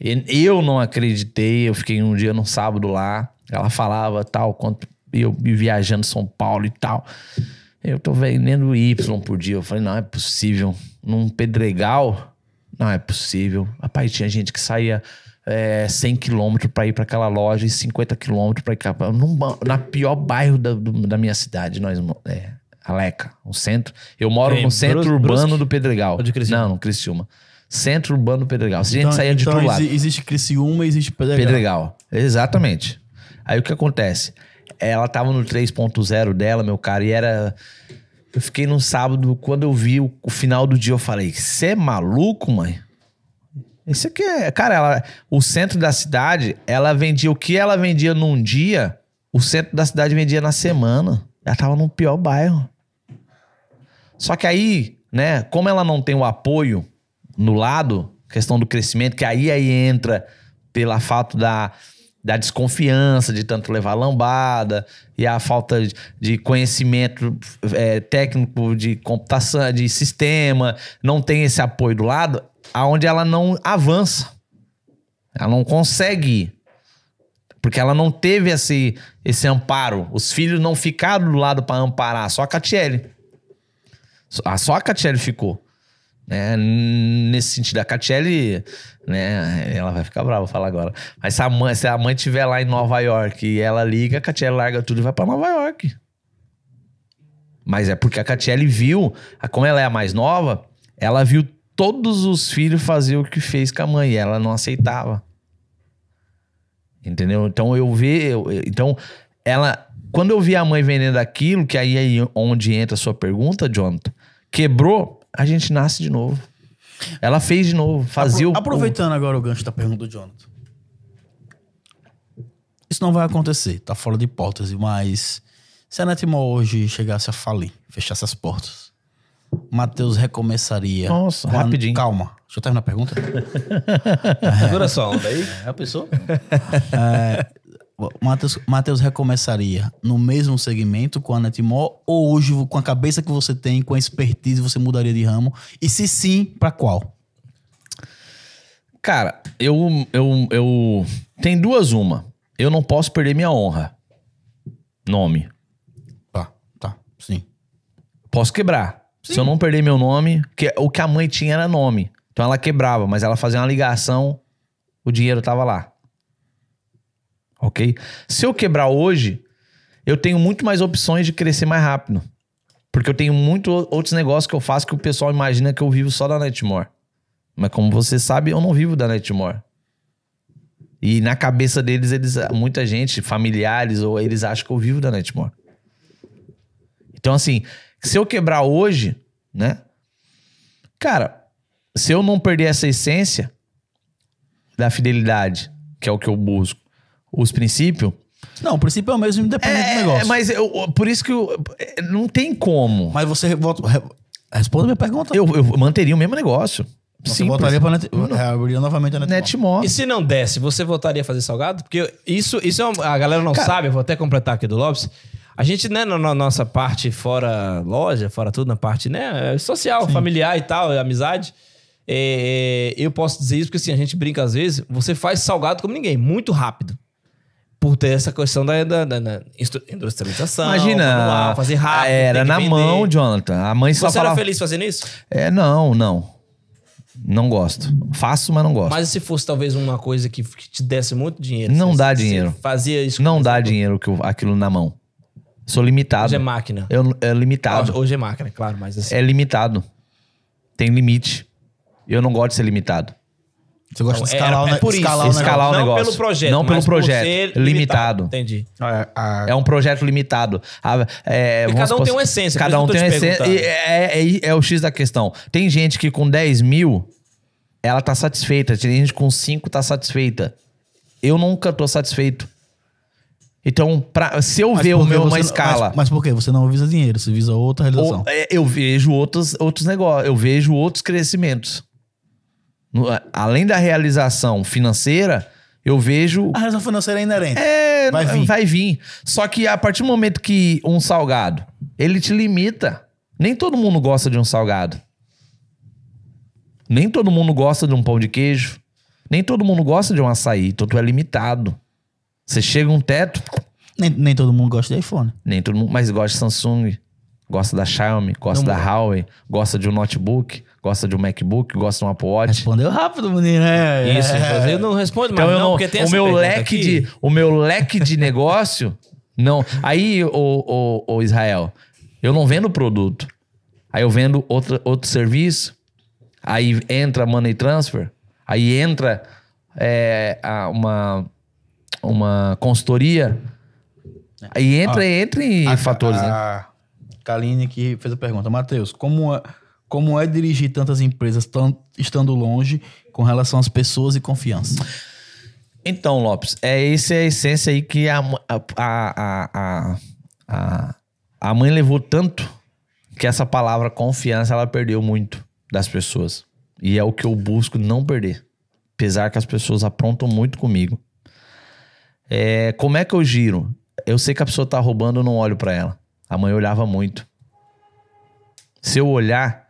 E Eu não acreditei, eu fiquei um dia no sábado lá, ela falava tal, quanto eu ia viajando São Paulo e tal. Eu tô vendendo Y por dia. Eu falei, não é possível. Num Pedregal, não é possível. Rapaz, tinha gente que saía é, 100 quilômetros pra ir pra aquela loja e 50 quilômetros pra ir cá. Num na pior bairro da, da minha cidade, nós, é, Aleca, o centro. Eu moro no centro Brus- urbano Brusque? do Pedregal. Ou de Criciúma? Não, no Criciúma. Centro urbano do Pedregal. Se a gente saía de então todo lado. exi- existe Criciúma e existe Pedregal. Pedregal. Exatamente. Aí o que acontece? Ela tava no 3.0 dela, meu cara, e era. Eu fiquei no sábado, quando eu vi o, o final do dia, eu falei: Você é maluco, mãe? Isso aqui é. Cara, ela, o centro da cidade, ela vendia o que ela vendia num dia, o centro da cidade vendia na semana. Ela tava no pior bairro. Só que aí, né, como ela não tem o apoio no lado, questão do crescimento, que aí, aí entra pela falta da, da desconfiança de tanto levar lambada e a falta de- conhecimento é, técnico de computação, de sistema, não tem esse apoio do lado, aonde ela não avança. Ela não consegue ir. Porque ela não teve esse, esse amparo. Os filhos não ficaram do lado para amparar, só a Catiele. Só a Catiele ficou. Né? Nesse sentido, a Catiele, né? Ela vai ficar brava falar agora. Mas se a mãe, se a mãe estiver lá em Nova York e ela liga, a Catiele larga tudo e vai para Nova York. Mas é porque a Catiele viu, como ela é a mais nova, ela viu todos os filhos fazer o que fez com a mãe e ela não aceitava. Entendeu? Então eu eu- então ela, quando eu vi a mãe vendendo aquilo, que aí é onde entra a sua pergunta, Jonathan, quebrou, a gente nasce de novo. Ela fez de novo, fazia Apro- o Aproveitando agora o gancho da pergunta do Jonathan. Isso não vai acontecer, tá fora de hipótese, mas se a Netmall hoje chegasse a falir, fechasse as portas, Matheus recomeçaria. Nossa, com a- rapidinho. Calma, deixa eu terminar a pergunta. Segura só onda aí. É a pessoa? Matheus, Matheus recomeçaria no mesmo segmento com a Netmall ou hoje, com a cabeça que você tem, com a expertise, você mudaria de ramo? E se sim, pra qual? Cara, eu, eu, eu. Tem duas uma. Eu não posso perder minha honra. Nome. Tá, tá, sim. Posso quebrar. Se eu não perder meu nome, que o que a mãe tinha era nome. Então ela quebrava, mas ela fazia uma ligação, o dinheiro tava lá. Ok? Se eu quebrar hoje, eu tenho muito mais opções de crescer mais rápido. Porque eu tenho muitos outros negócios que eu faço que o pessoal imagina que eu vivo só da Netmore. Mas como você sabe, eu não vivo da Netmore. E na cabeça deles, eles, muita gente, familiares, ou eles acham que eu vivo da Netmore. Então, assim, se eu quebrar hoje, né? Cara, se eu não perder essa essência da fidelidade, que é o que eu busco, os princípios. Não, o princípio é o mesmo, independente do É, negócio. mas eu, por isso que eu, é, não tem como. Mas você volta. re- Responda a minha pergunta. Eu, eu manteria o mesmo negócio. Simples. voltaria pra Net... reabriria novamente a Netmall. Netmore. E se não desse, você voltaria a fazer salgado? Porque isso, isso é uma- a galera não Cara- sabe, eu vou até completar aqui do Lopes. A gente, né, na, na nossa parte fora loja, fora tudo, na parte, né, social, familiar e tal, amizade, é, eu posso dizer isso porque, assim, a gente brinca às vezes, você faz salgado como ninguém, muito rápido. Por ter essa questão da, da- da- da industrialização. Imagina, manual, fazer rápido. era na vender. mão, Jonathan. A mãe só Você era falava... feliz fazendo isso? É, não, não. Não gosto. Faço, mas não gosto. Mas se fosse talvez uma coisa que, que te desse muito dinheiro? Não você- dá dinheiro. Fazia isso? não dá dinheiro que eu- aquilo na mão. Sou limitado. Hoje é máquina. Eu, é limitado. Hoje, hoje é máquina, claro, mas assim. É limitado. Tem limite. Eu não gosto de ser limitado. Você gosta de Então, escalar, era- o, é por isso. escalar o Escalar o negócio. não pelo projeto, Não pelo projeto. ser Limitado. Entendi. A- É um projeto limitado. A- é, E vamos cada um supor- tem uma essência, Cada isso um tem uma essência. e É, é- é o X da questão. Tem gente que com 10 mil, ela tá satisfeita. Tem gente com 5 tá satisfeita. Eu nunca tô satisfeito. Então, pra, se eu Mas ver o meu uma não- escala... Mas, mas por quê? Você não visa dinheiro, você visa outra realização. Ou, é, eu vejo outros, outros negócios, eu vejo outros crescimentos. No- além da realização financeira, eu vejo. A realização financeira é inerente. É, Vai vir. vai vir. Só que a partir do momento que um salgado, ele te limita. Nem todo mundo gosta de um salgado. Nem todo mundo gosta de um pão de queijo. Nem todo mundo gosta de um açaí. Então tu é limitado. Você chega um teto, Nem, nem todo mundo gosta de iPhone. nem todo mundo, mas gosta de Samsung, gosta da Xiaomi, gosta Não da Huawei, gosta de um notebook, gosta de um MacBook, gosta de um Apple Watch. Respondeu rápido, menino. É, Isso, é. inclusive não responde mais Então eu não, não, porque tem o meu leque aqui. de o meu leque de negócio não. Aí o, o, o Israel, eu não vendo produto. Aí eu vendo outro, outro serviço. Aí entra money transfer. Aí entra é, a- uma uma consultoria. Aí entra, entra em A- fatores, né? a Kaline que fez a pergunta. Matheus, como é, como é dirigir tantas empresas estando longe com relação às pessoas e confiança? Então, Lopes, é essa é a essência aí que a, a, a, a, mãe levou tanto que essa palavra confiança ela perdeu muito das pessoas. E é o que eu busco não perder. Apesar que as pessoas aprontam muito comigo. É, como é que eu giro? Eu sei que a pessoa tá roubando, eu não olho pra ela. A mãe olhava muito. Se eu olhar,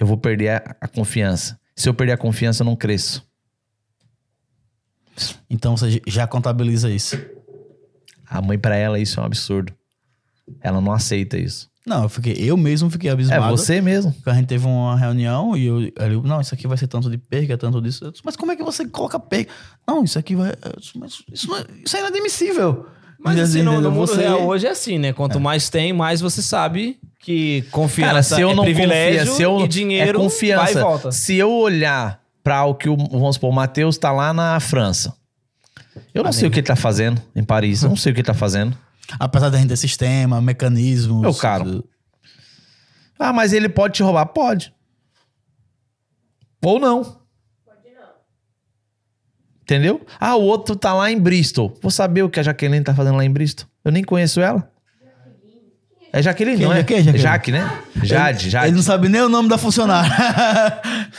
eu vou perder a, a confiança. Se eu perder a confiança, eu não cresço. Então você já contabiliza isso. A mãe, pra ela, isso é um absurdo. Ela não aceita isso. Não, eu, fiquei, eu mesmo fiquei É abismado. você mesmo. Porque A gente teve uma reunião e eu, não, isso aqui vai ser tanto de perca, tanto disso. Eu disse, mas como é que você coloca perca? Não, isso aqui vai. disse, Mas isso, não é, isso é inadmissível. Mas assim, no, no mundo você- real hoje é assim, né? Quanto mais tem, mais você sabe que confiança Cara, se eu é não privilégio confio, se eu e dinheiro é confiança. vai e volta. Se eu olhar pra o que o, vamos supor, o Matheus tá lá na França. Eu não sei o que ele tá fazendo em Paris. Eu não sei o que ele tá fazendo. Apesar da gente ter sistema, mecanismos. Meu caro. Ah, mas ele pode te roubar? Pode. Ou não. Pode não. Entendeu? Ah, o outro tá lá em Bristol. Vou saber o que a Jaqueline tá fazendo lá em Bristol. Eu nem conheço ela. É Jaqueline, Quem não é? é? Quem é Jaqueline? Jaque, né? Jade, Ele Jade. não sabe nem o nome da funcionária.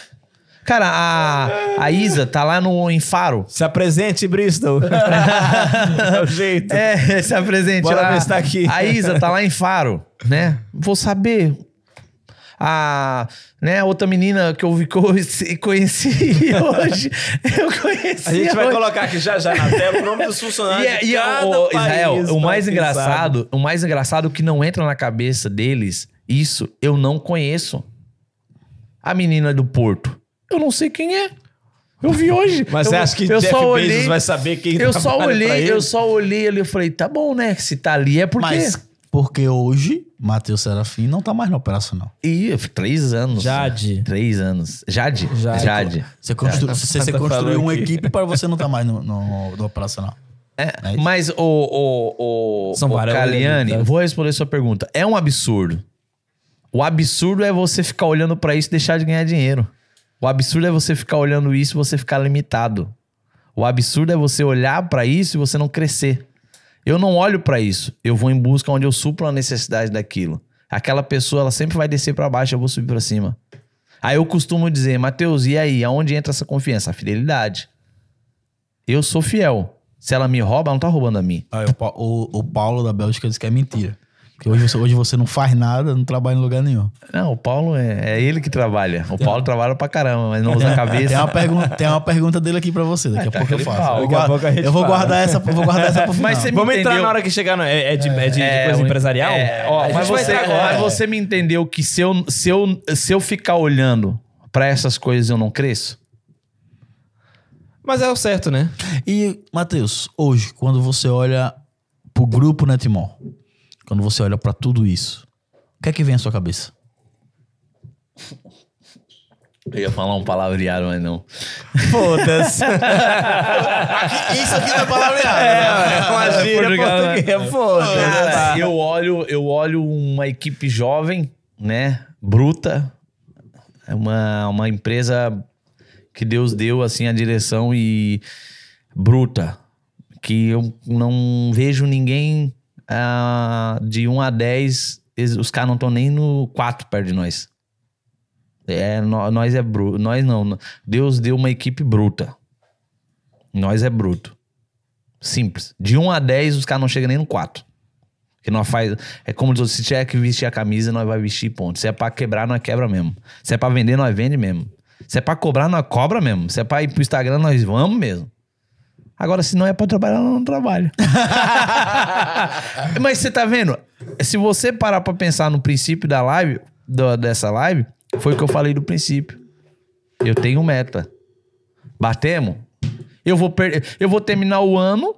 Cara, a, a Isa tá lá no, em Faro. Se apresente, Bristol. é o jeito. É, se apresente Bora lá. ver se tá aqui. A Isa tá lá em Faro, né? Vou saber. A, né, outra menina que eu vi- conheci, conheci hoje. Eu conheci A gente vai hoje. colocar aqui já já na tela o nome dos funcionários E, é- de e cada o, o- país, Israel, o pra mais engraçado, o mais engraçado que não entra na cabeça deles, isso eu não conheço. A menina do Porto. Eu não sei quem é. Eu vi hoje. Mas eu, você acha que eu Jeff só Bezos olhei, vai saber quem Eu só olhei, ele? eu só olhei ali, eu falei, tá bom, né? Se tá ali é porque. Mas porque hoje, Matheus Serafim não tá mais no operacional. Ih, três anos. Jade. Três anos. Jade? Jade. Jade. Você, constru, você, tá você falando construiu uma aqui. equipe para você não estar mais no, no, no operacional. É, É mas o, o, o, São o habilidades. vou responder sua pergunta. É um absurdo. O absurdo é você ficar olhando pra isso e deixar de ganhar dinheiro. O absurdo é você ficar olhando isso e você ficar limitado. O absurdo é você olhar pra isso e você não crescer. Eu não olho pra isso. Eu vou em busca onde eu suplo a necessidade daquilo. Aquela pessoa, ela sempre vai descer pra baixo, eu vou subir pra cima. Aí eu costumo dizer, Mateus, e aí? Aonde entra essa confiança? A fidelidade. Eu sou fiel. Se ela me rouba, ela não tá roubando a mim. O, Pa- o- o Paulo da Bélgica disse que é mentira. Porque hoje você, hoje você não faz nada, não trabalha em lugar nenhum. Não, o Paulo é, é ele que trabalha. O Paulo trabalha pra caramba, mas não usa a cabeça. Tem uma, pergunta, tem uma pergunta dele aqui pra você, daqui a tá pouco eu faço. Eu, Daqui a guardo- pouco a gente eu vou guardar essa, eu vou guardar essa pro final. Mas você Vamos entrar na hora que chegar no. É, é de, é de- de É, coisa o- empresarial? É, ó, mas, você, mas você me entendeu que se eu, se eu, se eu ficar olhando pra essas coisas eu não cresço? Mas é o certo, né? E, Matheus, hoje, quando você olha pro grupo Netmall, quando você olha pra tudo isso, o que é que vem à sua cabeça? Eu ia falar um palavreado, mas não. Foda-se. Isso aqui não é palavreado. É uma gíria Portugal, né? portuguesa. Foda-se. Cara, eu olho, eu olho uma equipe jovem, né? Bruta. É uma, uma empresa que Deus deu assim a direção e bruta. Que eu não vejo ninguém ah, de 1 a 10. eles- Os caras não estão nem no 4 perto de nós. É, nó- nós é bruto. Nós não. Deus deu uma equipe bruta. Nós é bruto. Simples. De 1 a 10, os caras não chegam nem no 4. Que nós faz. É como diz, se tiver que vestir a camisa, nós vai vestir ponto. Se é pra quebrar, nós quebra mesmo. Se é pra vender, nós vende mesmo. Se é pra cobrar, nós cobra mesmo. Se é pra ir pro Instagram, nós vamos mesmo. Agora, se não é pra trabalhar, nós não trabalha. Mas você tá vendo? Se você parar pra pensar no princípio da live, do- dessa live, foi o que eu falei do princípio. Eu tenho meta. Batemos? Eu vou, per- eu vou terminar o ano.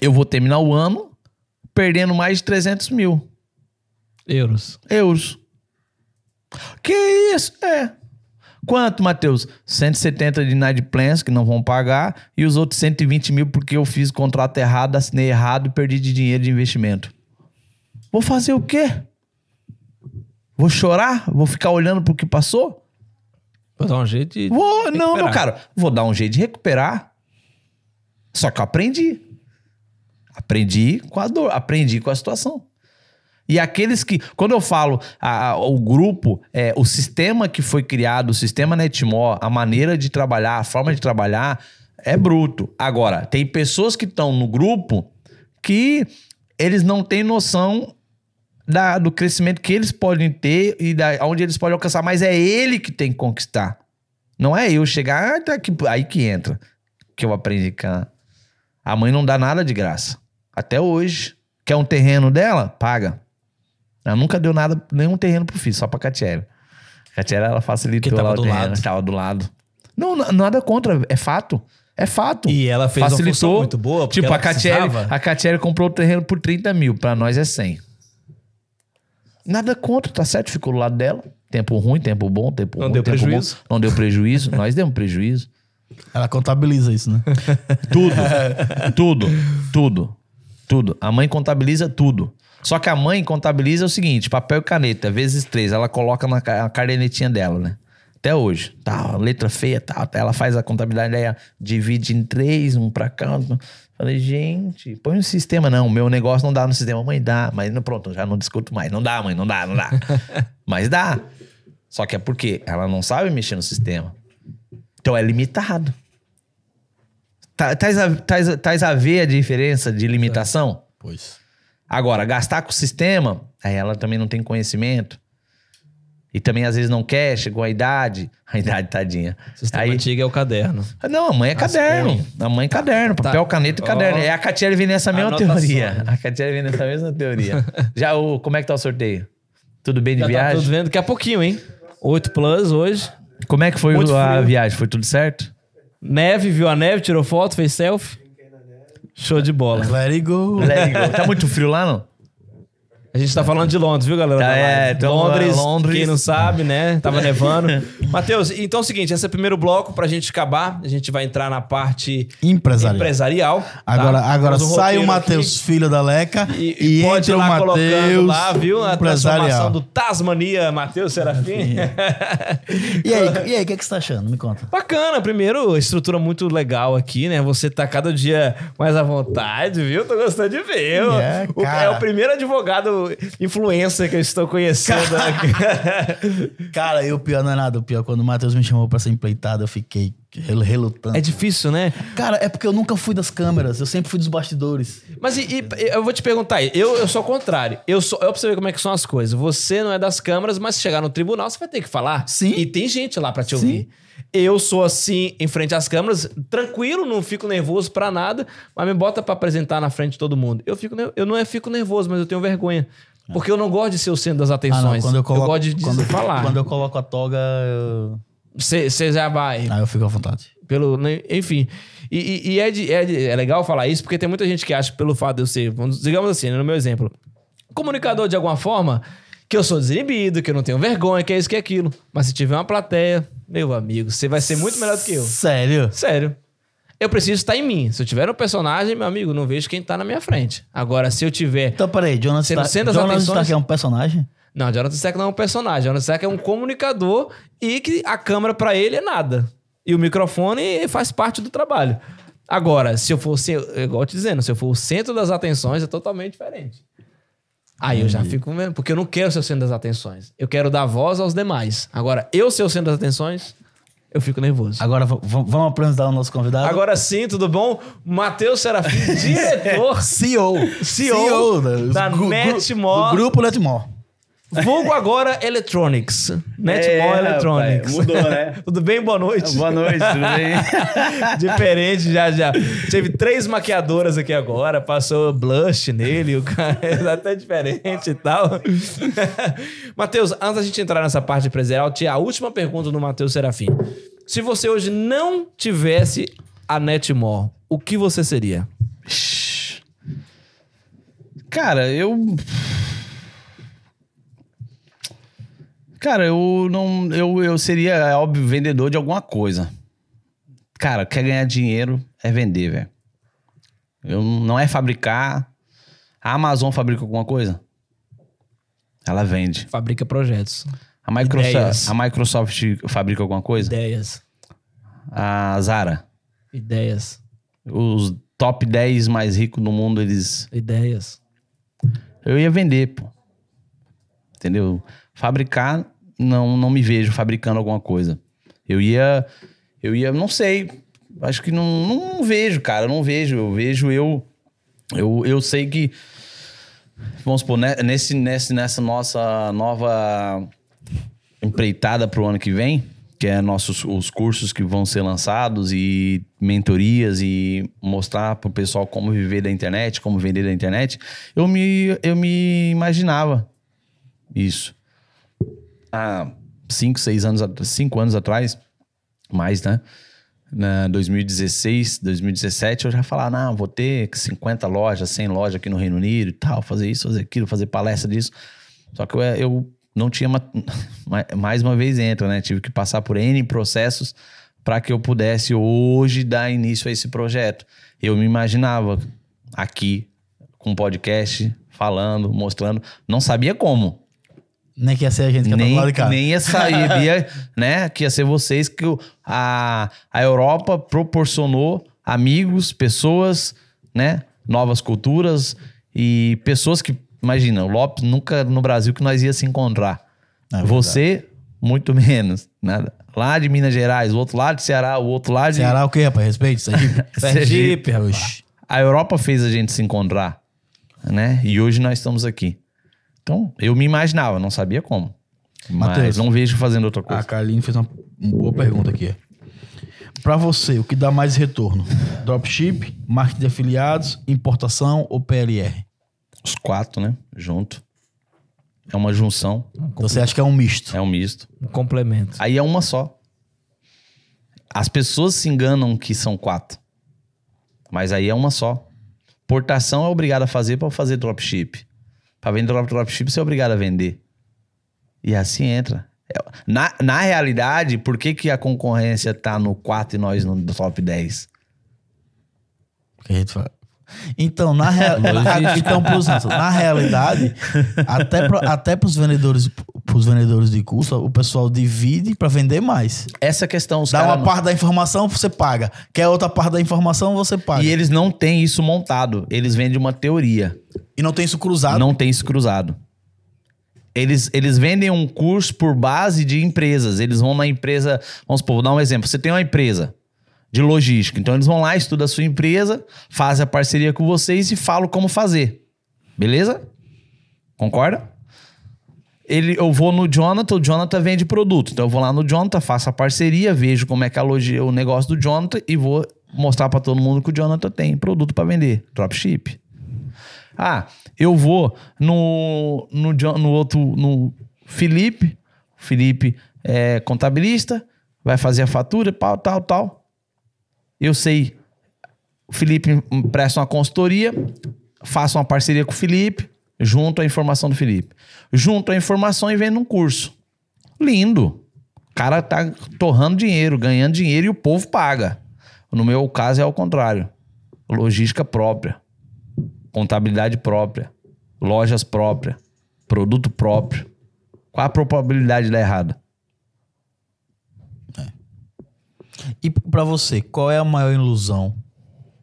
Eu vou terminar o ano perdendo mais de 300 mil Euros. euros. Que isso? É. Quanto, Matheus? 170 de inadimplência que não vão pagar e os outros 120 mil porque eu fiz contrato errado, assinei errado e perdi de dinheiro de investimento. Vou fazer o quê? Vou chorar? Vou ficar olhando pro que passou? Vou dar um jeito de. Vou, não, meu recuperar. cara. Vou dar um jeito de recuperar. Só que eu aprendi. Aprendi com a dor, aprendi com a situação. E aqueles que, quando eu falo a- a- o grupo, é, o sistema que foi criado, o sistema Netmore, a maneira de trabalhar, a forma de trabalhar, é bruto. Agora, tem pessoas que estão no grupo que eles não têm noção da- do crescimento que eles podem ter e da, onde eles podem alcançar, mas é ele que tem que conquistar. Não é eu chegar, ah, tá aqui, aí que entra. Que eu aprendi com a, a mãe não dá nada de graça. Até hoje. Quer um terreno dela? Paga. Ela nunca deu nada, nenhum terreno pro filho, só pra Catiele. Catiele, ela facilitou Que tava lá o do terreno, lado. Tava do lado. Não, nada contra, é fato. É fato. E ela fez uma função muito boa, porque Tipo, ela a Catiele, a Catiele comprou o terreno por 30 mil, pra nós é 100. Nada contra, tá certo? Ficou do lado dela. Tempo ruim, tempo bom, tempo Não ruim, deu tempo prejuízo. bom. Não deu prejuízo. nós demos prejuízo. Ela contabiliza isso, né? Tudo. tudo. Tudo. Tudo. A mãe contabiliza tudo. Só que a mãe contabiliza o seguinte: papel e caneta, vezes três. Ela coloca na ca- a cadernetinha dela, né? Até hoje. Tá, letra feia, tá. Ela faz a contabilidade, aí ela divide em três, um pra cá. um- Falei, gente, põe um sistema. Não, meu negócio não dá no sistema. Mãe, dá. Mas não, pronto, já não discuto mais. Não dá, mãe, não dá, não dá. mas dá. Só que é porque ela não sabe mexer no sistema. Então é limitado. Tá- Tais a, tais, tais a ver a diferença de limitação? Pois. Agora, gastar com o sistema, aí ela também não tem conhecimento. E também às vezes não quer, chegou a idade. A idade, tadinha. Sistema Aí, antigo é o caderno. não, a mãe é caderno. A mãe é caderno, papel, caneta e Ó. caderno. É a Catiele vem nessa mesma teoria. A Catiele vem nessa mesma teoria. Já o, como é que tá o sorteio? Tudo bem de Já tá viagem? tudo vendo daqui a pouquinho, hein? 8 plus hoje. Como é que foi a viagem? Foi tudo certo? Neve, viu a neve, tirou foto, fez selfie. Show de bola. Let it go. Let it go. Tá muito frio lá, não? A gente tá falando de Londres, viu, galera? Tá, é, então, Londres, Londres. quem não sabe, né? Tava nevando. Matheus, então é o seguinte, esse é o primeiro bloco pra gente acabar. A gente vai entrar na parte Empresarial. empresarial. tá? Agora, agora Temos um sai o Matheus, filho da Leca, E, e, e pode ir entra o Matheus, lá, viu? A transformação empresarial. do Tasmania, Matheus Serafim. E aí, e aí, o que, é que você tá achando? Me conta. Bacana, primeiro, estrutura muito legal aqui, né? Você tá cada dia mais à vontade, viu? Tô gostando de ver. É, O- cara. é o primeiro advogado influencer que eu estou conhecendo aqui. Cara, e o pior não é nada. O pior, quando o Matheus me chamou pra ser empleitado, eu fiquei rel- relutante. É difícil, né? Cara, é porque eu nunca fui das câmeras, eu sempre fui dos bastidores. Mas e, e- eu vou te perguntar, eu, eu sou o contrário. Eu sou, eu pra você ver como é que são as coisas. Você não é das câmeras, mas se chegar no tribunal, você vai ter que falar. Sim. E tem gente lá pra te Sim. Eu sou assim, em frente às câmeras, tranquilo, não fico nervoso pra nada, mas me bota pra apresentar na frente de todo mundo. Eu, fico, eu não é fico nervoso, mas eu tenho vergonha. Porque eu não gosto de ser o centro das Ah, atenções. não, quando eu coloco, gosto de, quando, falar. Quando eu coloco a toga, eu... Você já vai. aí eu fico à vontade. Pelo, né, enfim. E, e- e é, de- é, de- é legal falar isso, porque tem muita gente que acha, pelo fato de eu ser, digamos assim, né, no meu exemplo, comunicador de alguma forma, que eu sou desinibido, que eu não tenho vergonha, que é isso, que é aquilo. Mas se tiver uma plateia, meu amigo, você vai ser muito melhor do que eu. Sério? Sério. Eu preciso estar em mim. Se eu tiver um personagem, meu amigo, não vejo quem tá na minha frente. Agora, se eu tiver. Então, peraí, centro das Jonas atenções- é um personagem? Não, Jonathan Stack não é um personagem. Jonathan Stack é um comunicador e que a câmera pra ele é nada. E o microfone faz parte do trabalho. Agora, se eu for, ser- igual eu te dizendo, se eu for o centro das atenções, é totalmente diferente. Aí eu já fico vendo, porque eu não quero ser o centro das atenções. Eu quero dar voz aos demais. Agora, eu ser o centro das atenções, eu fico nervoso. Agora, vamos apresentar o nosso convidado? Agora sim, tudo bom? Matheus Serafim, diretor, CEO. CEO da gru- gru- Netmore. Do grupo Netmore. Vulgo agora Electronics. Netmore É, Electronics. mudou, né? tudo bem? Boa noite. Boa noite, tudo bem? Diferente, já, já. Teve três maquiadoras aqui agora, passou blush nele, o cara é até diferente e tal. Matheus, antes da gente entrar nessa parte empresarial, tinha a última pergunta do Matheus Serafim. Se você hoje não tivesse a Netmore, o que você seria? Cara, eu. Cara, eu não. Eu, eu seria, é óbvio, vendedor de alguma coisa. Cara, quer ganhar dinheiro é vender, velho. Eu não é fabricar. A Amazon fabrica alguma coisa? Ela vende. Fabrica projetos, A Microsoft, Ideias. a Microsoft fabrica alguma coisa? ideias, A Zara. ideias, Os top 10 mais ricos do mundo, eles ideias. Eu ia vender, pô. Entendeu? Fabricar, não, não me vejo fabricando alguma coisa. Eu ia. Eu ia, não sei. Acho que não, não vejo, cara. Não vejo. Eu vejo eu. Eu, eu sei que. Vamos supor, né, nesse, nesse, nessa nossa nova empreitada pro ano que vem, que é nossos os cursos que vão ser lançados e mentorias e mostrar pro pessoal como viver da internet, como vender da internet, eu me, eu me imaginava isso. Há cinco, seis anos, at- cinco anos atrás, mais, né? Na 2016, 2017, eu já falava, não, vou ter 50 lojas, 100 lojas aqui no Reino Unido e tal, fazer isso, fazer aquilo, fazer palestra disso. Só que eu, eu não tinha. ma- ma- Mais uma vez entra, né? Tive que passar por N processos para que eu pudesse hoje dar início a esse projeto. Eu me imaginava aqui com um podcast, falando, mostrando. Não sabia como. Nem que ia ser a gente que ia Nem, de cá. nem ia sair, ia, né? Que ia ser vocês que a, a Europa proporcionou amigos, pessoas, né? Novas culturas e pessoas que, imagina, o Lopes nunca no Brasil que nós ia se encontrar. É. Você, muito menos. Nada. Lá de Minas Gerais, o outro lado de Ceará, o outro lado de. Ceará o quê, rapaz? Respeito, Sergipe. Sergipe, Oxi. A Europa fez a gente se encontrar, né? E hoje nós estamos aqui. Então, eu me imaginava, não sabia como. Mas Matheus. não vejo fazendo outra A coisa. Carline fez uma, uma boa pergunta aqui. Pra você, o que dá mais retorno? Dropship, marketing de afiliados, importação ou PLR? Os quatro, né? Junto. É uma junção, Então você acha que é um misto? é um misto. Um complemento. Aí é uma só. As pessoas se enganam que são quatro. Mas aí é uma só. Portação é obrigado a fazer para fazer dropship. Para vender drop- dropship, você é obrigado a vender. E assim entra. É, Na, na realidade, por que, que a concorrência tá no 4 e nós no top 10? Que a gente fala. Então, na, então, pros- na realidade, até, pro, até pros vendedores, pros vendedores de curso, o pessoal divide pra vender mais. Essa questão, os Dá uma não- parte da informação, você paga. Quer outra parte da informação, você paga. E E, eles não têm isso montado. Eles vendem uma teoria. não tem isso cruzado. Não tem isso cruzado. Eles, eles vendem um curso por base de empresas. Eles vão na empresa. Vamos supor, vou dar um exemplo. Você tem uma empresa de logística. Então eles vão lá, estudam a sua empresa, fazem a parceria com vocês e falam como fazer. Beleza? Concorda? Ele, eu vou no Jonathan, o Jonathan vende produto. Então eu vou lá no Jonathan, faço a parceria, vejo como é que é o negócio do Jonathan e vou mostrar pra todo mundo que o Jonathan tem produto pra vender. Dropship. Ah, eu vou no, no, no outro, no Felipe. Felipe é contabilista, vai fazer a fatura, tal, tal, tal. Eu sei. O Felipe presta uma consultoria, faço uma parceria com o Felipe, junto a informação do Felipe. Junto a informação e vendo um curso. Lindo. O cara tá torrando dinheiro, ganhando dinheiro e o povo paga. No meu caso é ao contrário. Logística própria contabilidade própria, lojas próprias, produto próprio. Qual a probabilidade de dar errado? E pra você, qual é a maior ilusão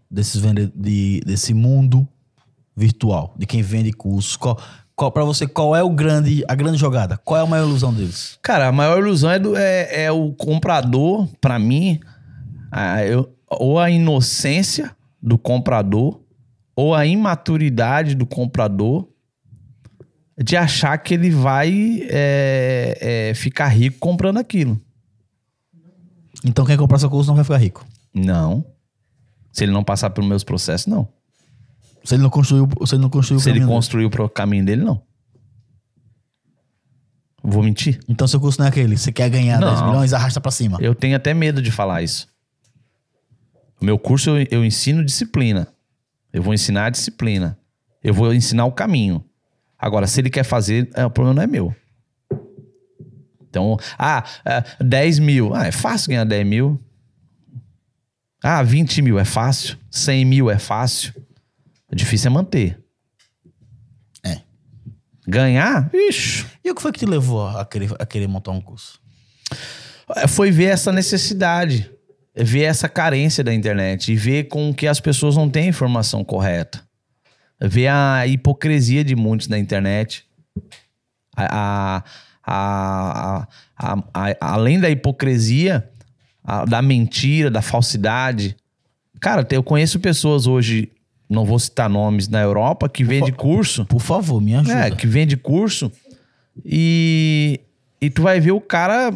desses vende de, desse mundo virtual, de quem vende cursos? Qual, qual, para você, qual é o grande, a grande jogada? Qual é a maior ilusão deles? Cara, a maior ilusão é, do- é- é o comprador, pra mim, a- eu- ou a inocência do comprador, ou a imaturidade do comprador de achar que ele vai é, é, ficar rico comprando aquilo. Então quem comprar seu curso não vai ficar rico. Não. Se ele não passar pelos meus processos, não. Se ele não construiu, se ele não construiu o Se ele dele. construiu pro caminho dele, não. Vou mentir? Então seu curso não é aquele. Você quer ganhar Não. 10 milhões, arrasta pra cima. Eu tenho até medo de falar isso. O meu curso eu, eu ensino disciplina. Eu vou ensinar a disciplina. Eu vou ensinar o caminho. Agora, se ele quer fazer, é, o problema não é meu. Então, ah, é, 10 mil. Ah, é fácil ganhar 10 mil. Ah, 20 mil é fácil. 100 mil é fácil. O difícil é manter. É. Ganhar? Ixi. E o que foi que te levou a querer, a querer montar um curso? É, foi ver essa necessidade, ver essa carência da internet e ver com que as pessoas não têm a informação correta. Ver a hipocrisia de muitos na internet. A, a- a- além da hipocrisia, a- da mentira, da falsidade. Cara, eu conheço pessoas hoje, não vou citar nomes, na Europa, que vende curso. Por favor, me ajuda. É, que vende curso e, e tu vai ver o cara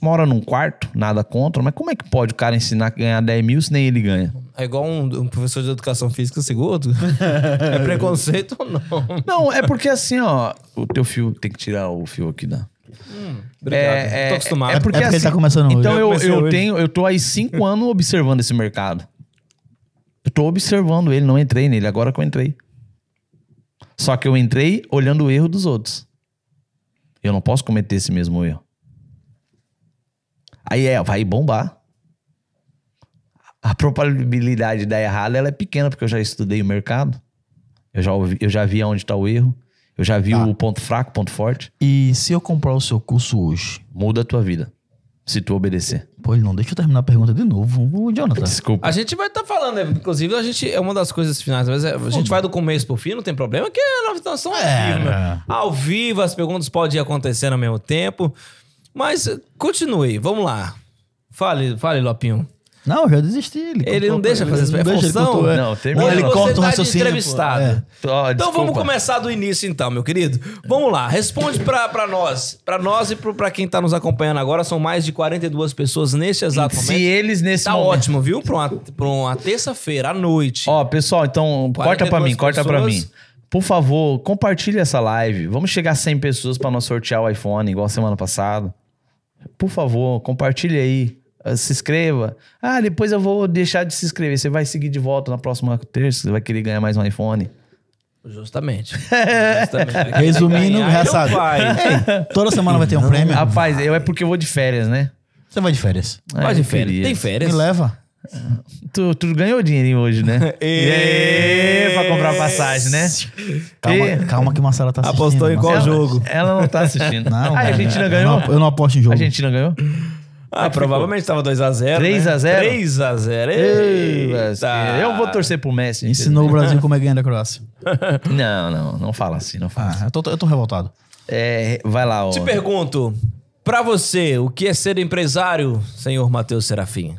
mora num quarto, nada contra, mas como é que pode o cara ensinar a ganhar 10 mil se nem ele ganha? É igual um, um professor de educação física segundo. é preconceito ou não? Não, é porque assim, ó, o teu fio, tem que tirar o fio aqui da... Obrigado. Tô acostumado. É porque, É porque ele assim, tá começando hoje. Então Eu eu, comecei eu hoje. tenho, eu tô aí cinco anos observando esse mercado. Tô observando ele, não entrei nele, agora que eu entrei. Só que eu entrei olhando o erro dos outros. Eu não posso cometer esse mesmo erro. Aí é, vai bombar. A probabilidade de dar errado ela é pequena, porque eu já estudei o mercado. Eu já, ouvi- eu já vi onde está o erro. Eu já vi Tá. o ponto fraco, ponto forte. E se eu comprar o seu curso hoje? Muda a tua vida. Se tu obedecer. Pô, ele não deixa eu terminar a pergunta de novo. O Jonathan. Desculpa. A gente vai estar falando, né? inclusive, a gente é uma das coisas finais, mas é- a gente vai do começo pro fim, não tem problema, que é nós estamos ao É, vivo, né? Ao vivo, as perguntas podem acontecer ao mesmo tempo. Mas continue, vamos lá. Fale, fale, Lopinho. Não, eu já desisti. Ele, Ele não deixa fazer não deixa, ele função? cortou, é. Não, termina. Ele corta o tá raciocínio. pô. entrevistado. É. Ó, Então vamos começar do início então, meu querido. Vamos lá, responde pra, pra nós. Pra nós e pro, pra quem tá nos acompanhando agora, são mais de 42 pessoas neste exato Se momento. eles nesse Tá momento... ótimo, viu? Pra uma, pra uma terça-feira à noite. Ó, pessoal, então corta pra 42 mim, corta pra pessoas. mim. Por favor, compartilhe essa live. Vamos chegar a 100 pessoas pra nós sortear o iPhone, igual semana passada. Por favor, compartilhe aí. Eh, Se inscreva. Ah, depois eu vou deixar de se inscrever. Você vai seguir de volta na próxima terça. Você vai querer ganhar mais um iPhone. Justamente. Justamente. Resumindo, Ganhar, já sabe. vai. Ei, toda semana vai ter um prêmio. Rapaz, eu é porque eu vou de férias, né? Você vai de férias. Ah, Vai de eu férias. queria. Tem Me férias? leva. Tu, tu ganhou dinheirinho hoje, né? Ê, pra comprar passagem, né? Calma, E- calma que Marcela tá assistindo. Apostou em qual jogo? Ela não tá assistindo. Não, ah, a. Argentina Eu ganhou? não- Eu não aposto em jogo. A Argentina ganhou? Ah, provavelmente tava 2x0. 3 a 0? 3x0. Ei, Eu vou torcer pro Messi. Ensinou o Brasil como é ganhar da Croácia. Não, não, não fala assim, não fala assim. Ah, eu tô, eu tô revoltado. É, vai lá, ó. Te pergunto, pra você, o que é ser empresário, senhor Matheus Serafim?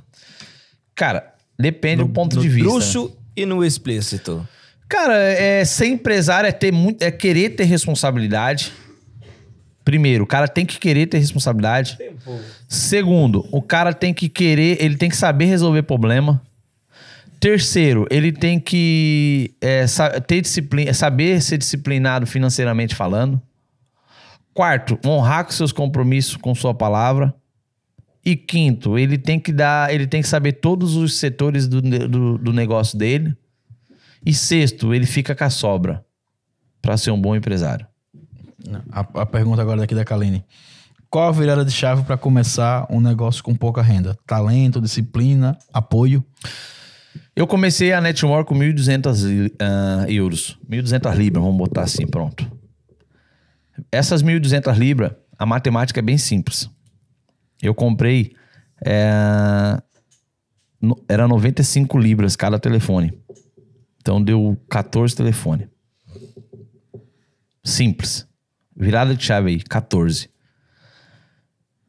Cara, depende do ponto no de vista. Bruxo e no explícito. Cara, é, ser empresário é ter muito, é querer ter responsabilidade. Primeiro, o cara tem que querer ter responsabilidade. Segundo, o cara tem que querer, ele tem que saber resolver problema. Terceiro, ele tem que é, ter disciplina, saber ser disciplinado financeiramente falando. Quarto, honrar com seus compromissos com sua palavra. E quinto, ele tem que dar, ele tem que saber todos os setores do, do, do negócio dele. E sexto, ele fica com a sobra para ser um bom empresário. A, a pergunta agora daqui da Kaline. Qual a virada de chave para começar um negócio com pouca renda? Talento, disciplina, apoio? Eu comecei a Network com 1.200 li- ah, euros. 1.200 libras, vamos botar assim, pronto. Essas 1.200 libras, a matemática é bem simples. Eu comprei... é, era 95 libras cada telefone. Então deu 14 telefones. Simples. Virada de chave aí, 14.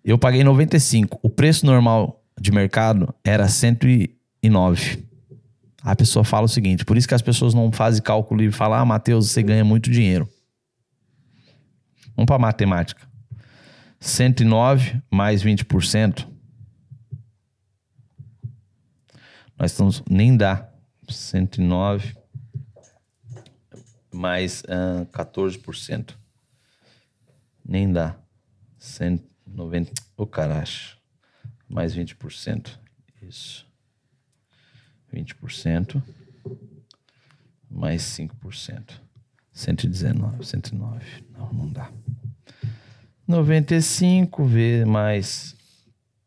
Eu paguei 95. O preço normal de mercado era 109. A pessoa fala o seguinte, por isso que as pessoas não fazem cálculo e falam, ah, Matheus, você ganha muito dinheiro. Vamos para matemática. 109 mais 20%. Nós estamos, nem dá. 109 mais ah, 14%. Nem dá. 190. Ô, caracho. Mais 20%. Isso. 20%. Mais 5%. 119. 109. Não, não dá. 95 vezes mais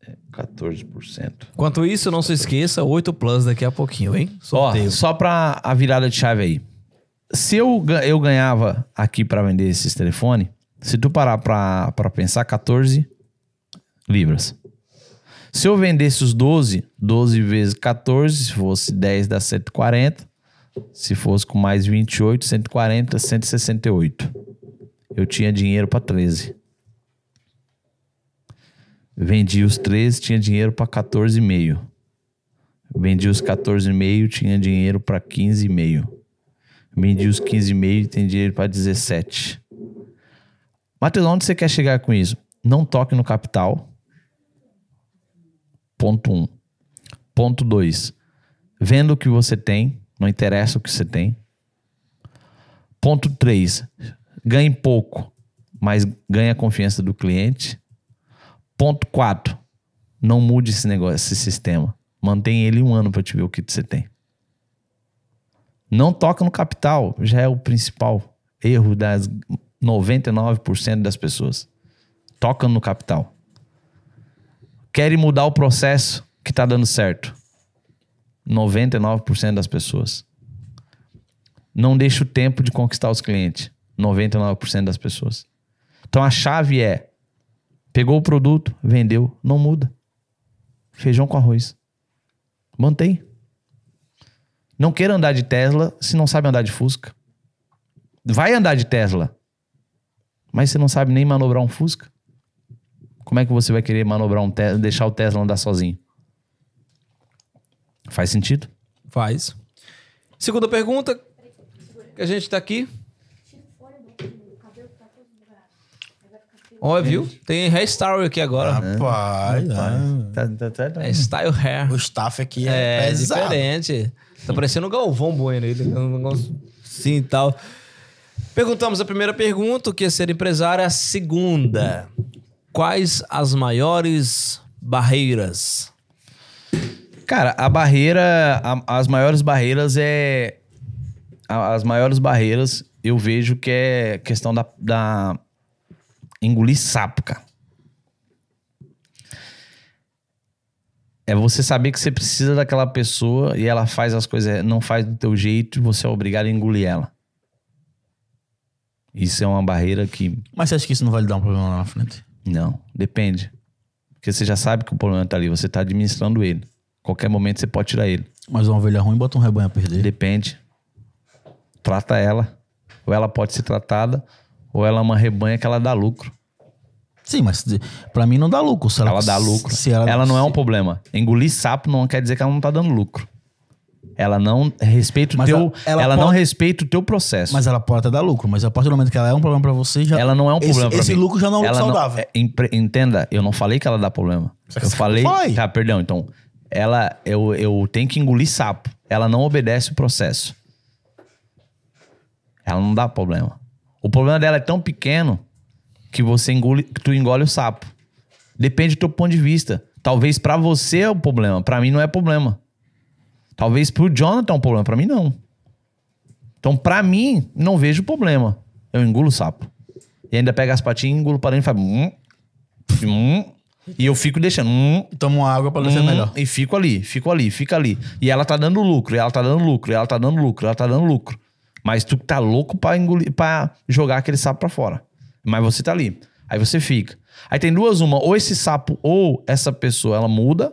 é, 14%. Enquanto isso, não se esqueça, 8 Plus daqui a pouquinho, hein? Ó, Sorteio. só pra a virada de chave aí. Se eu, eu ganhava aqui pra vender esses telefones, se tu parar pra pensar, 14 libras. Se eu vendesse os 12, 12 vezes 14, se fosse 10 dá 140. Se fosse com mais 28, 140, 168. Eu tinha dinheiro pra 13. Vendi os 13, tinha dinheiro pra 14,5. Vendi os 14,5, tinha dinheiro para 15,5. Vendi os 15,5, tem dinheiro para 17. Matheus, onde você quer chegar com isso? Não toque no capital. Ponto 1. Um. Ponto 2. Venda o que você tem, não interessa o que você tem. Ponto 3. Ganhe pouco, mas ganhe a confiança do cliente. Ponto 4. Não mude esse negócio, esse sistema. Mantém ele um ano para te ver o que você tem. Não toca no capital, já é o principal erro das 99% das pessoas. Toca no capital. Querem mudar o processo que tá dando certo. 99% das pessoas. Não deixa o tempo de conquistar os clientes. 99% das pessoas. Então a chave é pegou o produto, vendeu, não muda. Feijão com arroz. Mantém. Não queira andar de Tesla se não sabe andar de Fusca. Vai andar de Tesla, mas você não sabe nem manobrar um Fusca. Como é que você vai querer manobrar um Tesla, deixar o Tesla andar sozinho? Faz sentido? Faz. Segunda pergunta, que a gente tá aqui. Ó, viu? Tem hairstyle aqui agora. Rapaz, Tá, tá, tá, tá. É style hair. o staff aqui é, É, pesado. diferente. Tá parecendo o Galvão Bueno aí. Um negócio assim e tal. Perguntamos a primeira pergunta, o que é ser empresário? A segunda. Quais as maiores barreiras? Cara, a barreira, a- as maiores barreiras é. a- As maiores barreiras eu vejo que é questão da, da engolir sapo, cara. É você saber que você precisa daquela pessoa e ela faz as coisas, não faz do teu jeito você é obrigado a engolir ela. Isso é uma barreira que Mas você acha que isso não vai lhe dar um problema lá na frente? não, depende. Porque você já sabe que o problema tá ali, você tá administrando ele. Qualquer momento você pode tirar ele. Mas uma ovelha ruim bota um rebanho a perder. Depende. Trata ela. Ou ela pode ser tratada, ou ela é uma rebanha que ela dá lucro. Sim, mas pra mim não dá lucro. Se ela, Ela dá lucro. Se ela, ela não é um problema. Engolir sapo não quer dizer que ela não tá dando lucro. Ela não respeita o Mas teu, ela- ela, ela não pode- respeita o teu processo. Mas ela pode dar lucro. Mas a partir do momento que ela é um problema pra você, já. ela não é um esse- problema pra Esse, mim. lucro já não é um lucro saudável. é, empre- entenda, eu não falei que ela dá problema. Que Eu você falei, falou. tá, perdão. Então, ela eu, eu tenho que engolir sapo. Ela não obedece o processo. Ela não dá problema. O problema dela é tão pequeno que você engole, que tu engole o sapo. Depende do teu ponto de vista. Talvez pra você é o problema, Pra mim não é problema. Talvez pro Jonathan é um problema, Pra mim não. Então, pra mim, não vejo problema. Eu engulo o sapo. E ainda pega as patinhas, engulo para dentro e faz. Hum, hum, e eu fico deixando. Hum, uma água pra descer hum, melhor. E fico ali, fico ali, fica ali. E ela tá dando lucro, e ela tá dando lucro, e ela tá dando lucro, ela tá dando lucro. Mas tu tá louco pra, engolir, pra jogar aquele sapo pra fora. Mas você tá ali. Aí você fica. Aí tem duas, uma. Ou esse sapo, ou essa pessoa, ela muda.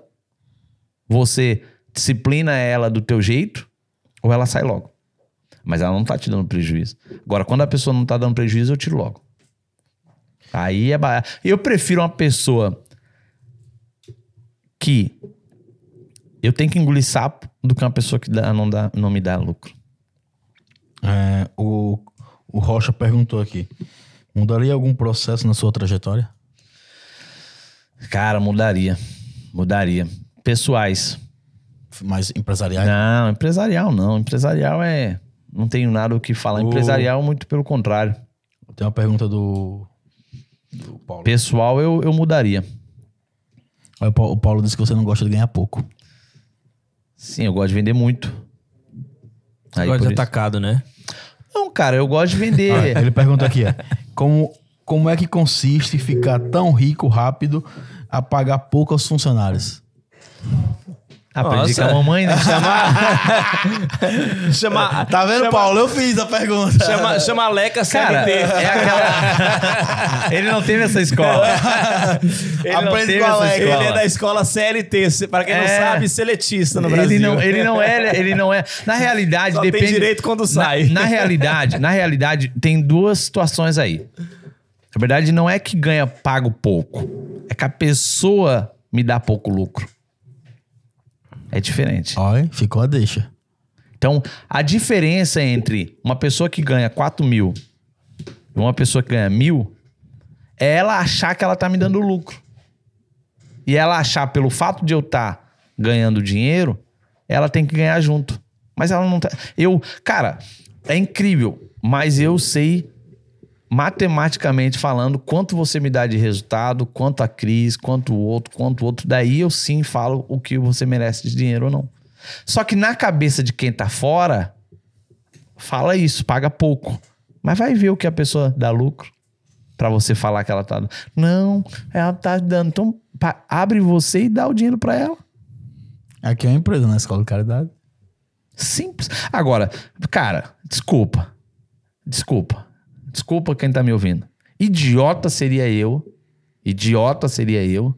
Você disciplina ela do teu jeito, ou ela sai logo. Mas ela não tá te dando prejuízo. Agora, quando a pessoa não tá dando prejuízo, eu tiro logo. Aí é ba... Eu prefiro uma pessoa que eu tenho que engolir sapo do que uma pessoa que dá- não, dá, não me dá lucro. É, o, o Rocha perguntou aqui: mudaria algum processo na sua trajetória? Cara, mudaria. Mudaria. Pessoais. Mais empresariais? Não, empresarial não. Empresarial é. Não tenho nada o que falar. O- Empresarial, muito pelo contrário. Tem uma pergunta do, do Paulo. Pessoal, eu, eu mudaria. O Paulo, o Paulo disse que você não gosta de ganhar pouco. Sim, eu gosto de vender muito. Aí, Gosta de isso. atacado, né? Não, cara, eu gosto de vender. Ele pergunta aqui: é, como, como é que consiste ficar tão rico rápido a pagar pouco aos funcionários? Aprendi Nossa. com a mamãe, né? Chama, Tá vendo, chama, Paulo? Eu fiz a pergunta. Chama, chama a Leca Cara, é aquela. Ele não teve essa escola. Ele não Aprende com a escola. Ele é da escola CLT, para quem não É. sabe, seletista no Brasil. Ele não, ele não é, ele não é. Na realidade, Só tem depende. direito quando Na- sai. Na, realidade, na realidade, tem duas situações aí. Na verdade, não é que ganha pago pouco. É que a pessoa me dá pouco lucro. É diferente. Olha, ficou a deixa. Então, a diferença entre uma pessoa que ganha 4 mil e uma pessoa que ganha mil é ela achar que ela tá me dando lucro. E ela achar, pelo fato de eu estar ganhando dinheiro, ela tem que ganhar junto. Mas ela não tá. Eu, cara, é incrível, mas eu sei matematicamente falando quanto você me dá de resultado, quanto a Cris, quanto o outro, quanto o outro. Daí eu sim falo o que você merece de dinheiro ou não. Só que na cabeça de quem tá fora, fala isso, paga pouco. Mas vai ver o que a pessoa dá lucro pra você falar que ela tá dando. Não, ela tá dando. Então, abre você e dá o dinheiro pra ela. Aqui é uma empresa, na Escola de Caridade. Simples. Agora, cara, desculpa. Desculpa. Desculpa quem tá me ouvindo. Idiota seria eu. Idiota seria eu.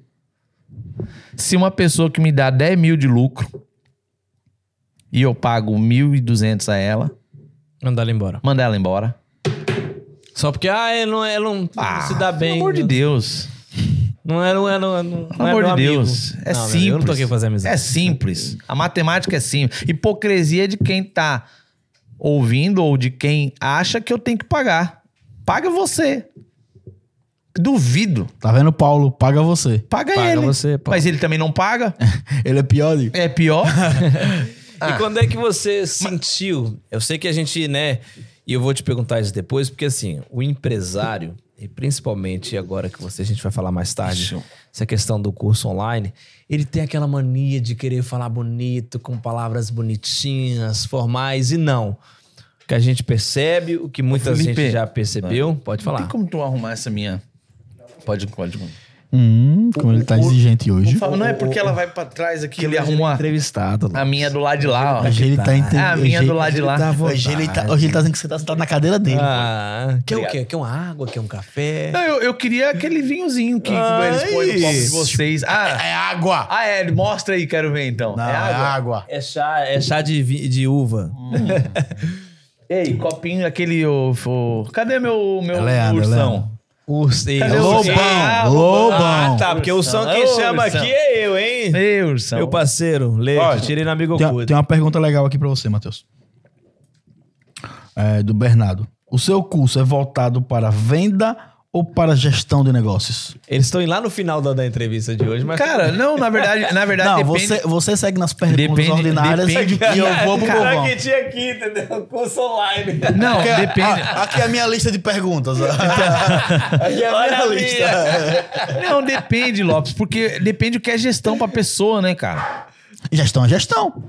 Se uma pessoa que me dá 10 mil de lucro e eu pago 1.200 a ela, Mandar ela embora. manda ela embora. Só porque, ah, ele não, ele não se dá bem. Pelo amor de Deus. Não é, não é, não é. Não, Pelo é amor de. Deus. É Não, meu, simples. Eu não tô aqui fazer amizade. É simples. A matemática é simples. Hipocrisia de quem tá ouvindo ou de quem acha que eu tenho que pagar. Paga você. Duvido. Tá vendo, Paulo? Paga você. Paga, Paga ele. você, pô. Mas ele também não paga. Ele é pior de... É pior. E quando é que você sentiu? Eu sei que a gente, né? E eu vou te perguntar isso depois, porque assim, o empresário, e principalmente agora que você, a gente vai falar mais tarde, essa questão do curso online, ele tem aquela mania de querer falar bonito, com palavras bonitinhas, formais, e não. O que a gente percebe, o que muita Felipe, gente já percebeu, pode Não falar. tem como tu arrumar essa minha. Pode, pode. Hum, como ele tá exigente hoje. Fala, não é porque ela vai pra trás aqui, ele Hoje arrumou a, entrevistado. a minha do lado de lá, ó. Hoje ele tá Ah, a minha do lado de lá. Hoje ele tá, hoje ele tá dizendo que você tá sentado na cadeira dele. Ah, quer o Obrigado. quê? Quer uma água? Quer um café? Não, eu, eu queria aquele vinhozinho que Ai. eles põem no copo de vocês. Ah, É água! ah, é, mostra aí, quero ver então. Não, é água? água. É chá, é chá de, de uva. Ei, copinho, aquele. O, o- cadê meu, meu É Leandro, é ursão? Leandro. Ursinho. Cadê Lobão, Ah, lobão. Ah, tá. Porque o som Ursão. quem Ô, chama ursão. aqui é eu, hein? Ei, ursão. Meu parceiro, Leite. Tirei na amigo Tem, oculto. tem uma pergunta legal aqui pra você, Matheus. É, do Bernardo. O seu curso é voltado para venda ou para gestão de negócios? Eles estão lá no final da, da entrevista de hoje, mas... Cara, não, na verdade, na verdade Não, depende. você, você segue nas perguntas Depende- ordinárias depende e eu vou pro Cara, que tinha aqui, entendeu? Curso online. Não, Aqui, depende. ah, aqui é a minha lista de perguntas. aqui é a Olha minha a lista. Não, depende, Lopes, porque depende do que é gestão pra pessoa, né, cara? Gestão é gestão.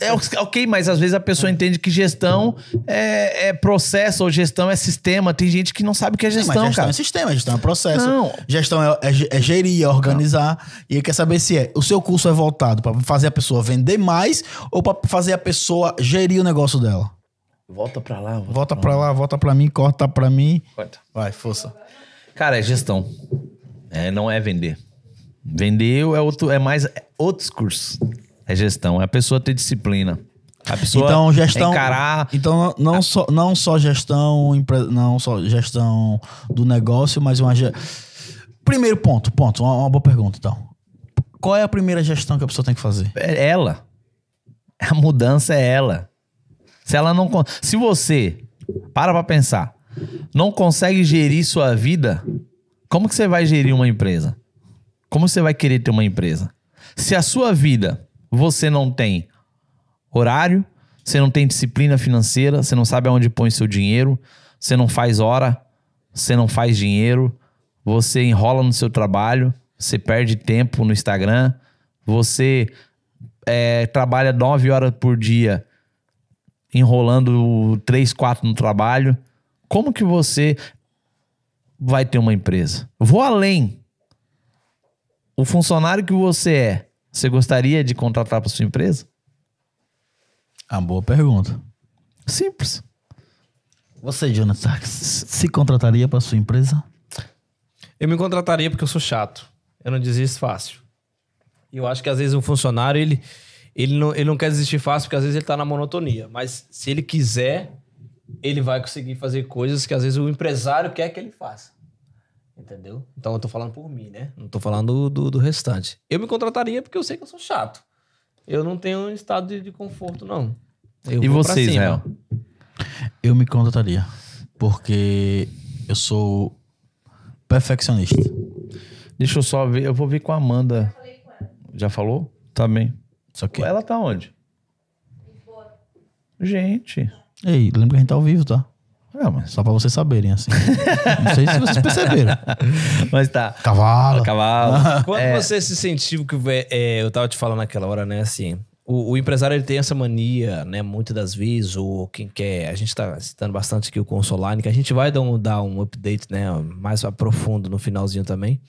É ok, mas às vezes a pessoa entende que gestão é, é processo ou gestão é sistema. Tem gente que não sabe o que é Mas gestão, gestão cara. é sistema, gestão é processo. Não. Gestão é, é é gerir, é organizar. E aí quer saber se é o seu curso é voltado para fazer a pessoa vender mais ou para fazer a pessoa gerir o negócio dela. Volta pra lá. Volta pra lá, volta pra mim, corta pra mim. Corta. Vai, força. Cara, é gestão. É, não é vender. Vender é outro, é mais outros cursos. É gestão, é a pessoa ter disciplina. A pessoa Então, gestão. encarar. Então, não, não só, não só gestão, não só gestão do negócio, mas uma. ge- Primeiro ponto, ponto, uma, uma boa pergunta, então. Qual é a primeira gestão que a pessoa tem que fazer? É ela. A mudança é ela. Se ela não. Se você. Para pra pensar. Não consegue gerir sua vida, como que você vai gerir uma empresa? Como você vai querer ter uma empresa? Se a sua vida você não tem horário, você não tem disciplina financeira, você não sabe aonde põe seu dinheiro, você não faz hora, você não faz dinheiro, você enrola no seu trabalho, você perde tempo no Instagram, você é, trabalha nove horas por dia enrolando três, quatro no trabalho. Como que você vai ter uma empresa? Vou além. O funcionário que você é, você gostaria de contratar para sua empresa? Ah, boa pergunta. Simples. Você, Jonathan, se contrataria para sua empresa? Eu me contrataria porque eu sou chato. Eu não desisto fácil. E eu acho que às vezes um funcionário, ele, ele, não, ele não quer desistir fácil porque às vezes ele tá na monotonia. Mas se ele quiser, ele vai conseguir fazer coisas que às vezes o empresário quer que ele faça. Entendeu? Então eu tô falando por mim, né? Não tô falando do, do, do restante. Eu me contrataria porque eu sei que eu sou chato. Eu não tenho um estado de, de conforto, não. Eu e você. Israel? Eu me contrataria. Porque eu sou perfeccionista. Deixa eu só ver. Eu vou ver com a Amanda. Já falou? Tá bem. Só que. Ela tá onde? Gente. Ei, lembra que a gente tá ao vivo, tá? É, mas... Só pra vocês saberem, assim. Não sei se vocês perceberam. mas tá. Cavalo. Cavalo. Quando É. você se sentiu que é, eu tava te falando naquela hora, né, assim, o, o empresário ele tem essa mania, né, muitas das vezes, ou quem quer, a gente tá citando bastante aqui o Consoline, que a gente vai dar um, dar um update, né, mais profundo no finalzinho também.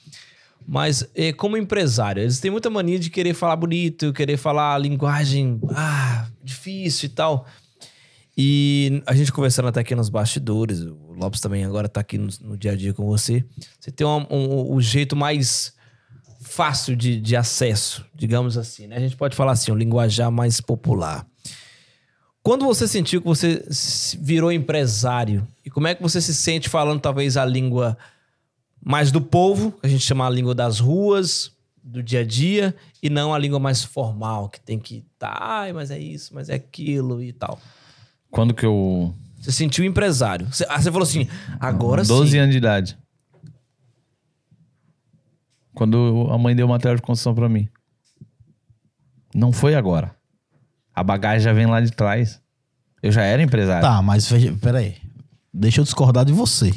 Mas é, como empresário, eles têm muita mania de querer falar bonito, querer falar linguagem, ah, difícil e tal. E a gente conversando até aqui nos bastidores, o Lopes também agora tá aqui no, no dia a dia com você. Você tem um, um, um jeito mais fácil de, de acesso, digamos assim, né? A gente pode falar assim, um linguajar mais popular. Quando você sentiu que você virou empresário, e como é que você se sente falando talvez a língua mais do povo, que a gente chama a língua das ruas, do dia a dia, e não a língua mais formal, que tem que tá, mas é isso, mas é aquilo e tal. Quando que eu. Você sentiu empresário. Você, ah, você falou assim, agora 12 sim. anos de idade. Quando a mãe deu material de construção pra mim. Não foi agora. A bagagem já vem lá de trás. Eu já era empresário. Tá, mas peraí. Deixa eu discordar de você.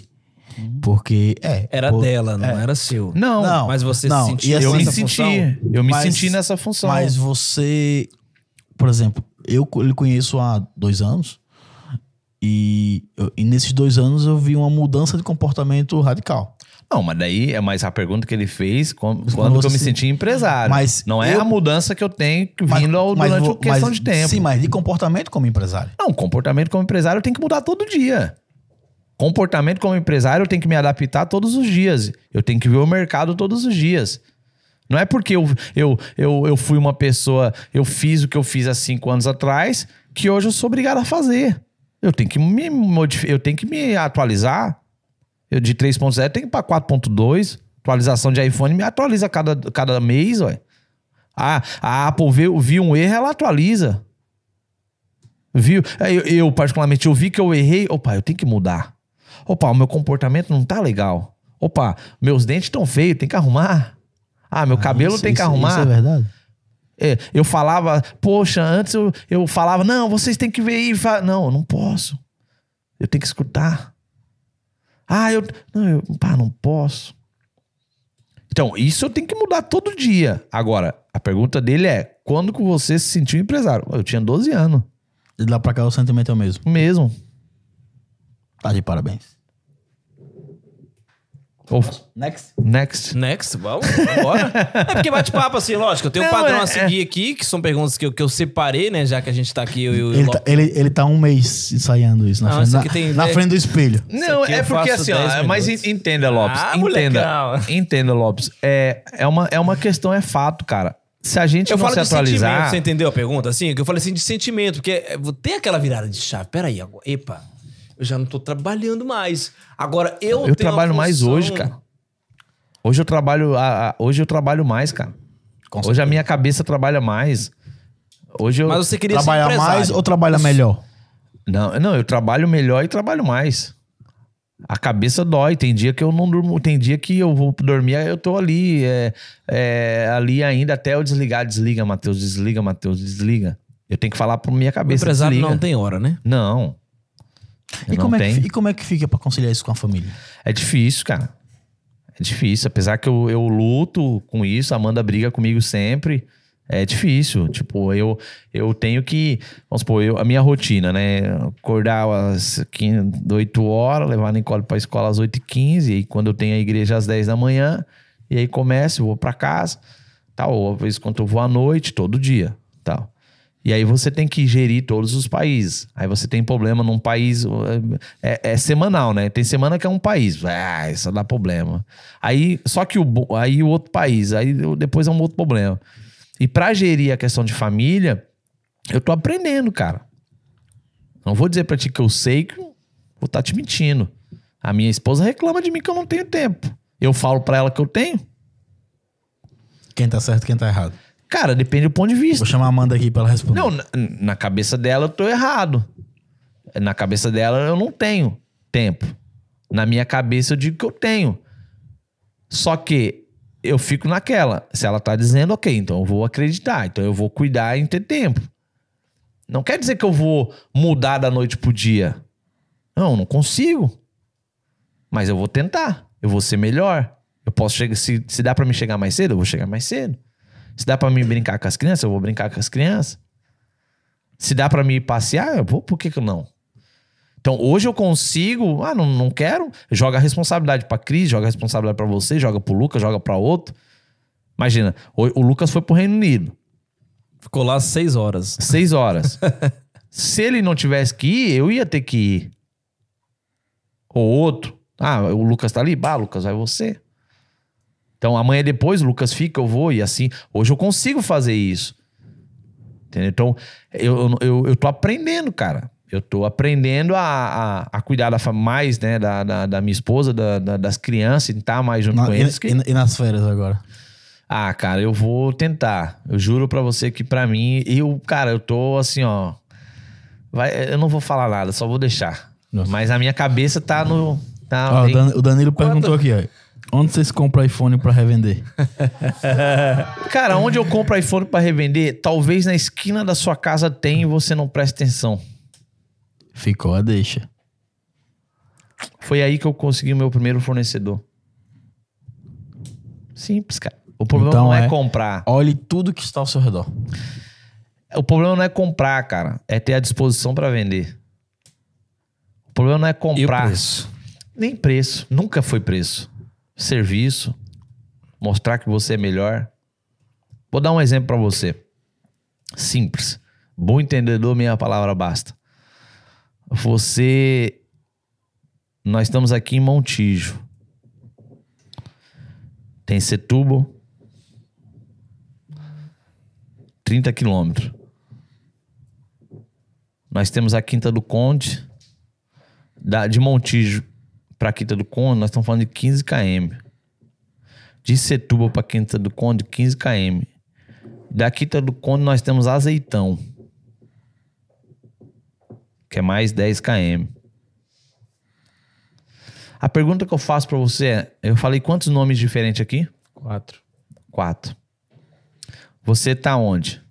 Porque, é. Era pô, dela, não era seu. Não, Não, Mas você não, se sentiu assim, eu me senti. função? Eu me Mas- senti nessa função. Mas você, por exemplo, eu lhe conheço há dois anos e, e nesses dois anos eu vi uma mudança de comportamento radical. Não, mas daí é mais a pergunta que ele fez quando, Mas quando eu me senti empresário. Mas não é eu- a mudança que eu tenho Mas- vindo ao- mas durante a questão mas- de tempo. Sim, mas de comportamento como empresário. Não, comportamento como empresário eu tenho que mudar todo dia. Comportamento como empresário eu tenho que me adaptar todos os dias. Eu tenho que ver o mercado todos os dias. Não é porque eu, eu, eu, eu fui uma pessoa, eu fiz o que eu fiz há cinco anos atrás, que hoje eu sou obrigado a fazer. Eu tenho que me modificar, eu tenho que me atualizar. Eu de 3.0 tenho que ir para 4.2. Atualização de iPhone me atualiza cada, cada mês, ué. A, a Apple viu, viu um erro, ela atualiza. Viu? Aí Eu, eu, particularmente, eu vi que eu errei. Opa, eu tenho que mudar. Opa, o meu comportamento não tá legal. Opa, meus dentes estão feios, tem que arrumar. Ah, meu cabelo Isso- tem que isso- arrumar. Isso é verdade. É, eu falava, poxa, antes eu, eu falava, não, vocês têm que ver aí. Não, eu não posso. Eu tenho que escutar. Ah, eu. Não, eu pá, não posso. Então, isso eu tenho que mudar todo dia. Agora, a pergunta dele é: quando que você se sentiu empresário? Eu tinha 12 anos. De lá pra cá o sentimento é o mesmo. Mesmo. Tá de parabéns. Ou- Next. next. Next, vamos, vambora. é porque bate-papo, assim, lógico. Eu tenho um Não, padrão é- a seguir aqui, que são perguntas que eu, que eu separei, né? Já que a gente tá aqui, eu e o Ele tá, ele, ele tá um mês ensaiando isso na, Não, frente, na, tem- na é- frente do espelho. Não, é eu porque assim, 10 ó, mas minutos. en- entenda, Lopes. Ah, entenda. molecão. Entenda, Lopes. É, é, uma, é uma questão, é fato, cara. Se a gente Eu não falo se de sentimento, atualizar. você entendeu a pergunta? Assim, que eu falei assim de sentimento, porque é, tem aquela virada de chave. Peraí, agora, epa, eu já não tô trabalhando mais. Agora eu Eu trabalho mais hoje, cara. Hoje eu trabalho, a- a- hoje eu trabalho mais, cara. Hoje a minha cabeça trabalha mais. Hoje eu Mas você queria Trabalha ser empresário. mais ou trabalha melhor? não, não, eu trabalho melhor e trabalho mais. A cabeça dói. Tem dia que eu não durmo, tem dia que eu vou dormir, eu tô ali, é, é, ali ainda até eu desligar. Desliga, Matheus, desliga, Matheus, desliga. Eu tenho que falar pra minha O cabeça. empresário desliga. não tem hora, né? Não. E como, é que, e como é que fica pra conciliar isso com a família? É difícil, cara. É difícil. Apesar que eu, eu luto com isso, a Amanda briga comigo sempre. É difícil. Tipo, eu, eu tenho que. Vamos supor, eu, a minha rotina, né? Acordar às 15, 8 horas, levar a Nicole pra escola às 8h15. E aí, quando eu tenho a igreja às 10 da manhã, e aí começo, vou pra casa, tal. Ou às vezes quando eu vou à noite, todo dia, tal. E aí você tem que gerir todos os países. Aí você tem problema num país. É, é semanal, né? Tem semana que é um país. Ah, isso dá problema. Aí, só que o, aí o outro país, aí depois é um outro problema. E pra gerir a questão de família, eu tô aprendendo, cara. Não vou dizer pra ti que eu sei que vou estar te mentindo. A minha esposa reclama de mim que eu não tenho tempo. Eu falo pra ela que eu tenho. Quem tá certo quem tá errado? Cara, depende do ponto de vista. Vou chamar a Amanda aqui pra ela responder. Não, na, na cabeça dela eu tô errado. Na cabeça dela eu não tenho tempo. Na minha cabeça eu digo que eu tenho. Só que eu fico naquela. Se ela tá dizendo, ok, então eu vou acreditar. Então eu vou cuidar em ter tempo. Não quer dizer que eu vou mudar da noite pro dia. Não, não consigo. Mas eu vou tentar. Eu vou ser melhor. Eu posso chegar. Se, se dá pra me chegar mais cedo, eu vou chegar mais cedo. Se dá pra mim brincar com as crianças, eu vou brincar com as crianças. Se dá pra mim passear, eu vou, por que que não? Então, hoje eu consigo, ah, não, não quero, joga a responsabilidade pra Cris, joga a responsabilidade pra você, joga pro Lucas, joga pra outro. Imagina, o, o Lucas foi pro Reino Unido, Ficou lá seis horas. seis horas. Se ele não tivesse que ir, eu ia ter que ir. Ou outro. Ah, o Lucas tá ali? Bah, Lucas, vai você. Então, amanhã depois o Lucas fica, eu vou, e assim. Hoje eu consigo fazer isso. Entendeu? Então, eu, eu, eu, tô aprendendo, cara. Eu tô aprendendo a, a, a cuidar da mais, né, da, da, da minha esposa, da, da- das crianças, e estar mais junto Na- com e, eles. que- e- e nas férias agora? ah, cara, eu vou tentar. Eu juro pra você que pra mim, eu, cara, eu tô assim, ó. Vai, eu não vou falar nada, só vou deixar. Nossa. Mas a minha cabeça tá no. Tá Ó, o Danilo perguntou aqui, ó. Onde vocês compram iPhone pra revender? Cara, onde eu compro iPhone pra revender, talvez na esquina da sua casa tenha e você não presta atenção. Ficou a deixa. Foi aí que eu consegui o meu primeiro fornecedor. Simples, cara. O problema Então não é, é- comprar. Olhe tudo que está ao seu redor. O problema não é comprar, cara. É ter a disposição pra vender. O problema não é E comprar. preço? Nem preço. Nunca foi preço. Serviço, mostrar que você é melhor. Vou dar um exemplo para você. Simples. Bom entendedor, minha palavra basta. Você. Nós estamos aqui em Montijo. Tem Setúbal. 30 quilômetros. Nós temos a Quinta do Conde. Da, de Montijo para Quinta do Conde, nós estamos falando de 15 km. De Setúbal para Quinta do Conde, 15 km. Da Quinta do Conde, nós temos Azeitão, que é mais 10 km. A pergunta que eu faço para você é: eu falei quantos nomes diferentes aqui? Quatro. Quatro. Você tá onde?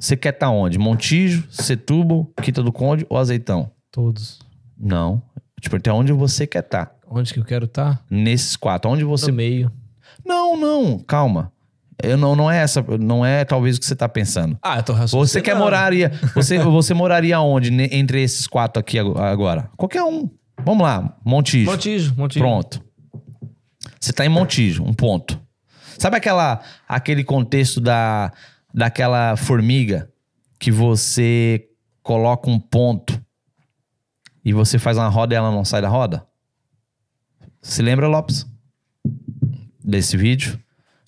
Você quer estar tá onde? Montijo, Setúbal, Quinta do Conde ou Azeitão? Todos. Não. Tipo, até onde você quer estar? Tá? Onde que eu quero estar? Tá? Nesses quatro. Onde você. No meio. Não, não, calma. Eu não, não é essa, não é talvez o que você tá pensando. Ah, eu tô raciocinando. Você quer moraria, você, você moraria onde entre esses quatro aqui agora? Qualquer um. Vamos lá, Montijo. Montijo, Montijo. Pronto. Você tá em Montijo, um ponto. Sabe aquela aquele contexto da daquela formiga que você coloca um ponto e você faz uma roda e ela não sai da roda? Se lembra, Lopes? Desse vídeo?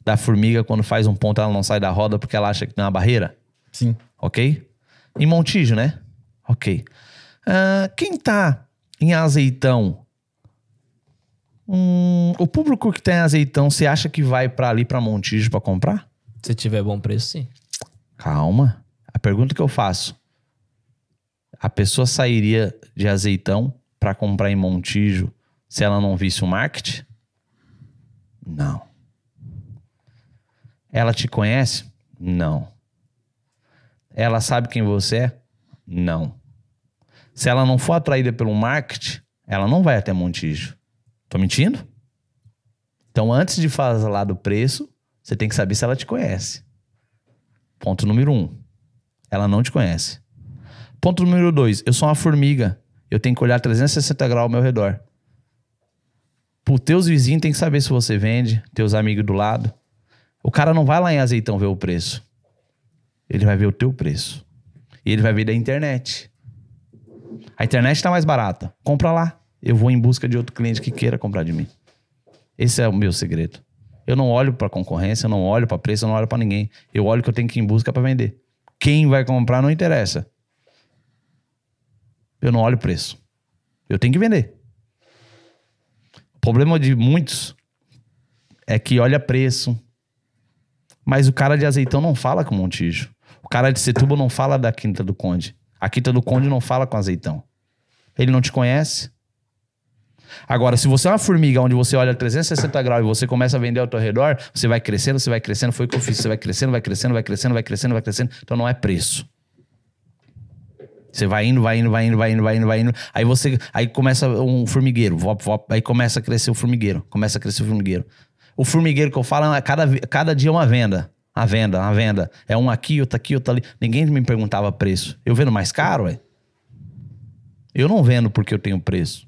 Da formiga, quando faz um ponto, ela não sai da roda porque ela acha que tem uma barreira? Sim. Ok? Em Montijo, né? Ok. Uh, quem tá em azeitão? Hum, o público que tem azeitão, você acha que vai para ali, para Montijo, para comprar? Se tiver bom preço, sim. Calma. A pergunta que eu faço: a pessoa sairia de azeitão para comprar em Montijo se ela não visse o marketing? Não. Ela te conhece? Não. Ela sabe quem você é? Não. Se ela não for atraída pelo marketing, ela não vai até Montijo. Tô mentindo? Então, antes de falar do preço, você tem que saber se ela te conhece. Ponto número um. Ela não te conhece. Ponto número dois. Eu sou uma formiga. Eu tenho que olhar 360 graus ao meu redor. Os teus vizinhos tem que saber se você vende, teus amigos do lado. O cara não vai lá em azeitão ver o preço. Ele vai ver o teu preço. E ele vai ver da internet. A internet está mais barata. Compra lá. Eu vou em busca de outro cliente que queira comprar de mim. Esse é o meu segredo. Eu não olho para concorrência, eu não olho para preço, eu não olho para ninguém. Eu olho que eu tenho que ir em busca para vender. Quem vai comprar não interessa. Eu não olho preço. Eu tenho que vender. O problema de muitos é que olha preço. Mas o cara de azeitão não fala com Montijo. O cara de Setúbal não fala da Quinta do Conde. A Quinta do Conde não fala com azeitão. Ele não te conhece. Agora, se você é uma formiga onde você olha 360 graus e você começa a vender ao teu redor, você vai crescendo, você vai crescendo, foi o que eu fiz. Você vai crescendo, vai crescendo, vai crescendo, vai crescendo, vai crescendo. Então não é preço. Você vai indo, vai indo, vai indo, vai indo, vai indo, vai indo. Aí você. Aí começa um formigueiro. Vop, vop, aí começa a crescer o formigueiro. Começa a crescer o formigueiro. O formigueiro que eu falo é cada, cada dia é uma venda. A venda, a venda. É um aqui, outro aqui, outro ali. Ninguém me perguntava preço. Eu vendo mais caro, ué? Eu não vendo porque eu tenho preço.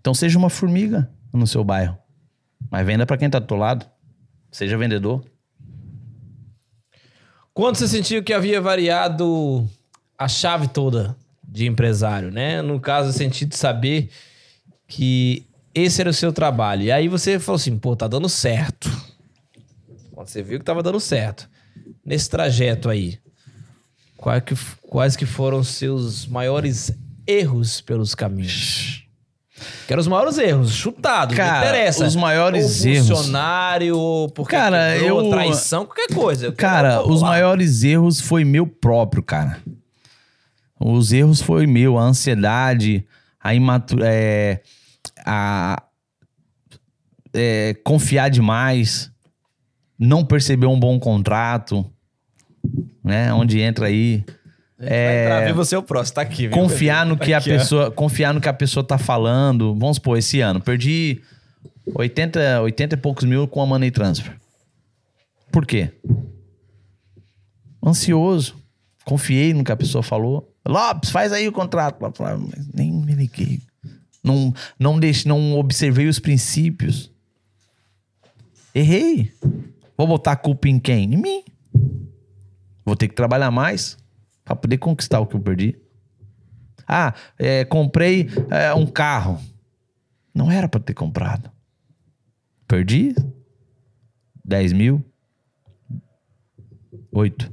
Então seja uma formiga no seu bairro. Mas venda para quem tá do teu lado. Seja vendedor. Quando você sentiu que havia variado a chave toda de empresário, né? No caso, no sentido de saber que esse era o seu trabalho. E aí você falou assim, pô, tá dando certo. Quando você viu que tava dando certo. Nesse trajeto aí, quais que, quais que foram os seus maiores erros pelos caminhos? Que eram os maiores erros, chutados, cara, não interessa. Os maiores ou erros. funcionário, porque cara, quebrou, eu traição, qualquer coisa. Cara, os maiores erros foi meu próprio, cara. Os erros foi meu, a ansiedade, a imatura, é, a é, confiar demais, não perceber um bom contrato, né? Onde entra aí é, vai ver você é o próximo, tá aqui. Viu? Confiar no que aqui, a pessoa, ó. confiar no que a pessoa tá falando. Vamos supor, esse ano, perdi 80, 80 e poucos mil com a Money Transfer. Por quê? Ansioso. Confiei no que a pessoa falou. Lopes, faz aí o contrato. Nem me liguei. Não, não, deixe, não observei os princípios. Errei. Vou botar a culpa em quem? Em mim. Vou ter que trabalhar mais para poder conquistar o que eu perdi. Ah, é, comprei é, um carro. Não era para ter comprado. Perdi 10 mil. 8.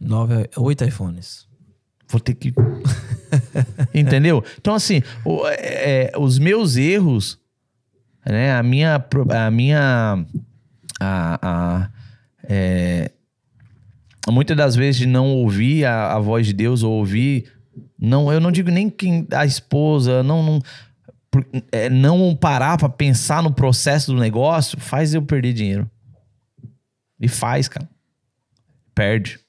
Nove, oito iPhones. Vou ter que. Entendeu? Então, assim, o- é, é, os meus erros, né? A minha. A minha. A, a- é, muitas das vezes de não ouvir a, a voz de Deus ou ouvir. Não, eu não digo nem quem a esposa, não. não é, não parar pra pensar no processo do negócio faz eu perder dinheiro. E faz, cara. Perde.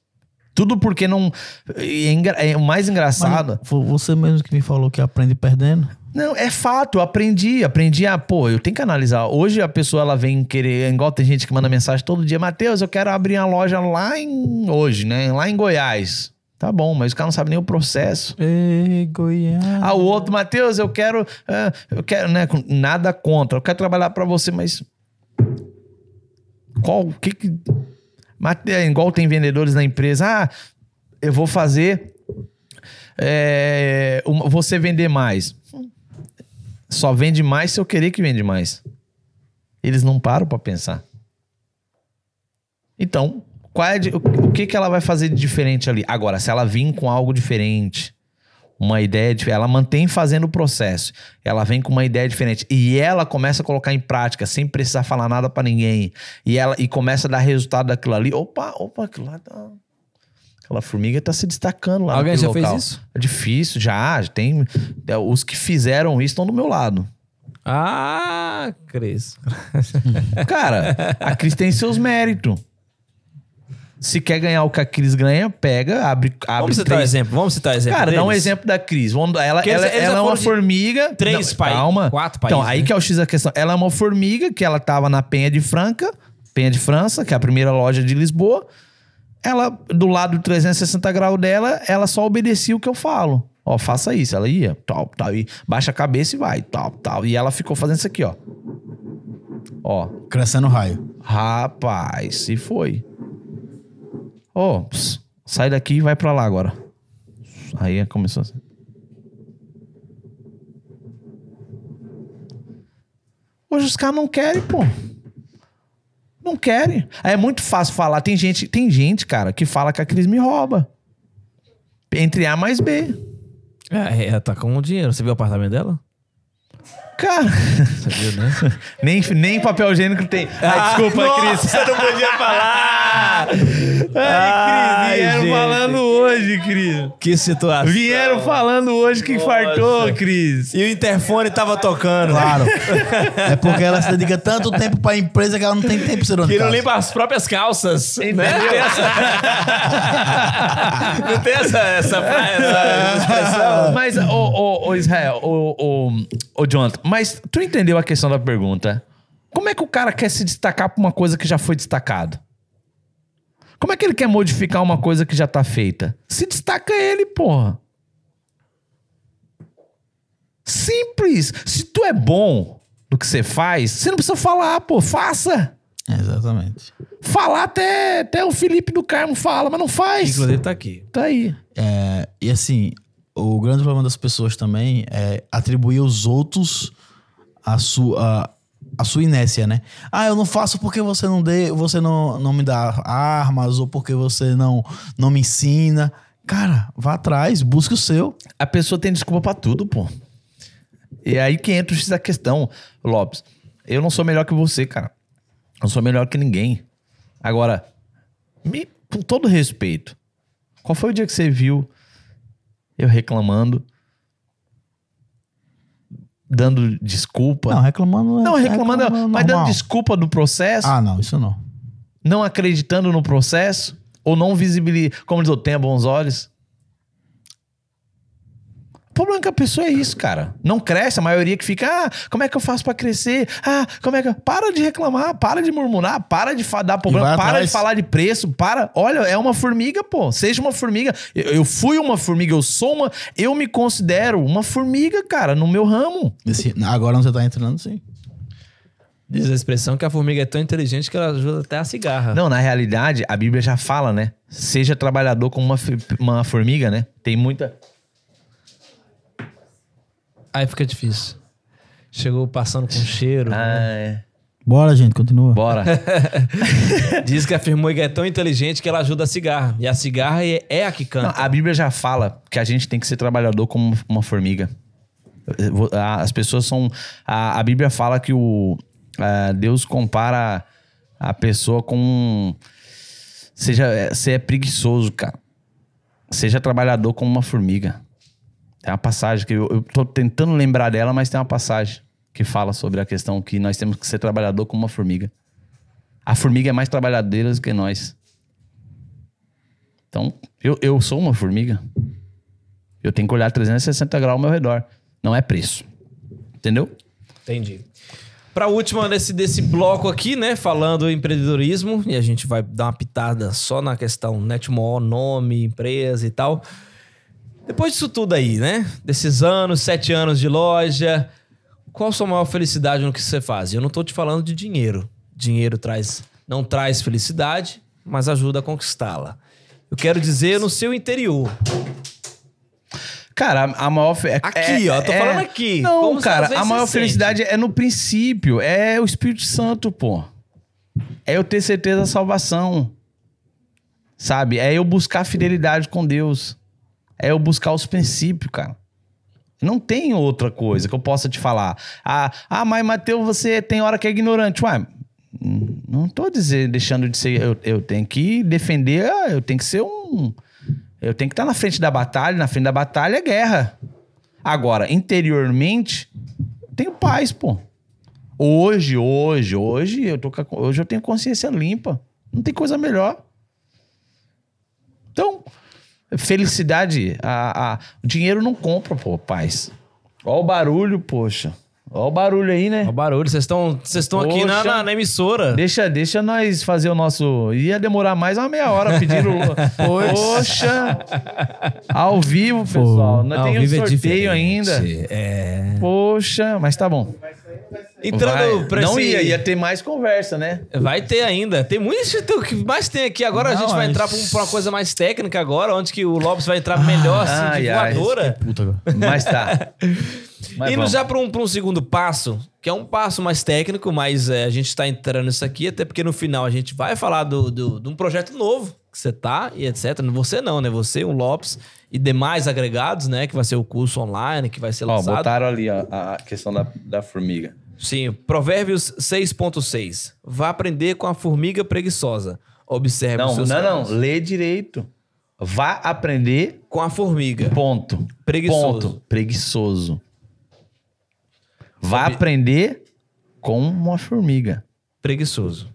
Tudo porque não. É, é o mais engraçado. Você mesmo que me falou que aprende perdendo. Não, é fato, eu aprendi, aprendi a, pô, eu tenho que analisar. Hoje a pessoa ela vem querer, igual tem gente que manda mensagem todo dia, Matheus, eu quero abrir uma loja lá em hoje, né? Lá em Goiás. Tá bom, mas o cara não sabe nem o processo. Ei, Goiás. Ah, o outro, Matheus, eu quero, eu quero, né, nada contra, eu quero trabalhar pra você, mas qual, o que que Mate- é igual tem vendedores na empresa, ah, eu vou fazer é, você vender mais. Só vende mais se eu querer que vende mais. Eles não param pra pensar. Então, qual é de- o, o que que ela vai fazer de diferente ali? Agora, se ela vir com algo diferente, uma ideia diferente, ela mantém fazendo o processo, ela vem com uma ideia diferente e ela começa a colocar em prática sem precisar falar nada pra ninguém e ela e começa a dar resultado daquilo ali. Opa, opa, aquilo lá tá Aquela formiga tá se destacando lá. Alguém já fez local. isso? É difícil, já. já Tem, é, os que fizeram isso estão do meu lado. Ah, Cris. Cara, a Cris tem seus méritos. Se quer ganhar o que a Cris ganha, pega, abre, abre Vamos citar três. exemplo. Vamos citar exemplo. Cara, dá um deles? exemplo da Cris. Ela, eles- ela, eles ela é uma formiga. três Não, países, Calma. quatro Então, países, aí né? que é o X da questão. Ela é uma formiga que ela tava na Penha de Franca, Penha de França, que é a primeira loja de Lisboa. Ela, do lado do 360 graus dela, ela só obedecia o que eu falo. Ó, faça isso. Ela ia, tal, tal, e baixa a cabeça e vai, tal, tal. E ela ficou fazendo isso aqui, ó. Ó, Crescendo raio. Rapaz, se foi. Ô, ps, sai daqui e vai pra lá agora. Aí começou assim. Hoje os caras não querem, pô. Não querem. Aí é muito fácil falar. Tem gente, tem gente, cara, que fala que a Cris me rouba. Entre A mais B. É, ela tá com dinheiro. Você viu o apartamento dela? Cara, Você viu, né? nem, nem papel higiênico tem. Ai, desculpa, Cris. Você não podia falar! Ai, Cris, vieram gente. falando hoje, Cris. Que situação. Vieram falando hoje que infartou, Cris. E o interfone tava tocando. Claro. é porque ela se dedica tanto tempo pra empresa que ela não tem tempo de ser Que não limpa as próprias calças. Né? Não tem essa, não tem essa, essa, essa expressão. Mas, ô, ô, ô, Israel, ô, ô, ô, Jonathan, mas tu entendeu a questão da pergunta? Como é que o cara quer se destacar pra uma coisa que já foi destacado? Como é que ele quer modificar uma coisa que já tá feita? Se destaca ele, porra. Simples. Se tu é bom no que você faz, você não precisa falar, pô. Faça. Exatamente. Falar até, até o Felipe do Carmo fala, mas não faz. Inclusive tá aqui. Tá aí. É, e assim, o grande problema das pessoas também é atribuir aos outros a sua, a sua inércia, né? Ah, eu não faço porque você não dê, você não, não me dá armas ou porque você não, não me ensina. Cara, vá atrás, busque o seu. A pessoa tem desculpa pra tudo, pô. E aí que entra da questão, Lopes. Eu não sou melhor que você, cara. Eu não sou melhor que ninguém. Agora, me, com todo respeito, qual foi o dia que você viu eu reclamando, dando desculpa? Não, reclamando é Não, reclamando, mas dando desculpa do processo, Ah, não, isso não. não acreditando no processo, ou não visibilizando, como diz o tenha bons olhos. O problema é que a pessoa é isso, cara. Não cresce, a maioria que fica, ah, como é que eu faço pra crescer? Ah, como é que. eu-" Para de reclamar, para de murmurar, para de dar problema, para atrás. de falar de preço, para. Olha, é uma formiga, pô. Seja uma formiga. Eu, eu fui uma formiga, eu sou uma. Eu me considero uma formiga, cara, no meu ramo. Esse- agora você tá entrando, sim. Diz a expressão que a formiga é tão inteligente que ela ajuda até a cigarra. Não, na realidade, a Bíblia já fala, né? Seja trabalhador como uma, uma formiga, né? Tem muita. Aí fica difícil. Chegou passando com cheiro. Ah, né? é. Bora, gente, continua. Bora. Diz que a formiga é tão inteligente que ela ajuda a cigarra. E a cigarra é, é a que Não, canta. a Bíblia já fala que a gente tem que ser trabalhador como uma formiga. A- As pessoas são. A, a Bíblia fala que o a, Deus compara a pessoa com. Seja, é, você é preguiçoso, cara. Seja trabalhador como uma formiga. Tem uma passagem que eu, eu tô tentando lembrar dela, mas tem uma passagem que fala sobre a questão que nós temos que ser trabalhador como uma formiga. A formiga é mais trabalhadeira do que nós. Então, eu, eu sou uma formiga. Eu tenho que olhar 360 graus ao meu redor. Não é preço. Entendeu? Entendi. Pra última desse, desse bloco aqui, né? Falando em empreendedorismo, e a gente vai dar uma pitada só na questão Netmall, nome, empresa e tal. Depois disso tudo aí, né? Desses anos, sete anos de loja, qual a sua maior felicidade no que você faz? Eu não tô te falando de dinheiro. Dinheiro traz, não traz felicidade, mas ajuda a conquistá-la. Eu quero dizer no seu interior. Cara, a, a maior. fe- é- Aqui, ó, tô falando aqui. Não, Como cara, a maior se felicidade é no princípio. É o Espírito Santo, pô. É eu ter certeza da salvação. Sabe? É eu buscar fidelidade com Deus. É eu buscar os princípios, cara. Não tem outra coisa que eu possa te falar. Ah, ah mas Mateus, você tem hora que é ignorante. Ué, não tô dizendo, deixando de ser. Eu, eu tenho que defender, ah, eu tenho que ser um. Eu tenho que estar na frente da batalha. Na frente da batalha é guerra. Agora, interiormente, eu tenho paz, pô. Hoje, hoje, hoje, eu tô hoje eu tenho consciência limpa. Não tem coisa melhor. Então, felicidade, a, a- o dinheiro não compra, pô, paz. Ó o barulho, poxa. Ó o barulho aí, né? Ó o barulho, vocês estão vocês estão aqui na, na, na emissora. Deixa, deixa nós fazer o nosso. Ia demorar mais uma meia hora pedindo. Poxa! Ao vivo, pessoal. Ao tem um é sorteio diferente. ainda. É. Poxa, mas tá bom. Entrando Vai. pra Não esse- ia, ia ter mais conversa, né? Vai ter ainda. Tem muito o que mais tem aqui. Agora a Não, gente vai mas- entrar pra, um- pra uma coisa mais técnica agora, onde que o Lopes vai entrar melhor, assim, ai, de ai. voadora. Puta, agora. Mas tá. Mas Indo vamos. já para um, pra um segundo passo, que é um passo mais técnico, mas é, a gente está entrando nisso aqui, até porque no final a gente vai falar do, do- de um projeto novo que você tá e etc. Você não, né? Você, o Lopes e demais agregados, né? Que vai ser o curso online, que vai ser Ó, lançado. botaram ali ó, a questão da, da formiga. Sim, Provérbios 6.6. Vá aprender com a formiga preguiçosa. Observe os Não, seus não, não. caminhos. Lê direito. Vá aprender. Com a formiga. Ponto. Preguiçoso. Ponto. Preguiçoso. Vá Ob- aprender com uma formiga. Preguiçoso.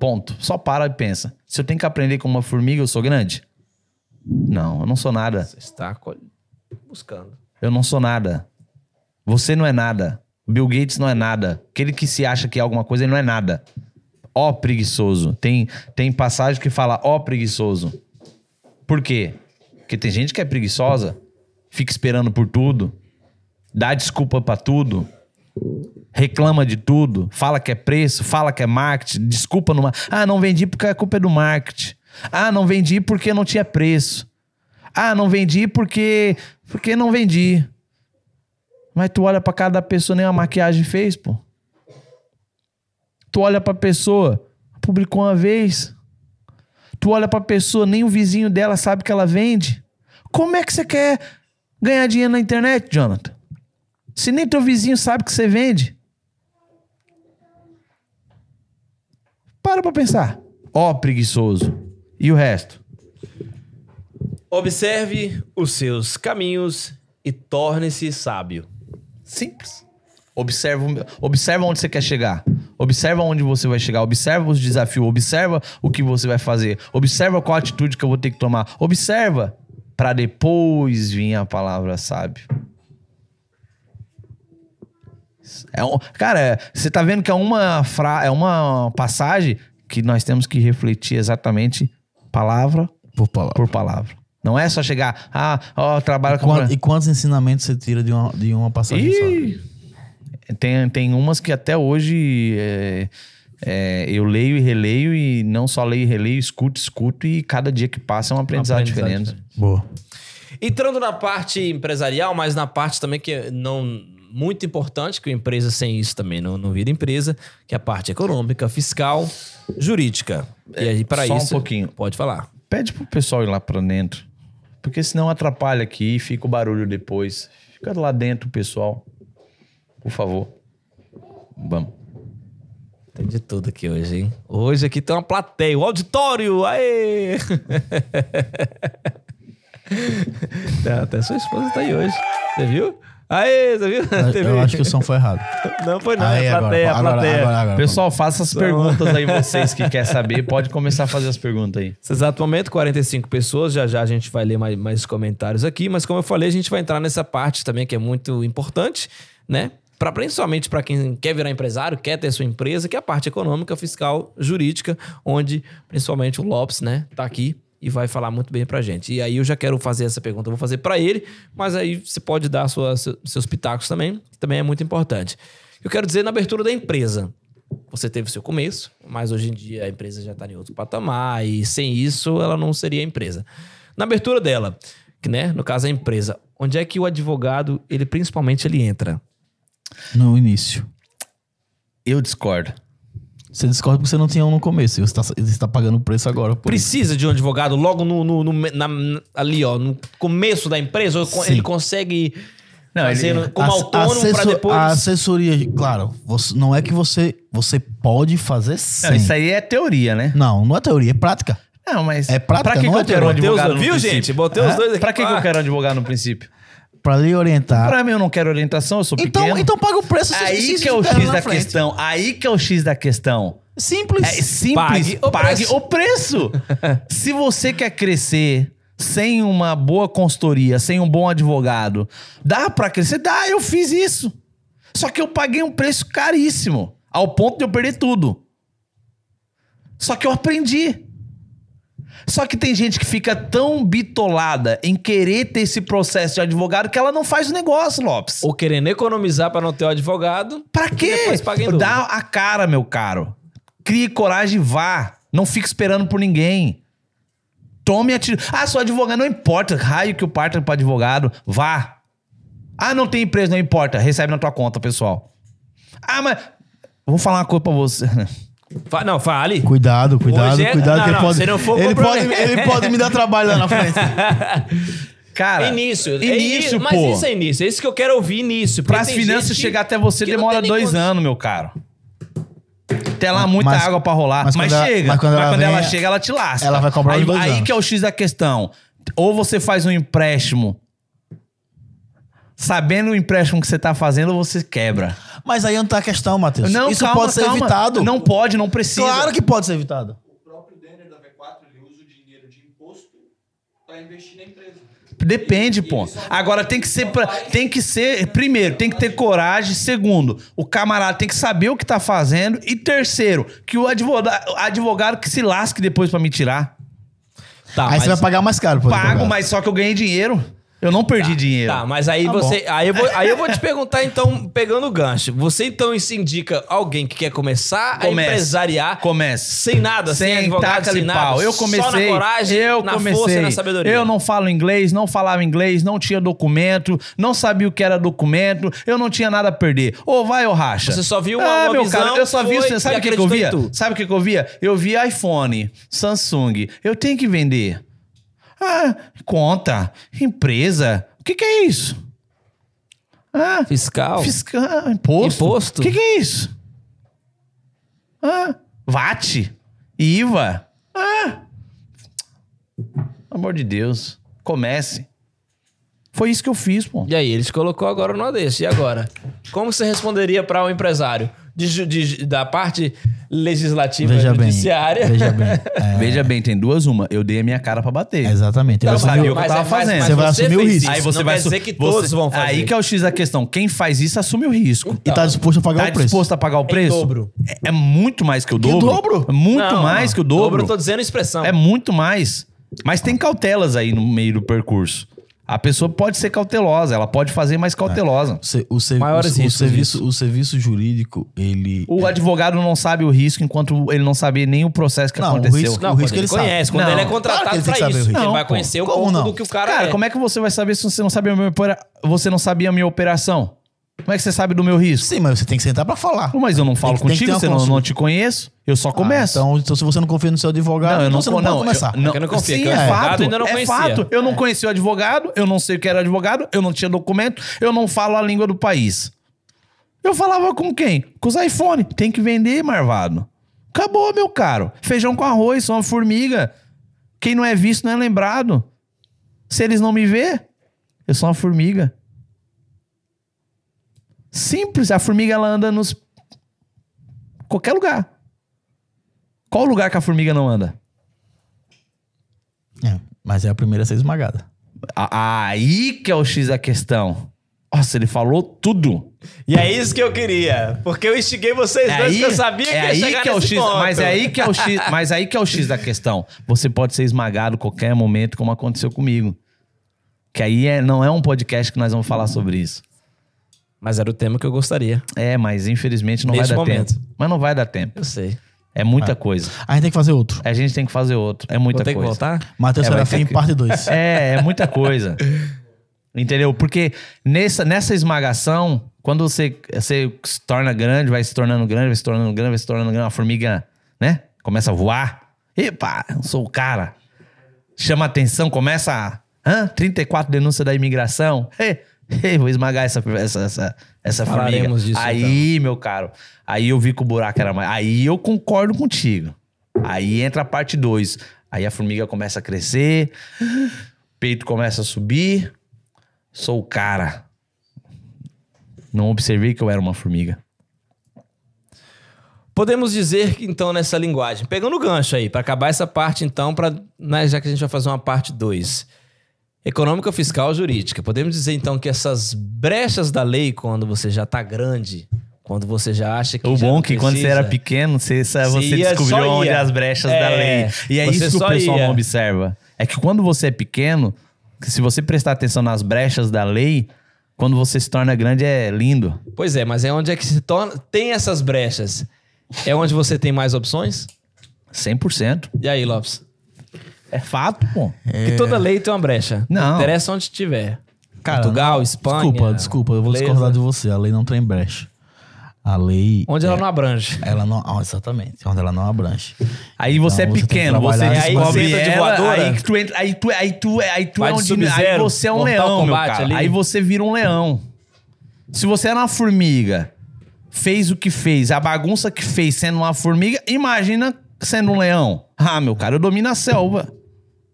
Ponto. Só para e pensa. Se eu tenho que aprender com uma formiga, eu sou grande? Não, eu não sou nada. Você está buscando. Eu não sou nada. Você não é nada. Bill Gates não é nada. Aquele que se acha que é alguma coisa, ele não é nada. Ó preguiçoso. Tem, tem passagem que fala ó preguiçoso. Por quê? Porque tem gente que é preguiçosa, fica esperando por tudo, dá desculpa pra tudo, reclama de tudo, fala que é preço, fala que é marketing, desculpa numa. Ah, não vendi porque a culpa é do marketing. Ah, não vendi porque não tinha preço. Ah, não vendi porque porque não vendi. Mas tu olha pra cara da pessoa nem a maquiagem fez, pô. Tu olha pra pessoa, publicou uma vez. Tu olha pra pessoa, nem o vizinho dela sabe que ela vende. Como é que você quer ganhar dinheiro na internet, Jonathan? Se nem teu vizinho sabe que você vende. Para pra pensar. Ó, preguiçoso. E o resto? Observe os seus caminhos e torne-se sábio. Simples. Observa, observa onde você quer chegar. Observa onde você vai chegar. Observa os desafios. Observa o que você vai fazer. Observa qual atitude que eu vou ter que tomar. Observa. Pra depois vir a palavra sábio. É um, cara, você tá vendo que é uma, fra, é uma passagem que nós temos que refletir exatamente palavra Por palavra. por palavra. Não é só chegar, ah, ó, trabalho com... Quan- E quantos ensinamentos você tira de uma, de uma passagem só? Ih, tem, tem umas que até hoje é, é, eu leio e releio e não só leio e releio, escuto, escuto e cada dia que passa é um aprendizado, aprendizado diferente. Boa. Entrando na parte empresarial, mas na parte também que é não muito importante, que a empresa sem isso também não, não vira empresa, que é a parte econômica, fiscal, jurídica. E aí, para só um isso. pouquinho. Pode falar. Pede pro pessoal ir lá pra dentro, porque senão atrapalha aqui fica o barulho depois. Fica lá dentro, pessoal. Por favor. Vamos. Tem de tudo aqui hoje, hein? Hoje aqui tem uma plateia, o auditório! Aê! Até sua esposa tá aí hoje. Você viu? Aê, você viu? Eu viu? acho que o som foi errado. Não foi não, Aí, é a plateia, a agora, plateia. agora, agora, agora. Pessoal, faça as perguntas aí, vocês que querem saber. Pode começar a fazer as perguntas aí. Nesse exato momento, 45 pessoas. Já já a gente vai ler mais, mais comentários aqui. Mas como eu falei, a gente vai entrar nessa parte também que é muito importante, né? Pra, principalmente para quem quer virar empresário, quer ter sua empresa, que é a parte econômica, fiscal, jurídica, onde principalmente o Lopes, né, tá aqui e vai falar muito bem pra gente. E aí eu já quero fazer essa pergunta, eu vou fazer para ele, mas aí você pode dar sua, seu- seus pitacos também, que também é muito importante. Eu quero dizer na abertura da empresa. Você teve seu começo, mas hoje em dia a empresa já está em outro patamar e sem isso ela não seria empresa. Na abertura dela, que né, no caso a empresa, onde é que o advogado, ele principalmente ele entra? No início. Eu discordo. Você discorda porque você não tinha um no começo. E você tá, você tá pagando o preço agora. Por isso. Precisa de um advogado logo no, no- no- na- ali, ó, no começo da empresa, ou Sim. ele consegue Não, fazer ele- no- como Ass- autônomo para depois. A assessoria, claro, você- não é que você, você pode fazer sem. Não, isso aí é teoria, né? Não, não é teoria, é prática. Não, mas. É prática, pra que, não que é eu quero um advogado viu, princípio? gente? Botei os dois aqui. Pra que, que eu quero um advogado no princípio? Pra lhe orientar. Pra mim, eu não quero orientação, eu sou então, pequeno. então paga o preço. Aí se que é o X da frente. questão. Aí que é o X da questão. Simples. É simples. Pague o Pague preço. o preço. Se você quer crescer sem uma boa consultoria, sem um bom advogado, dá pra crescer? Dá, eu fiz isso. Só que eu paguei um preço caríssimo, ao ponto de eu perder tudo. Só que eu aprendi. Só que tem gente que fica tão bitolada em querer ter esse processo de advogado que ela não faz o negócio, Lopes. Ou querendo economizar para não ter o advogado. Pra quê? depois paga em. Dá a cara, meu caro. Crie coragem e vá. Não fique esperando por ninguém. Tome atitude. Ah, sou advogado. Não importa. Raio que o parta para advogado. Vá. Ah, não tem empresa. Não importa. Recebe na tua conta, pessoal. Ah, mas... Vou falar uma coisa pra você. Fa- Não, fale. Cuidado, cuidado, é- cuidado. não, que ele não, pode, se não for ele, pode, ele pode me dar trabalho lá na frente. Cara... Início. é Início, Mas pô. isso é início. É isso que eu quero ouvir, início. Para as finanças chegar até você demora dois anos, meu caro. Tem lá muita Mas- água pra rolar. Mas, mas quando ela- chega. mas quando ela ela vem, chega, ela te lasca. ela vai cobrar aí, dois aí anos. que é o X da questão. Ou você faz um empréstimo sabendo o empréstimo que você tá fazendo, você quebra. Mas aí não tá a questão, Matheus. Não, Isso calma, pode ser calma. evitado. Não pode, não precisa. Claro que pode ser evitado. O próprio Denner da V4 ele usa o dinheiro de imposto para investir na empresa. Depende, pô. Agora tem que ser pra- tem que ser primeiro, tem que ter coragem, segundo, o camarada tem que saber o que tá fazendo e terceiro, que o advogado, advogado que se lasque depois pra me tirar. Tá, aí mas- você vai pagar mais caro. por Pago, advogado. mas só que eu ganhei dinheiro. Eu não perdi dinheiro. Tá, mas aí Tá você. Aí eu, vou, aí eu vou te perguntar, então, pegando o gancho. Você então se indica alguém que quer começar a Comece. empresariar Comece. sem nada, sem, advogado, taca-lhe sem nada. pau. Eu Só comecei, na coragem, eu na comecei. força e na sabedoria. Eu não falo inglês, não falava inglês, não tinha documento, não sabia o que era documento, eu não tinha nada a perder. Ô, vai, ô racha. Você só viu uma- ah, uma meu visão, cara, eu só vi, foi você sabe o que, que eu via? Sabe o que, que eu via? Eu via iPhone, Samsung. Eu tenho que vender. Ah, conta, empresa. O que, que é isso? Ah, Fiscal. Fiscal, imposto. Imposto. O que, que é isso? Ah, VAT, IVA. Ah, pelo amor de Deus, comece. Foi isso que eu fiz, pô. E aí, ele te colocou agora numa desse. E agora? Como você responderia para o empresário? De de- da parte legislativa Veja e bem. judiciária. Veja bem. É, Veja bem, tem duas uma. Eu dei a minha cara pra bater. exatamente. Eu Você sabia o que eu tava fazendo. Você vai assumir o risco. Aí você não vai dizer que você- todos vão fazer. Aí que é o X da questão. Quem faz isso assume o risco. E tá disposto a pagar Tá o preço. disposto a pagar o preço? dobro. É, é muito mais que o Que dobro. dobro? É Muito Não, mais não. que o dobro. eu tô dizendo expressão. É muito mais. Mas tem cautelas aí no meio do percurso. A pessoa pode ser cautelosa, ela pode fazer mais cautelosa. O, se- o, se- Maiores o- o serviço, o serviço jurídico, ele. O advogado não sabe o risco enquanto ele não sabe nem o processo que Não, o aconteceu. risco- Não, o risco ele ele sabe. conhece, quando Não. ele é Claro contratado que saber isso. o risco. Ele Não, vai pô. conhecer o Como não? do que o cara, Cara, é. como é que você vai saber se você não sabe a minha opera... você não sabia a minha operação? Como é que você sabe do meu risco? Sim, mas você tem que sentar pra falar. Mas eu não falo Tem que- tem que contigo, ter uma você não, consulta. não te conheço. Eu só começo. Ah, então, então, se você não confia no seu advogado, Não, eu então não, você não não, pode eu- começar. não, É eu não confio, Sim, que o é advogado fato, ainda não é conhecia. fato. Eu não conheci o advogado, eu não sei o que era advogado, eu não tinha documento, eu não falo a língua do país. Eu falava com quem? Com os iPhone. Tem que vender, marvado. Acabou, meu caro. Feijão com arroz, sou uma formiga. Quem não é visto não é lembrado. Se eles não me vê, eu sou uma formiga. Simples. A formiga ela anda nos qualquer lugar. Qual lugar que a formiga não anda? É, mas é a primeira a ser esmagada. Aí que é o X da questão. Nossa, ele falou tudo. E é isso que eu queria. Porque eu instiguei vocês É dois, aí, porque eu sabia que é ia aí chegar que é o X, ponto. mas é aí que é o X, mas aí que é o X da questão. Você pode ser esmagado a qualquer momento, como aconteceu comigo. Que aí é, não é um podcast que nós vamos falar sobre isso. Mas era o tema que eu gostaria. É, mas infelizmente não Neste vai dar momento. tempo. Mas não vai dar tempo. Eu sei. É muita coisa. A gente tem que fazer outro. A gente tem que fazer outro. É muita Vou ter que coisa. voltar? Matheus É, Serafim, que- parte 2. É, é muita coisa. Entendeu? Porque nessa, nessa esmagação, quando você, você se torna grande, vai se tornando grande, vai se tornando grande, vai se tornando grande, a formiga, né? Começa a voar. Epa, eu sou o cara. Chama atenção, começa a. Hã? 34 denúncias da imigração. Ei, vou esmagar essa, essa, essa, essa formiga. Disso, Aí, meu caro, aí eu vi que o buraco era mais. Aí eu concordo contigo. Aí entra a parte 2. Aí a formiga começa a crescer, peito começa a subir. Sou o cara. Não observei que eu era uma formiga. Podemos dizer que, então, nessa linguagem, pegando o gancho aí, para acabar essa parte, então, pra, né, já que a gente vai fazer uma parte 2. Econômica, fiscal, jurídica. Podemos dizer, então, que essas brechas da lei, quando você já tá grande, quando você já acha que. O bom não que quando você precisa, era pequeno, você, Você descobriu onde ia. as brechas É, da lei. E é isso que o pessoal ia. não observa. É que quando você é pequeno, que se você prestar atenção nas brechas da lei, quando você se torna grande é lindo. Pois é, mas é onde é que se torna. Tem essas brechas. É onde você tem mais opções? 100%. E aí, Lopes? É fato, pô. Que toda lei tem uma brecha. Não. Interessa onde estiver. Cara, Portugal, Espanha. Desculpa, desculpa, eu vou beleza? discordar de você. A lei não tem brecha. A lei. Onde ela não abrange. Ela não. ah, exatamente, onde ela não abrange. Aí você Então, é você tem que pequeno, você descobre cima. Aí você entra de aí tu entra, aí tu, aí tu, aí tu é um aí você é um leão, meu cara. ali. Aí você vira um leão. Se você era uma formiga, fez o que fez, a bagunça que fez sendo uma formiga, imagina sendo um leão. Ah, meu cara, eu domino a selva.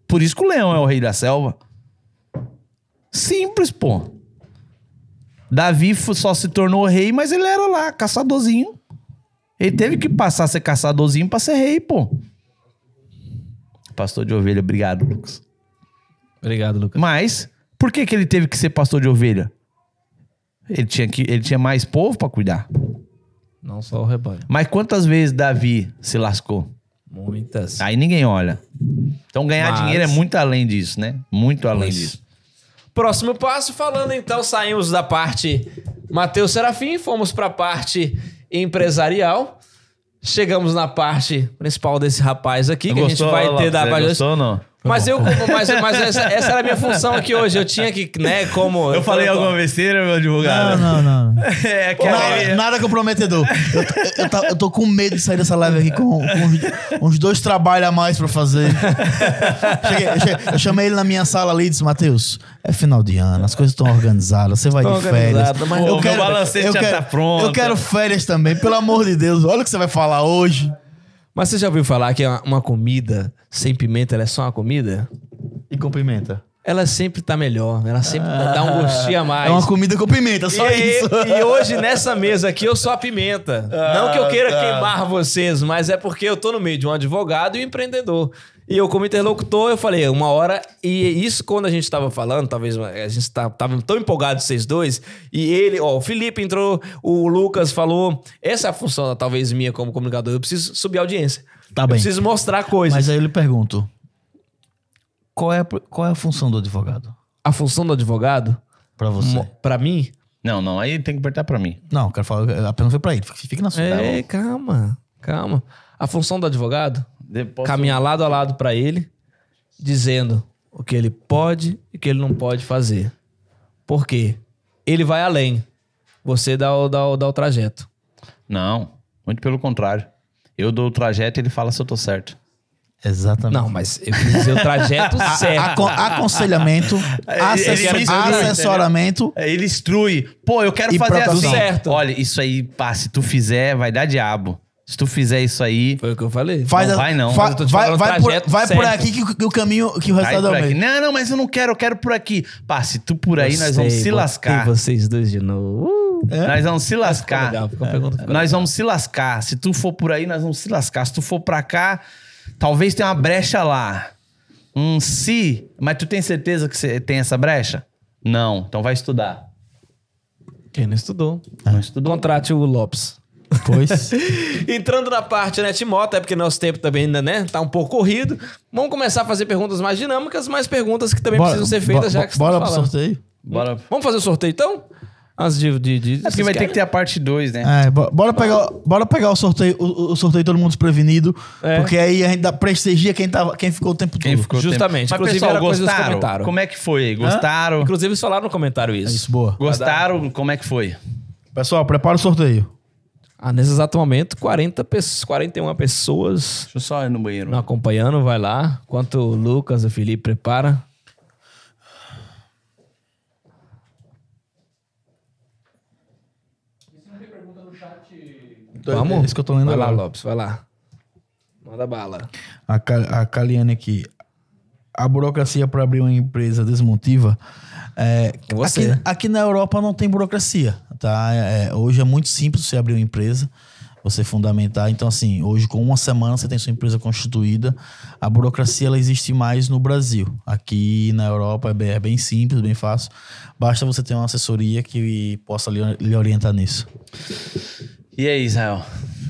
Por isso que o leão é o rei da selva. Simples, pô. Davi só se tornou rei, mas ele era lá, caçadorzinho. Ele teve que passar a ser caçadorzinho pra ser rei, pô. Pastor de ovelha, obrigado, Lucas. Obrigado, Lucas. Mas, por que, que ele teve que ser pastor de ovelha? Ele tinha, que, ele tinha mais povo pra cuidar. Não só o rebanho. Mas quantas vezes Davi se lascou? Muitas. Aí ninguém olha. Então ganhar Mas- dinheiro é muito além disso, né? Muito além Pois. disso. Próximo passo, falando então, saímos da parte Matheus Serafim, fomos para a parte empresarial. Chegamos na parte principal desse rapaz aqui, que a gente vai ter da gostou ou não? Mas eu, mas, mas essa, essa era a minha função aqui hoje. Eu tinha que, né, como. Eu falei alguma besteira, meu advogado? Não, não, não. É que Nada, nada comprometedor. Eu, tô- eu, tô- eu tô com medo de sair dessa live aqui com, com uns, uns dois trabalhos a mais pra fazer. Cheguei- eu, cheguei- eu chamei ele na minha sala ali e disse: Matheus, é final de ano, as coisas estão organizadas, você vai Tão de férias. organizado, mas- Pô, eu meu quero, balancete eu já quero, tá pronto. Eu quero férias também, pelo amor de Deus. Olha o que você vai falar hoje. Mas você já ouviu falar que uma, uma comida sem pimenta é só uma comida? E cumprimenta. Ela sempre tá melhor. Ela sempre dá um gostinho a mais. É uma comida com pimenta, só e, isso. e hoje, nessa mesa aqui, eu sou a pimenta. não que eu queira tá. queimar vocês, mas é porque eu tô no meio de um advogado e um empreendedor. E eu, como interlocutor, eu falei, uma hora. E isso, quando a gente tava falando, talvez a gente tá, tava tão empolgado, vocês dois. E ele, ó, o Felipe entrou, o Lucas falou. Essa é a função, talvez, minha como comunicador. Eu preciso subir a audiência. Tá eu bem. preciso mostrar coisas. Mas aí eu lhe pergunto: qual é, a- qual é a função do advogado? A função do advogado, Pra você? pra mim, Não, não, aí tem que apertar pra mim. Não, eu quero falar. A pergunta foi pra ele. Fique na sua. É, calma, calma. A função do advogado, Depois caminhar lado a lado pra ele, dizendo o que ele pode e o que ele não pode fazer. Por quê? Ele vai além. Você dá o, dá o, dá o trajeto. Não, muito pelo contrário. Eu dou o trajeto e ele fala se eu tô certo. Exatamente. Não, mas eu quis dizer o trajeto certo. Acon- aconselhamento, assessor- ele instrui, assessoramento. É, Ele instrui. Pô, eu quero fazer assim. Certo. Olha, isso aí, pá, se tu fizer, vai dar diabo. Se tu fizer isso aí, Foi o que eu falei. Faz Não a- vai não. fa- vai vai, por, vai por aqui que, o- que o caminho, que o vai resultado é o aqui. mesmo. Não, não, mas eu não quero, eu quero por aqui. Pá, se tu por aí, Eu nós vamos sei, se botei lascar. vocês dois de novo. Uh, Nós vamos se lascar. legal, ficou Nós vamos se lascar. Se tu for por aí, nós vamos se lascar. Se tu for pra cá, talvez tenha uma brecha lá. Um se, mas tu tem certeza que você tem essa brecha? Não, então vai estudar. Quem não estudou? Não estudou. Contrate o Lopes. Pois. Entrando na parte Netmoto, é porque nosso tempo também ainda, né, tá um pouco corrido. Vamos começar a fazer perguntas mais dinâmicas, mas perguntas que também precisam ser feitas bo- já que Bora pro sorteio? Bora. Vamos fazer o sorteio então? Antes de... de, de É porque vai ter que ter a parte 2, né? É, bo- bora, pegar, bora pegar o sorteio, o, o sorteio todo mundo desprevenido. É. Porque aí a gente dá prestigia quem, tava, quem ficou o tempo Quem todo. ficou Justamente. tempo. Mas, Inclusive, pessoal, era coisa dos gostaram? Como é que foi aí? Gostaram? Inclusive, eles falaram no comentário isso. Isso, boa. Gostaram? Como é que foi? Pessoal, prepara o sorteio. Ah, nesse exato momento, 40 pessoas, 41 pessoas Deixa eu só ir no banheiro. não acompanhando, vai lá. Enquanto o Lucas e o Felipe prepara. Vamos? É isso que eu tô lendo Vai lá, agora. Lopes, vai lá. Manda bala. A, Ca- a Caliane aqui. A burocracia para abrir uma empresa desmontiva. É, É você. aqui, aqui na Europa não tem burocracia. Tá? É, hoje é muito simples você abrir uma empresa, você fundamentar. Então, assim, hoje com uma semana você tem sua empresa constituída. A burocracia ela existe mais no Brasil. Aqui na Europa é bem, é bem simples, bem fácil. Basta você ter uma assessoria que possa lhe, lhe orientar nisso. E aí, Israel?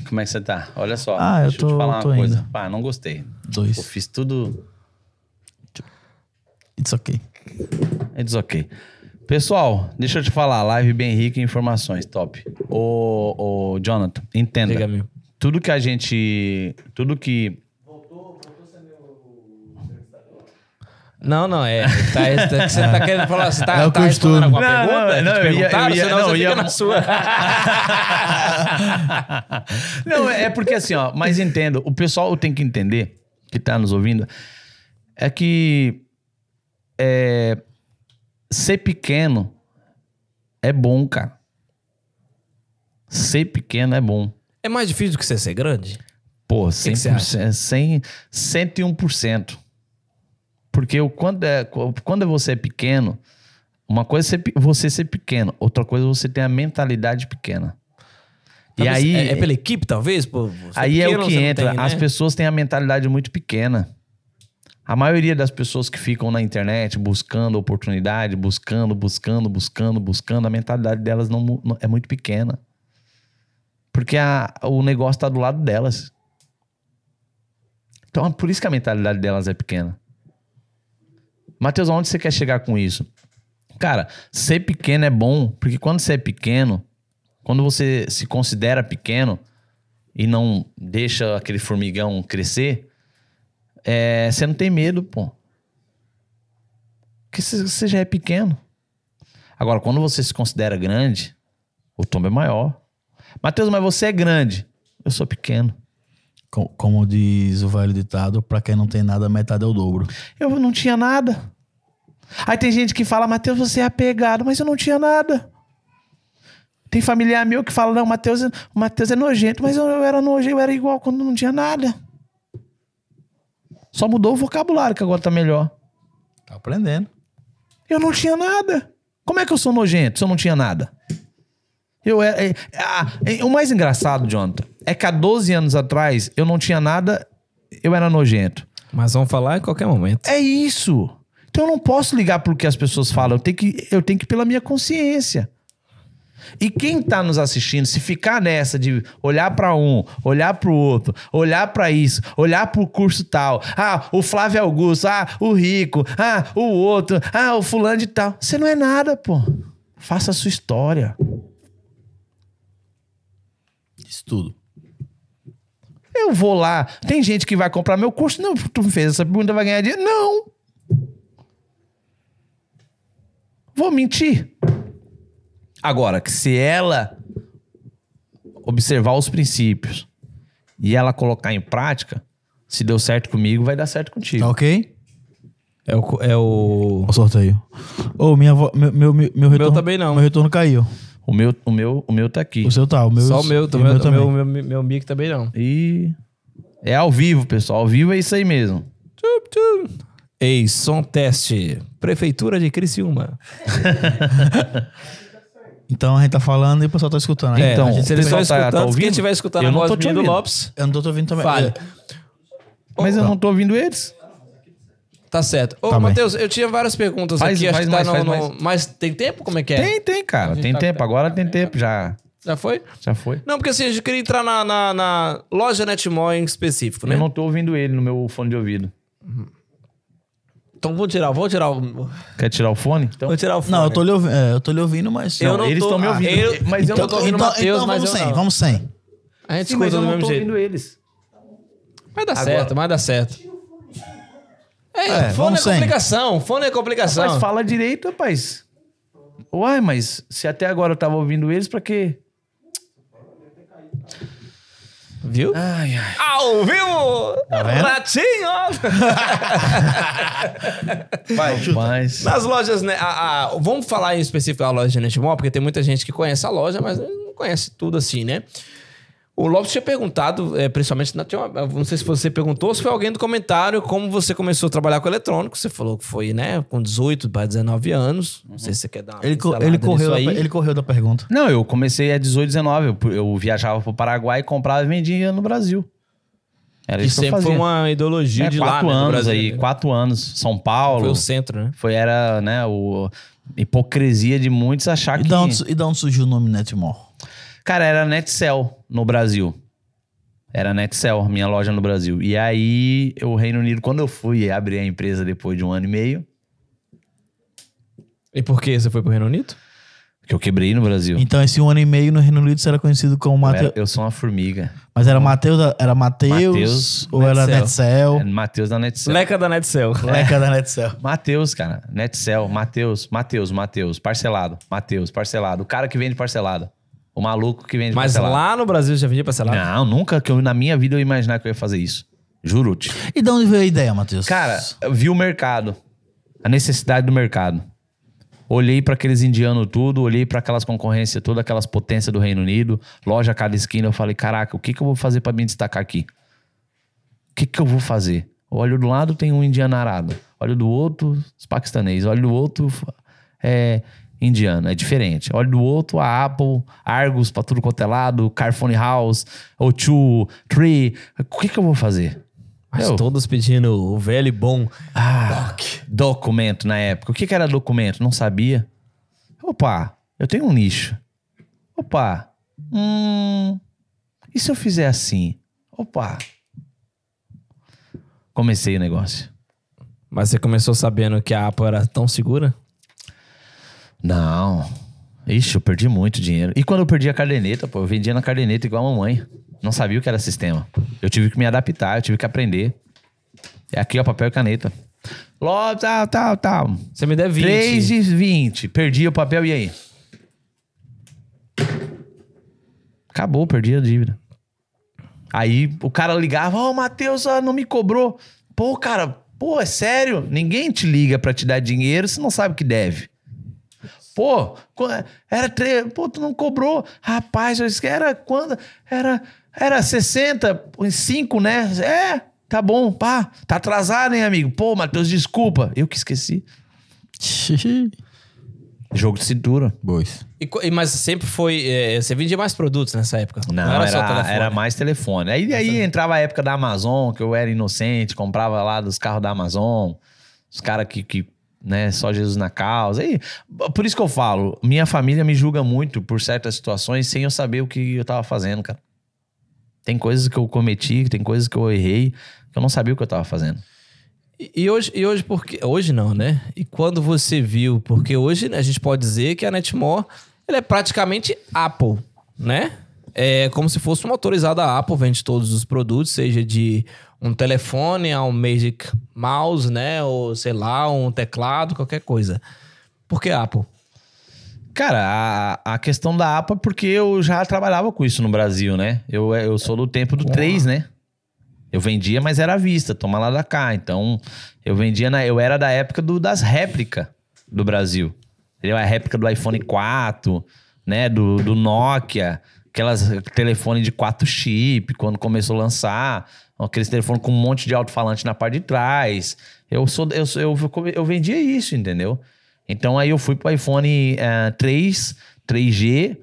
Como é que você tá? Olha só. Ah, eu deixa eu tô- te falar uma coisa. indo. Pá, não gostei. Dois. Eu fiz tudo. It's ok. It's ok. Pessoal, deixa eu te falar. Live bem rica em informações. Top. Ô, ô Jonathan, entenda. Diga-me. Tudo que a gente. Tudo que. Não, não, é. Tá, é, tá- você tá querendo falar, você tá, É o tá que respondendo alguma Não, pergunta? não, que não, eu ia- perguntaram? eu ia- Senão não, você eu ia- fica na sua. Não, é porque assim, ó, mas entendo, o pessoal tem que entender, que tá nos ouvindo, é que é, ser pequeno é bom, cara. Ser pequeno é bom. É mais difícil do que você ser grande? Pô, que você 100%, 100, 101%. Porque o, quando, é, quando você é pequeno, uma coisa é você ser pequeno, outra coisa é você ter a mentalidade pequena. E Talvez- aí, É, é pela equipe, talvez? Pô, você Aí é o que entra. tem, As né? pessoas têm a mentalidade muito pequena. A maioria das pessoas que ficam na internet buscando oportunidade, buscando, buscando, buscando, buscando, a mentalidade delas não, não- é muito pequena. Porque a- o negócio está do lado delas. Então, é por isso que a mentalidade delas é pequena. Matheus, aonde você quer chegar com isso? Cara, ser pequeno é bom, porque quando você é pequeno, quando você se considera pequeno e não deixa aquele formigão crescer, é, você não tem medo, pô. Porque você já é pequeno. Agora, quando você se considera grande, o tombo é maior. Matheus, mas você é grande. Eu sou pequeno. Co- Como diz o velho ditado, para quem não tem nada, metade é o dobro. Eu não tinha nada. Aí tem gente que fala, Matheus, você é apegado, mas eu não tinha nada. Tem familiar meu que fala, não, Matheus, é- o Matheus é nojento, mas eu, eu era nojento, eu era igual quando não tinha nada. Só mudou o vocabulário, que agora tá melhor. Tá aprendendo. Eu não tinha nada. Como é que eu sou nojento se eu não tinha nada? Eu é, é- ah, é- o mais engraçado, Jonathan, é que há 12 anos atrás eu não tinha nada, eu era nojento. Mas vamos falar em qualquer momento. É isso. Então eu não posso ligar pro que as pessoas falam, eu tenho que, eu tenho que ir pela minha consciência. E quem tá nos assistindo, se ficar nessa de olhar pra um, olhar pro outro, olhar pra isso, olhar pro curso tal, ah, o Flávio Augusto, ah, o Rico, ah, o outro, ah, o fulano de tal, você não é nada, pô. Faça a sua história. Isso tudo. Eu vou lá. Tem gente que vai comprar meu curso. Não, tu me fez essa pergunta, vai ganhar dinheiro? Não. Vou mentir. Agora, que se ela observar os princípios e ela colocar em prática, se deu certo comigo, vai dar certo contigo. Tá ok? É o. É o... O sorteio. Ô, minha vo... meu, meu, meu, meu retorno. também não. Meu retorno caiu. O meu, o meu, o meu tá aqui. O seu tá, o meu. Só o meu, o meu, também. meu, meu, meu mic também não. E é ao vivo, pessoal. Ao vivo é isso aí mesmo. Tchup, tchup. Ei, som teste. Prefeitura de Criciúma. Então a gente tá falando e o pessoal tá escutando. aí. É, Então, a gente, se eles estão pessoal tá- tá escutando, quem ouvindo? estiver escutando Eu a não voz tô te minha do ouvindo. Lopes, Eu não tô te ouvindo também. fale. Mas eu não tô ouvindo eles. Tá certo. Ô, Tá bem. Matheus, eu tinha várias perguntas Faz- aqui. Acho faz que tá mais, no, faz no- mais. Mas tem tempo? Como é que é? Tem, tem, cara. Tem tá- tempo. Agora tem tempo. Já, Já foi? já foi. Não, porque assim, a gente queria entrar na, na, na loja Netmall em específico, né? Eu não tô ouvindo ele no meu fone de ouvido. Então vou tirar, vou tirar o. Quer tirar o fone? Então, Vou tirar o fone. Não, eu tô lhe ouvindo, é, eu tô lhe ouvindo, mas. Eu Não, eles tô- estão me ah, ouvindo. eu- mas eu então não tô tô ouvindo. o então, Matheus, então mas vamos eu sem, não. vamos sem. A gente Sim, mas escuta eu do não mesmo tô jeito. ouvindo eles. Vai dar Agora- certo, vai dar certo. É, É, fone é sem. complicação, fone é complicação. Mas fala direito, rapaz. Uai, mas se até agora eu tava ouvindo eles, pra quê? Viu? Ai, ai. Ao vivo! vendo? Ratinho! Mas... Nas lojas, né? a- a- vamos falar em específico da loja de Netmall, porque tem muita gente que conhece a loja, mas não conhece tudo assim, né? O Lopes tinha perguntado, é, principalmente, na, tinha uma- não sei se você perguntou, ou se foi alguém do comentário, como você começou a trabalhar com eletrônico. Você falou que foi, né, com 18 para 19 anos. Não sei se você quer dar uma Ele, co- ele, correu, da, aí. ele correu da pergunta. Não, eu comecei a 18, 19. Eu, eu viajava pro Paraguai, comprava e vendia no Brasil. Era Que isso que eu sempre fazia. foi uma ideologia É, de lá, quatro né, do anos Brasil, aí, né? quatro anos. São Paulo. Foi o centro, né? Foi, era, né, o... Hipocrisia de muitos achar E que... da, onde, e da onde surgiu o nome Netmore? Cara, era Netcell no Brasil. Era Netcell, minha loja no Brasil. E aí, o Reino Unido, quando eu fui abrir a empresa depois de um ano e meio, E por que você foi pro Reino Unido? que eu quebrei no Brasil. Então, esse um ano e meio no Reino Unido você era conhecido como Eu, Mateus. era- eu sou uma formiga. Mas era Mateus, da- era Mateus, ou era Netcell. Netcell? É Matheus da Netcell. Leca da Netcell. Leca da Netcell. Matheus, cara. Netcell, Matheus, Matheus, Matheus, parcelado. Matheus, parcelado. O cara que vende parcelado. O maluco que vende Mas parcelado. lá no Brasil já vendia parcelado? Não, nunca que eu, na minha vida eu ia imaginar que eu ia fazer isso. Juro-te. E de onde veio a ideia, Matheus? Cara, eu vi o mercado. A necessidade do mercado. Olhei para aqueles indianos tudo, olhei para aquelas concorrências, todas aquelas potências do Reino Unido, loja a cada esquina, eu falei, caraca, o que que eu vou fazer para me destacar aqui? O que que eu vou fazer? Olho do lado tem um indiano arado, olho do outro os paquistanês, olho do outro é indiano, é diferente. Olho do outro a Apple, Argus para tudo quanto é lado, Carphone House, O2, Tree. O que que eu vou fazer? Mas Eu- todos pedindo o velho e bom. Ah, documento na época. O que, que era documento? Não sabia. Opa, eu tenho um nicho. Opa, hum, e se eu fizer assim? Opa. Comecei o negócio. Mas você começou sabendo que a Apple era tão segura? Não. Ixi, eu perdi muito dinheiro. E quando eu perdi a caderneta, pô, eu vendia na caderneta igual a mamãe. Não sabia o que era sistema. Eu tive que me adaptar, eu tive que aprender. É aqui, ó, papel e caneta. Ló, tal, tal, tal. Você me deve 20. 3 de 20. Perdi o papel e aí? Acabou, perdi a dívida. Aí o cara ligava, ó, o Matheus não me cobrou. Pô, cara, pô, é sério? Ninguém te liga pra te dar dinheiro se não sabe o que deve. Pô, era três, pô, tu não cobrou. Rapaz, eu disse era quando? Era, era 60, em 5, né? É, tá bom, pá. Tá atrasado, hein, amigo? Pô, Matheus, desculpa. Eu que esqueci. Jogo de cintura. Bois. E e- mas sempre foi. é, você vendia mais produtos nessa época? Não, era, era, só telefone. era mais telefone. Aí, aí entrava a época da Amazon, que eu era inocente, comprava lá dos carros da Amazon, os caras que, que, né, só Jesus na causa. Aí, por isso que eu falo, minha família me julga muito por certas situações sem eu saber o que eu tava fazendo, cara. Tem coisas que eu cometi, tem coisas que eu errei, que eu não sabia o que eu tava fazendo. E, e hoje, e hoje porque hoje não, né? E quando você viu, porque hoje né, a gente pode dizer que a Netmore ela é praticamente Apple, né? É como se fosse uma autorizada Apple, vende todos os produtos, seja de um telefone a um Magic Mouse, né? Ou sei lá, um teclado, qualquer coisa. Por que Apple? Cara, a, a questão da APA, porque eu já trabalhava com isso no Brasil, né? Eu, eu sou do tempo do 3, né? Eu vendia, mas era à vista, toma lá da cá. Então, eu vendia, na, eu era da época do, das réplicas do Brasil. Entendeu? A réplica do iPhone 4, né? Do, do Nokia, aquelas telefone de 4 chip, quando começou a lançar. Aqueles telefones com um monte de alto-falante na parte de trás. Eu, sou, eu, eu, eu vendia isso, entendeu? Então aí eu fui pro iPhone eh, 3, 3G,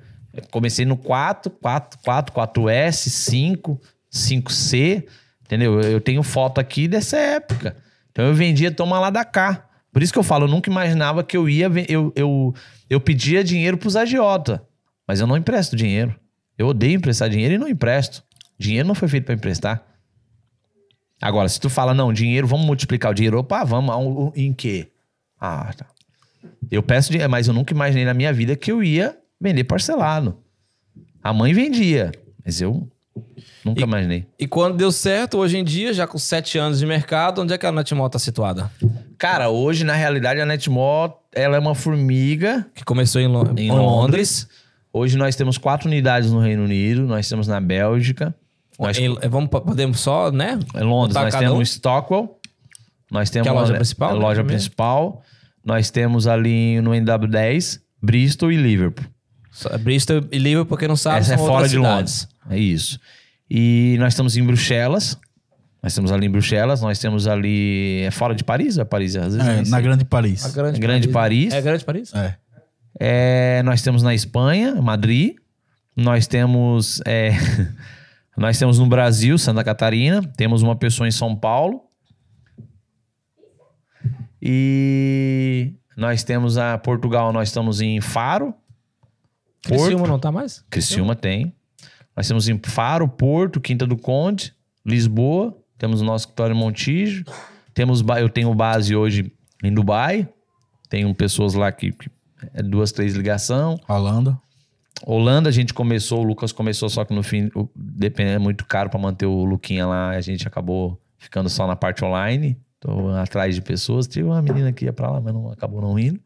comecei no 4, 4, 4, 4S, 5, 5C, entendeu? Eu tenho foto aqui dessa época. Então eu vendia toma lá da cá. Por isso que eu falo, eu nunca imaginava que eu ia, eu, eu, eu pedia dinheiro pros agiota, mas eu não empresto dinheiro. Eu odeio emprestar dinheiro e não empresto. Dinheiro não foi feito para emprestar. Agora, se tu fala, não, dinheiro, vamos multiplicar o dinheiro, opa, vamos, em quê? Ah, tá. Eu peço dinheiro, mas eu nunca imaginei na minha vida que eu ia vender parcelado. A mãe vendia, mas eu nunca imaginei. E quando deu certo, hoje em dia, já com sete anos de mercado, onde é que a Netmore está situada? Cara, hoje, na realidade, a Netmore, ela é uma formiga Que começou em, em em Londres. Hoje nós temos quatro unidades no Reino Unido, nós temos na Bélgica. Nós, Em- vamos, podemos só, né? em Londres, nós temos um? Stockwell. Nós temos Que é a loja principal, A né, loja primeiro? principal. Nós temos ali no NW10, Bristol e Liverpool. Bristol e Liverpool, porque não sabe, Essa é fora de cidades. Londres. É isso. E nós estamos em Bruxelas. Nós temos ali em Bruxelas. Nós temos ali. É fora de Paris? ou É Paris? Às vezes É, na. Grande Paris. A grande, Grande Paris. É grande Paris? É. É, nós temos na Espanha, Madrid. Nós temos. é, nós temos no Brasil, Santa Catarina. Temos uma pessoa em São Paulo. E nós temos a Portugal, nós estamos em Faro. Porto. Criciúma não tá mais? Criciúma tem. Nós temos em Faro, Porto, Quinta do Conde, Lisboa. Temos o nosso escritório em Montijo. Temos, eu tenho base hoje em Dubai. Tenho pessoas lá que, que é duas, três ligação. Holanda. Holanda a gente começou, o Lucas começou, só que no fim o- depende, é muito caro para manter o Luquinha lá. A gente acabou ficando só na parte online. Tô atrás de pessoas. Tive uma menina que ia para lá, mas não, acabou não indo.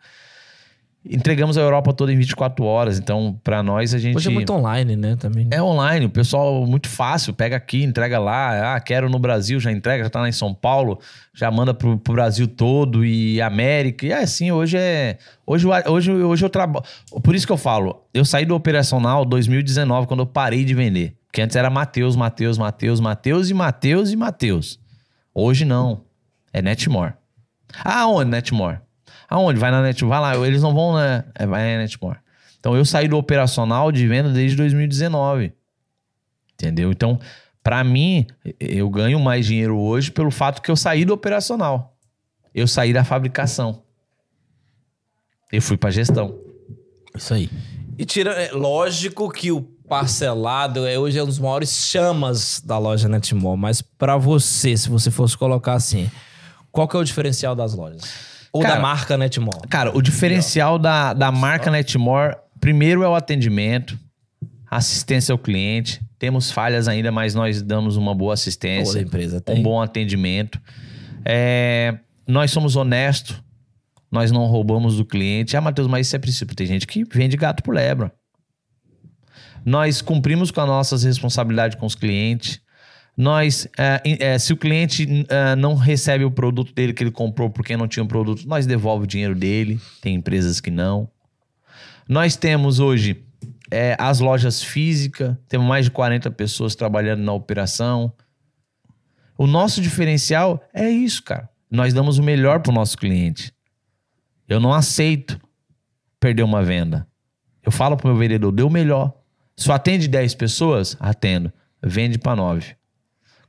Entregamos a Europa toda em 24 horas. Então, para nós, a gente. Hoje é muito online, né? Também. É online, o pessoal muito fácil, pega aqui, entrega lá. Ah, quero no Brasil, já entrega, já tá lá em São Paulo, já manda pro, pro Brasil todo e América. E é assim, hoje é. Hoje, eu- hoje, hoje eu trabalho. Por isso que eu falo, eu saí do operacional 2019, quando eu parei de vender. Porque antes era Mateus, Mateus, Mateus, Mateus e Mateus e Mateus. Hoje não. É Netmore. Ah, onde, Netmore? Aonde? Vai na Netmore. Vai lá, eles não vão, né? É, vai na Netmore. Então eu saí do operacional de venda desde 2019. Entendeu? Então, pra mim, eu ganho mais dinheiro hoje pelo fato que eu saí do operacional. Eu saí da fabricação. Eu fui pra gestão. Isso aí. E tira, é lógico que o parcelado é, hoje é um dos maiores chamas da loja Netmall, mas pra você, se você fosse colocar assim, qual que é o diferencial das lojas? Ou Cara, da marca Netmall? Cara, o diferencial da, da marca Netmore, primeiro é o atendimento, assistência ao cliente. Temos falhas ainda, mas nós damos uma boa assistência. Toda empresa um tem. bom atendimento. É, nós somos honestos, nós não roubamos do cliente. Ah, Matheus, mas isso é princípio. Tem gente que vende gato por lebra. Nós cumprimos com as nossas responsabilidades com os clientes. Nós, é, é, se o cliente é, não recebe o produto dele que ele comprou porque não tinha um produto, nós devolve o dinheiro dele. Tem empresas que não. Nós temos hoje as lojas físicas, temos mais de 40 pessoas trabalhando na operação. O nosso diferencial é isso, cara. Nós damos o melhor para o nosso cliente. Eu não aceito perder uma venda. Eu falo pro meu vendedor, dê o melhor. Só atende 10 pessoas? Atendo. Vende para 9.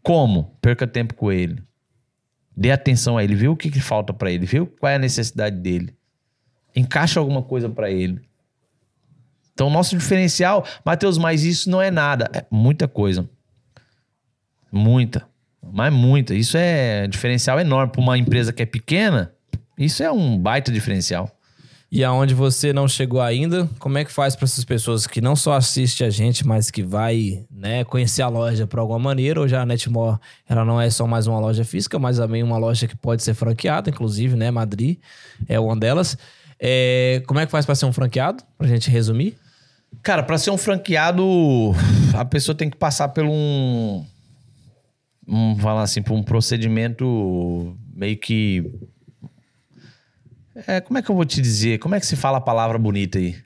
Como? Perca tempo com ele. Dê atenção a ele, vê o que, que falta para ele, vê qual é a necessidade dele. Encaixa alguma coisa para ele. Então, o nosso diferencial, Matheus, mas isso não é nada. É muita coisa. Muita. Mas muita. Isso é diferencial enorme para uma empresa que é pequena. Isso é um baita diferencial. E aonde você não chegou ainda, como é que faz para essas pessoas que não só assistem a gente, mas que vai, né, conhecer a loja por alguma maneira? Hoje a Netmore, ela não é só mais uma loja física, mas também uma loja que pode ser franqueada, inclusive, né, Madrid é uma delas. É, como é que faz para ser um franqueado? Pra gente resumir? Cara, para ser um franqueado, a pessoa tem que passar por um, um falar assim, por um procedimento meio que é, como é que eu vou te dizer? Como é que se fala a palavra bonita aí?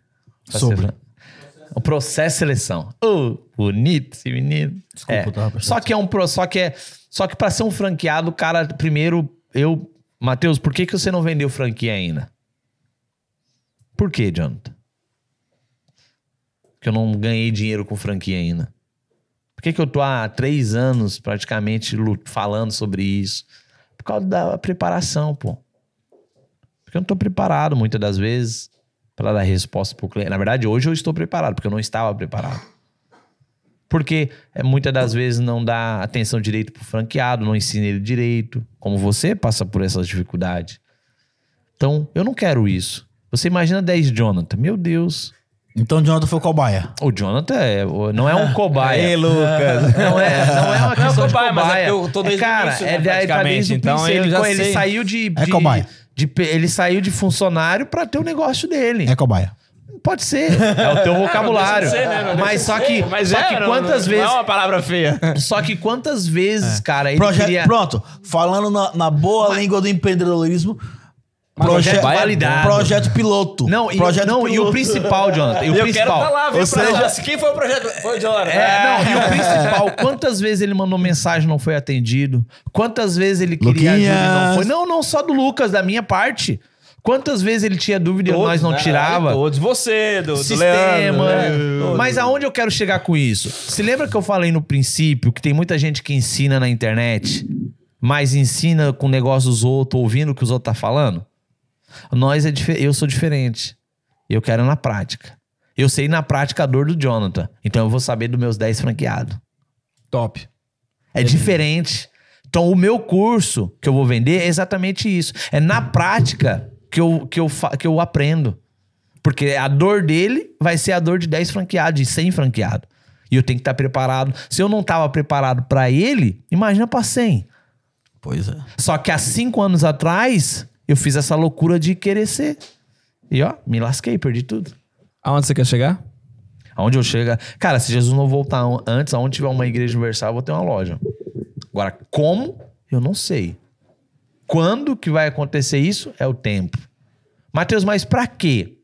Pra Sobre. ser O processo de seleção. Ô, bonito esse menino. Desculpa, É. Só que é um pro, só que é, só que para ser um franqueado, o cara primeiro eu, Matheus, por que que você não vendeu franquia ainda? Por que, Jonathan? Que eu não ganhei dinheiro com franquia ainda. Por que, que eu tô há três anos praticamente falando sobre isso? Por causa da preparação, pô. Porque eu não tô preparado muitas das vezes para dar resposta pro cliente. Na verdade, hoje eu estou preparado, porque eu não estava preparado. Porque é, muitas das vezes não dá atenção direito pro franqueado, não ensina ele direito, como você passa por essas dificuldades. Então, eu não quero isso. Você imagina 10 Jonathan. Meu Deus. Então o Jonathan foi cobaia. O Jonathan é- não é um cobaia. Ei, Lucas. Não é, não é uma questão cobaia, de mas é cobaia. eu tô desde o cara, início, né, é, da- ele tá desde o Então, princípio. eu ele, ele saiu de, É de- cobaia. De ele saiu de funcionário pra ter o negócio dele. É cobaia. Pode ser. É o teu vocabulário. Deixa de ser, né? Não Mas só que, ser. Mas só é, que não- quantas não vezes, é uma palavra feia. só que quantas vezes, cara, ele Projeto, queria Pronto, falando na, na boa língua do empreendedorismo. Projeto Projeto, validado. projeto piloto. Não, e, projeto não, e o piloto. principal, Jonathan, e o eu principal. quero falar, viu? Ou pra- seja- Quem foi o projeto? Foi o Jonathan. É, não, e o principal, quantas vezes ele mandou mensagem e não foi atendido? Quantas vezes ele queria ajuda e não Luquinhas. foi? Não, não só do Lucas, da minha parte. Quantas vezes ele tinha dúvida e nós não né? tirava? Todos você, do, do Sistema. Leandro, né? Todos. Mas aonde eu quero chegar com isso? Se lembra que eu falei no princípio que tem muita gente que ensina na internet, mas ensina com negócios dos outros, ouvindo o que os outros tá falando? Nós é eu sou diferente. Eu quero na prática. Eu sei na prática a dor do Jonathan. Então eu vou saber dos meus 10 franqueados. Top. É diferente. Então, o meu curso que eu vou vender é exatamente isso. É na prática que eu, que eu, que eu aprendo. Porque a dor dele vai ser a dor de 10 franqueados, de 100 franqueados. E eu tenho que estar preparado. Se eu não estava preparado para ele, imagina para 100. Pois é. Só que há 5 anos atrás, eu fiz essa loucura de querer ser. E ó, me lasquei, perdi tudo. Aonde você quer chegar? Aonde eu chego. Cara, se Jesus não voltar antes, aonde tiver uma igreja universal, eu vou ter uma loja. Agora, como? Eu não sei. Quando que vai acontecer isso? É o tempo. Mateus, mas pra quê?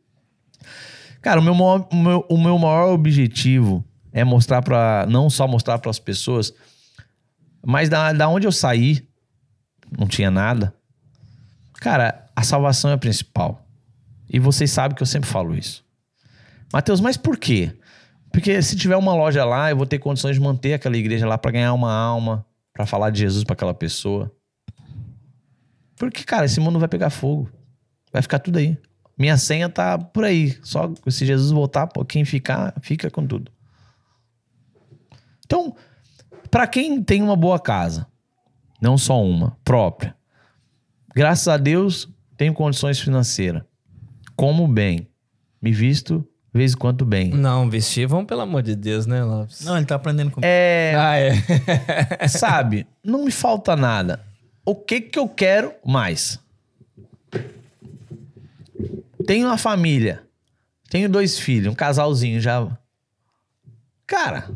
Cara, o meu maior, o meu, o meu maior objetivo é mostrar para não só mostrar para as pessoas, mas da, da onde eu saí, não tinha nada. Cara, a salvação é a principal. E vocês sabem que eu sempre falo isso. Mateus, mas por quê? Porque se tiver uma loja lá, eu vou ter condições de manter aquela igreja lá para ganhar uma alma, para falar de Jesus para aquela pessoa. Porque, cara, esse mundo vai pegar fogo. Vai ficar tudo aí. Minha senha tá por aí. Só se Jesus voltar, quem ficar, fica com tudo. Então, para quem tem uma boa casa, não só uma, própria, graças a Deus, tenho condições financeiras. Como bem, me visto vez em quando bem. Não, vestir, vamos pelo amor de Deus, né, Lopes? Não, ele tá aprendendo com. É, Ah, é. sabe, não me falta nada. O que que eu quero mais? Tenho uma família. Tenho dois filhos, um casalzinho já. Cara.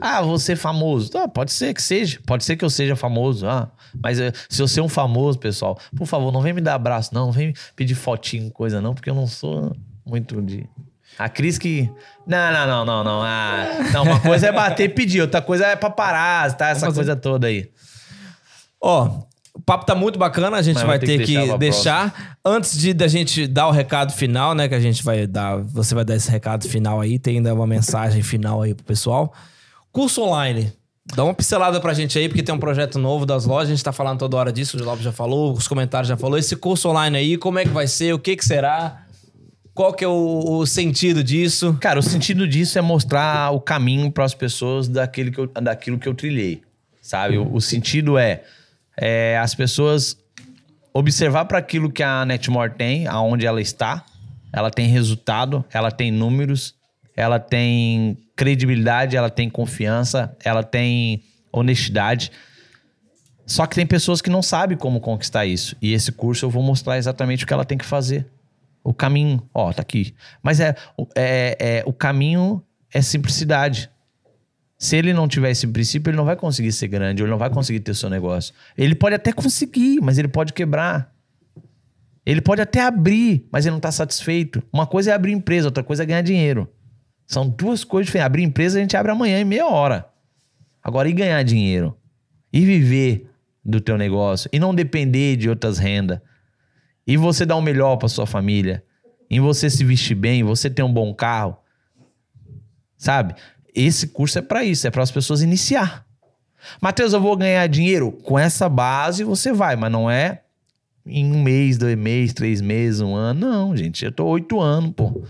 Ah, você famoso. Ah, pode ser que seja. Pode ser que eu seja famoso. Ah, mas eh, se eu ser um famoso, pessoal, por favor, não vem me dar abraço, não. Não vem pedir fotinho, coisa, não, porque eu não sou muito de. A Cris que. Não, não, não, não, não. Ah, não, uma coisa é bater e pedir, outra coisa é paparazzi, tá? Essa Vamos fazer- coisa toda aí. Ó, O papo tá muito bacana, a gente Mas vai ter que que deixar deixar. Antes de da gente dar o recado final, né? Que a gente vai dar. Você vai dar esse recado final aí, tem ainda uma mensagem final aí pro pessoal. Curso online. Dá uma pincelada pra gente aí, porque tem um projeto novo das lojas, a gente tá falando toda hora disso, o Lopes já falou, os comentários já falou. Esse curso online aí, como é que vai ser? O que que será? Qual que é o, o sentido disso? Cara, o sentido disso é mostrar o caminho para as pessoas daquele que eu, daquilo que eu trilhei, sabe? O, o sentido é, é as pessoas observar para aquilo que a Netmore tem, aonde ela está. Ela tem resultado, ela tem números, ela tem credibilidade, ela tem confiança, ela tem honestidade. Só que tem pessoas que não sabem como conquistar isso. E esse curso eu vou mostrar exatamente o que ela tem que fazer. O caminho, ó, tá aqui. Mas é, é, é o caminho é simplicidade. Se ele não tiver esse princípio, ele não vai conseguir ser grande, ele não vai conseguir ter seu negócio. Ele pode até conseguir, mas ele pode quebrar. Ele pode até abrir, mas ele não está satisfeito. Uma coisa é abrir empresa, outra coisa é ganhar dinheiro. São duas coisas diferentes. Abrir empresa a gente abre amanhã em meia hora. Agora, e ganhar dinheiro? E viver do teu negócio? E não depender de outras rendas? E você dar o melhor para sua família? Em você se vestir bem, você ter um bom carro? Sabe? Esse curso é para isso, é para as pessoas iniciar. Matheus, eu vou ganhar dinheiro? Com essa base você vai, mas não é em um mês, dois meses, três meses, um ano. Não, gente, eu tô oito anos, pô.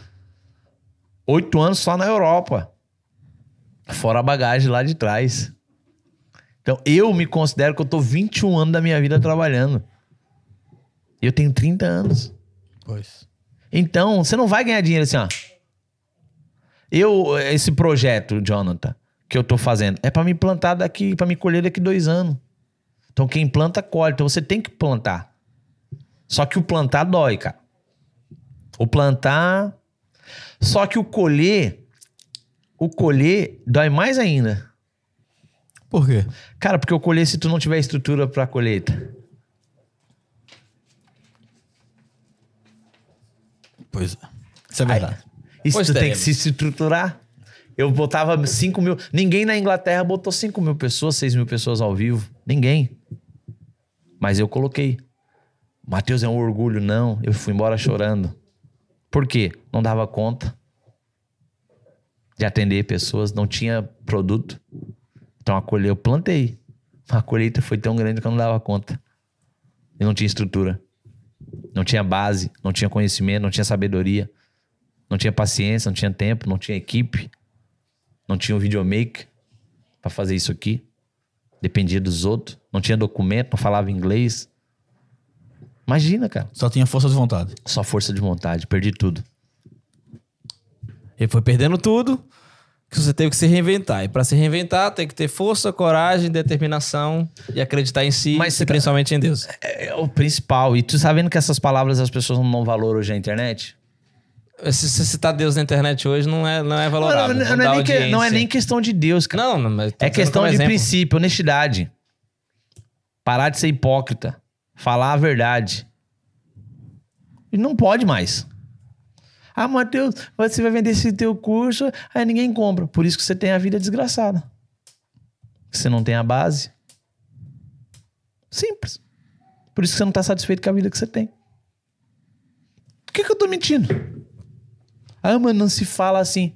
Oito anos só na Europa. Fora a bagagem lá de trás. Então, eu me considero que eu tô 21 anos da minha vida trabalhando. Eu tenho 30 anos. Pois. Então, você não vai ganhar dinheiro assim, ó. Eu, esse projeto, Jonathan, que eu tô fazendo, é pra me plantar daqui, pra me colher daqui dois anos. Então, quem planta, colhe. Então, você tem que plantar. Só que o plantar dói, cara. O plantar. Só que o colher. O colher dói mais ainda. Por quê? Cara, porque o colher, se tu não tiver estrutura pra colheita. Pois é. Isso é verdade. Isso Pois tu tem que teremos. se estruturar. Eu botava 5 mil. Ninguém na Inglaterra botou 5 mil pessoas, 6 mil pessoas ao vivo. Ninguém. Mas eu coloquei. Matheus é um orgulho. Não, eu fui embora chorando. Por quê? Não dava conta de atender pessoas, não tinha produto. Então a colheita eu plantei. A colheita foi tão grande que eu não dava conta. E não tinha estrutura. Não tinha base, não tinha conhecimento, não tinha sabedoria. Não tinha paciência, não tinha tempo, não tinha equipe, não tinha um videomaker pra fazer isso aqui. Dependia dos outros, não tinha documento, não falava inglês. Imagina, cara. Só tinha força de vontade. Só força de vontade, perdi tudo. Ele foi perdendo tudo, que você teve que se reinventar. E pra se reinventar, tem que ter força, coragem, determinação e acreditar em si, Mas e tá- principalmente em Deus. É o principal. E tu sabendo que essas palavras as pessoas não dão valor hoje na internet? Se você citar Deus na internet hoje, não é, não é valorável. Não, não, dá não é nem que- não é nem questão de Deus, cara. Não, não, mas É questão de exemplo. princípio, honestidade. Parar de ser hipócrita. Falar a verdade. E não pode mais. Ah, Matheus, você vai vender esse teu curso, aí ninguém compra. Por isso que você tem a vida desgraçada. Você não tem a base. Simples. Por isso que você não tá satisfeito com a vida que você tem. Por que, que eu tô mentindo? Ah, mas não se fala assim.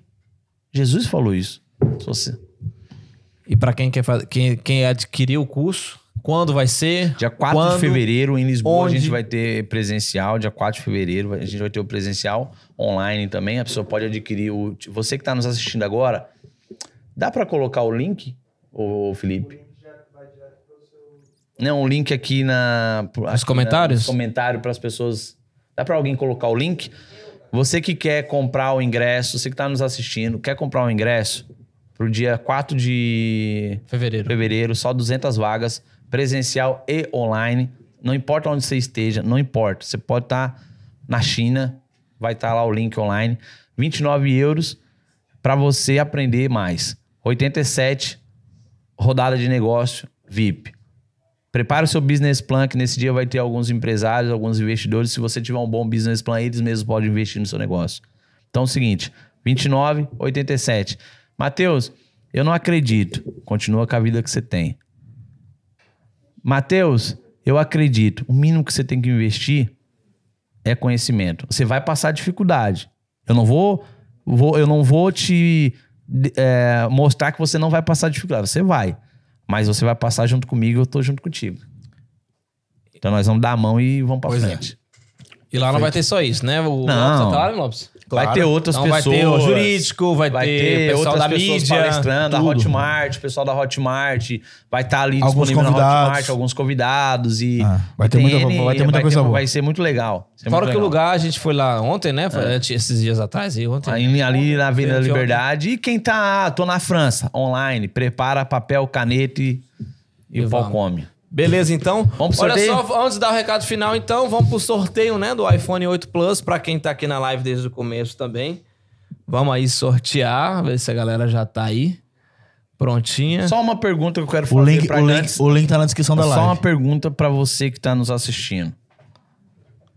Jesus falou isso. Se você. E pra quem quer fazer, quem, quem adquirir o curso, quando vai ser? Dia 4 Quando? de fevereiro, em Lisboa, Onde? a gente vai ter presencial. Dia 4 de fevereiro, a gente vai ter o presencial online também. A pessoa pode adquirir o. Você que está nos assistindo agora, dá para colocar o link, ô Felipe? Não, o link aqui na. aqui comentários? Na, comentário para as pessoas. Dá para alguém colocar o link? Você que quer comprar o ingresso, você que está nos assistindo, quer comprar o ingresso pro dia 4 de Fevereiro. fevereiro, só 200 vagas, presencial e online. Não importa onde você esteja, não importa. Você pode estar na China, vai estar lá o link online. 29 euros para você aprender mais. 87, rodada de negócio VIP. Prepare o seu business plan, que nesse dia vai ter alguns empresários, alguns investidores. Se você tiver um bom business plan, eles mesmos podem investir no seu negócio. Então é o seguinte: 29, 87. Matheus, eu não acredito. Continua com a vida que você tem. Matheus, Eu acredito, o mínimo que você tem que investir é conhecimento. Você vai passar dificuldade. Eu não vou, vou eu não vou te é, mostrar que você não vai passar dificuldade. Você vai. Mas você vai passar junto comigo, eu tô junto contigo. Então nós vamos dar a mão e vamos Pois é. frente. E lá não vai ter só isso, né? O Não. Lopes tá lá, né, Lopes? Vai ter outras Então vai pessoas. ter o jurídico, vai, Vai ter, ter pessoal outras da pessoas mídia. palestrando, a tudo. Hotmart, o pessoal da Hotmart vai estar ali Alguns disponível na convidados. Hotmart, alguns convidados e Ah, vai ter muita- vai ter muita coisa ter- boa. Vai ser muito legal. Ser Fora muito que o lugar, a gente foi lá ontem, né? Foi antes- esses dias atrás, e ontem. Ali, ali na Avenida Gente, Liberdade. E quem tá, ah, tô na França, online, prepara papel, caneta e, e o pau come. Beleza, então. Vamos pro Olha sorteio? só, antes de dar o recado final, então, vamos pro sorteio, né? Do iPhone 8 Plus, pra quem tá aqui na live desde o começo também. Vamos aí sortear, ver se a galera já tá aí. Prontinha. Só uma pergunta que eu quero O fazer link, pra o, link, antes- o link tá na descrição da Só live. uma pergunta pra você que tá nos assistindo.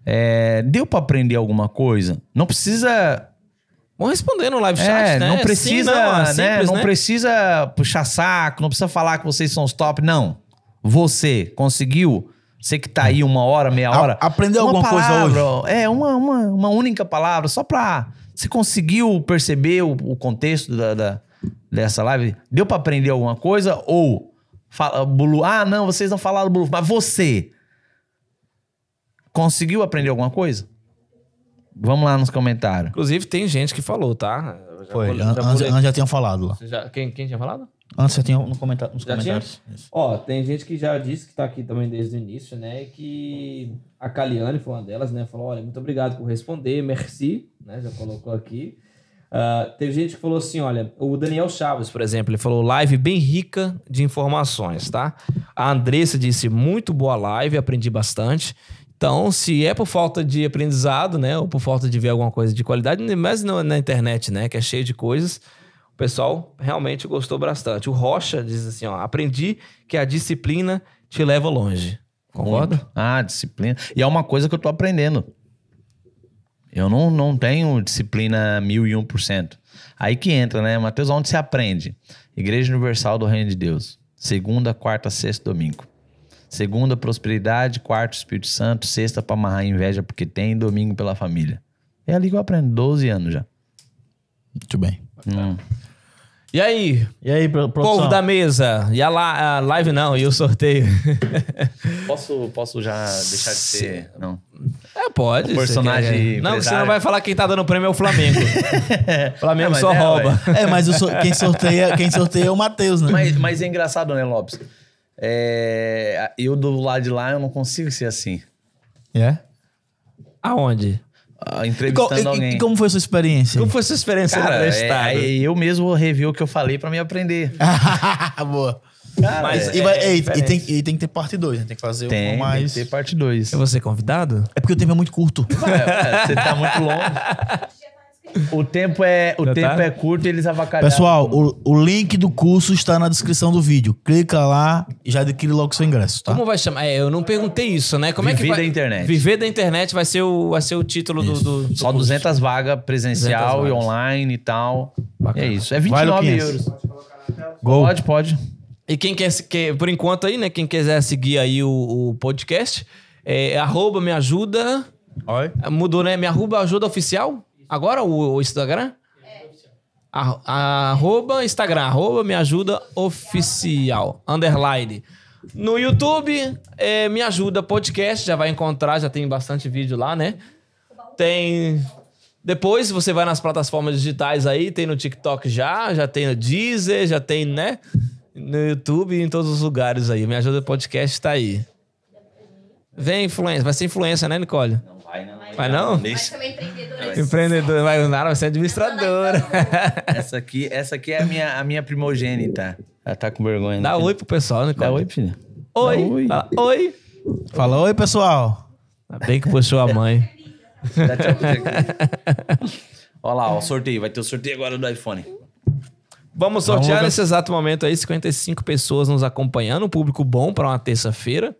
É, deu pra aprender alguma coisa? Não precisa Vamos responder no live chat, É, né? não Sim, precisa, não, é né? simples, não né? precisa puxar saco, não precisa falar que vocês são os top, não. Você conseguiu? Você que tá aí uma hora, meia A- hora. aprendeu uma alguma coisa palavra, É, uma, uma, uma única palavra, só pra. Você conseguiu perceber o, o contexto da, da- dessa live? Deu pra aprender alguma coisa? Ou. Fala, Bulu, ah, não, vocês não falaram Bulu, mas você. Conseguiu aprender alguma coisa? Vamos lá nos comentários. Inclusive, tem gente que falou, tá? Eu já Foi, já antes já tinham falado lá. Já- quem, quem tinha falado? Antes já tinham no comentário, nos Já comentários. Ó, tem gente que já disse que tá aqui também desde o início, né? Que a Caliane foi uma delas, né? Falou: olha, muito obrigado por responder, merci, né? Já colocou aqui. Ah, teve gente que falou assim: olha, o Daniel Chaves, por exemplo, ele falou live bem rica de informações, tá? A Andressa disse: muito boa live, aprendi bastante. Então, se é por falta de aprendizado, né? Ou por falta de ver alguma coisa de qualidade, mas na, na internet, né? Que é cheio de coisas. O pessoal realmente gostou bastante. O Rocha diz assim, ó, aprendi que a disciplina te leva longe. Concorda? Muito. Ah, disciplina. E é uma coisa que eu tô aprendendo. Eu não, não tenho disciplina mil e um por cento. Aí que entra, né, Mateus? Onde você aprende? Igreja Universal do Reino de Deus. Segunda, quarta, sexta, domingo. Segunda, prosperidade. Quarto, Espírito Santo. Sexta, pra amarrar a inveja porque tem. Domingo, pela família. É ali que eu aprendo. 12 anos já. Muito bem. Hum. E aí, E aí, pro- produção? povo da mesa? E a, la- a live não, e o sorteio? Posso, posso já deixar de ser... Não. é, pode. O personagem Não, você não vai falar quem tá dando prêmio é o Flamengo. Flamengo É, só é, rouba. É, mas o so- quem, sorteia, quem sorteia é o Matheus, né? Mas, mas é engraçado, né, Lopes? É, eu do lado de lá, eu não consigo ser assim. É? Aonde? Ah, E, entrevistando e- alguém. e como foi a sua experiência? Como foi sua experiência Cara, no é, estado? aí eu mesmo revi o que eu falei pra me aprender. Boa. Cara, Mas é, E, vai- é e tem, e tem que ter parte 2, né? Tem que fazer tem, um tem mais... que ter parte 2. É você convidado? É porque o tempo é muito curto. Você tá muito longe. O tempo é, o Já tempo tá? é curto e eles avacalharam. Pessoal, o, o link do curso está na descrição do vídeo. Clica lá e já adquire logo seu ingresso, tá? Como vai chamar? É, eu não perguntei isso, né? Como é que Viver vai... da internet. Viver da internet vai ser o, vai ser o título do, do, do Só curso. 200 vagas presencial 200 e vagas. online e tal. Bacana. É isso. É Vai, 29 Luquinhas. euros. Gol. Pode, pode. E quem quer, quer, por enquanto aí, né? Quem quiser seguir aí o, o podcast, é arroba me ajuda. Mudou, né? Me arroba ajuda oficial? Agora o, o Instagram? A- arroba Instagram, arroba me ajuda oficial, underline. No YouTube, é, me ajuda podcast, já vai encontrar, já tem bastante vídeo lá, né? Tem. Depois você vai nas plataformas digitais aí, tem no TikTok já, já tem no Deezer, já tem, né? No YouTube em todos os lugares aí. Me ajuda podcast tá aí. Vem influência, vai ser influência, né, Nicole? Não vai, não. Mas também empreendedora. Empreendedor, vai nada, vai ser administradora. Essa aqui, essa aqui é a minha, a minha primogênita. Ela tá com vergonha. né, Dá oi pro pessoal, Nicole. Dá oi, filha. Oi. Dá oi. Fala, oi. Fala, oi, pessoal. Ainda Bem que puxou a mãe. Você. Olha lá, ó, sorteio. Vai ter o sorteio agora do iPhone. Vamos sortear Vamos nesse exato momento aí, 55 pessoas nos acompanhando, um público bom para uma terça-feira.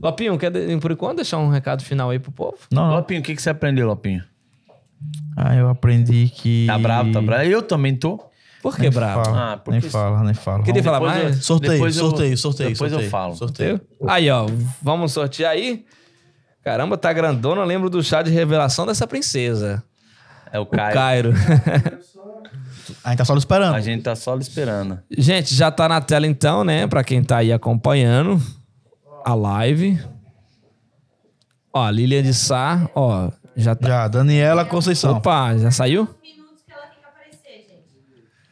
Lopinho, quer de- por enquanto deixar um recado final aí pro povo? Não, não. Lopinho, o que, que você aprendeu, Lopinho? Ah, eu aprendi que... Tá bravo, tá bravo? Eu também tô. Por que Nem bravo? fala, Ah, porque- nem fala, nem fala. Queria falar Depois mais? eu- Sorteio, depois eu- sorteio, sorteio. depois eu sorteio, falo. Sorteio. Aí, ó, vamos sortear aí? Caramba, tá grandona. Eu lembro do chá de revelação dessa princesa. É o O Caio. Cairo. A gente tá só esperando. A gente tá só esperando. Gente, já tá na tela então, né? Pra quem tá aí acompanhando a live. Ó, Lilian de Sá, ó, já tá. Já, Daniela Conceição. Opa, já saiu?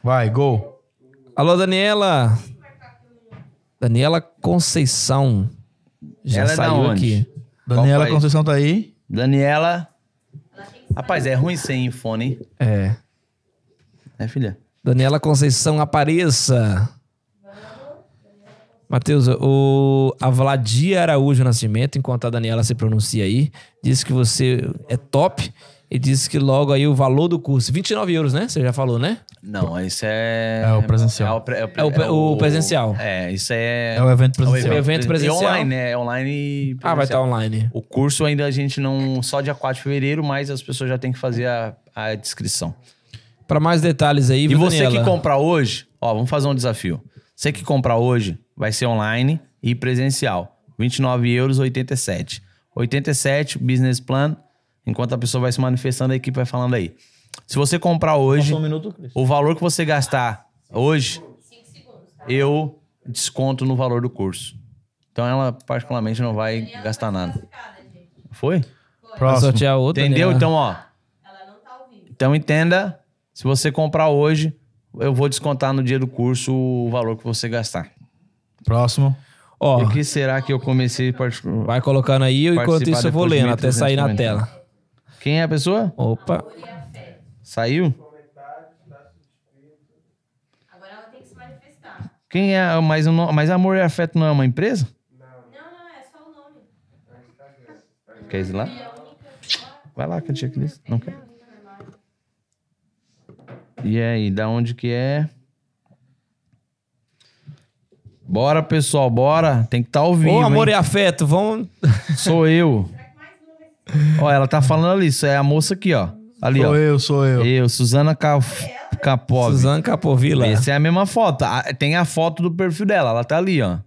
Vai, gol. Alô, Daniela. Daniela Conceição. Já Ela é saiu onde? aqui. Daniela? Conceição tá aí. Daniela. Rapaz, é ruim sem fone, hein? É. É, filha? Daniela Conceição, apareça. Matheus, o a Vladia Araújo Nascimento, enquanto a Daniela se pronuncia aí, disse que você é top e disse que logo aí o valor do curso, 29 euros, né? Você já falou, né? Não, isso é. É o presencial. É o, é o, É o pre- o presencial. É, isso é. É o evento presencial. O evento presencial. E online, né? É online. Ah, vai estar presencial. online. O curso ainda a gente não. Só dia 4 de fevereiro, mas as pessoas já têm que fazer a, a descrição. Para mais detalhes aí, E você Daniela? que comprar hoje, ó, vamos fazer um desafio. Você que comprar hoje vai ser online e presencial. 29 euros, 87. 87, business plan. Enquanto a pessoa vai se manifestando, a equipe vai falando aí. Se você comprar hoje, minuto, Cris. o valor que você gastar hoje, eu desconto no valor do curso. Então ela particularmente não vai gastar nada. Foi? Pra Próximo. sortear outra. Entendeu? Daniela. Então, ó. Ela não tá. Então entenda, se você comprar hoje, eu vou descontar no dia do curso o valor que você gastar. Próximo. Ó, o que será que eu comecei particular? vai colocando aí, enquanto isso eu vou lendo até 1.300 sair na tela. Quem é a pessoa? Opa. Saiu? Agora ela tem que se manifestar. Quem é? Mas, mas Amor e Afeto não é uma empresa? Não, não, é só o nome. Quer ir lá? Vai lá, que a tia Cris. Não quer? E aí, da onde que é? Bora, pessoal, bora. Tem que estar ao vivo. Ô, amor hein? e afeto, vamos. Sou eu. Ó, ela tá falando ali, isso é a moça aqui, ó. Ali, Sou ó. eu, sou eu. Eu, Suzana Ca... Capov. Suzana Capovila. Essa é a mesma foto. Ah, Tem a foto do perfil dela, ela tá ali, ó.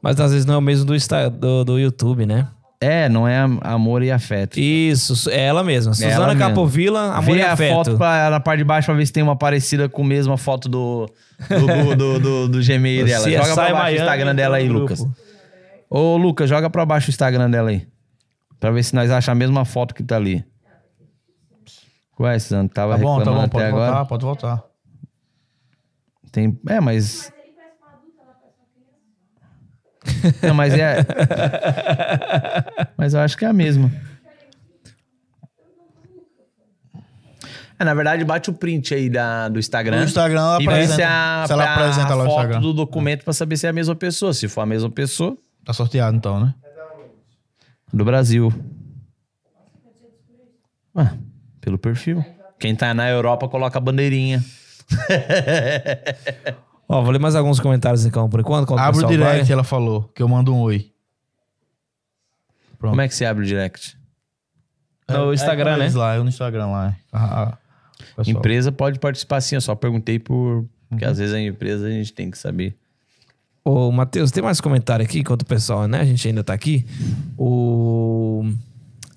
Mas às vezes não é o mesmo do, do, do YouTube, né? É, não é am- amor e afeto. Isso, é ela mesma. ela Suzana mesma. Capovila, amor Vê e a afeto. foto pra, na parte de baixo pra ver se tem uma parecida com a mesma foto do, do, do, do, do Gmail dela. CSI Joga pra baixo Miami o Instagram dela aí, Lucas. grupo. Ô, Lucas, joga pra baixo o Instagram dela aí. Pra ver se nós achamos a mesma foto que tá ali. Ué, Suzano, tava Tá bom, tá reclamando bom. até Pode agora. voltar, pode voltar. Tem... É, mas... Não, mas é... mas eu acho que é a mesma. É, na verdade, bate o print aí da, do Instagram. No Instagram ela e apresenta. se, a, se ela a apresenta lá no foto Instagram. do documento pra saber se é a mesma pessoa. Se for a mesma pessoa, Tá sorteado então, né? do Brasil. Ué, pelo perfil. Quem tá na Europa coloca a bandeirinha. Ó, vou ler mais alguns comentários então, por enquanto. enquanto Abre o direct, vai. ela falou, que eu mando um oi. Pronto. Como é que se abre o direct? No Instagram, é, né? eles Lá, eu no Instagram lá. Ah. Empresa pode participar sim, eu só perguntei por. Porque às vezes a empresa a gente tem que saber. Ô, Matheus, tem mais comentário aqui enquanto o pessoal, né? A gente ainda tá aqui. O...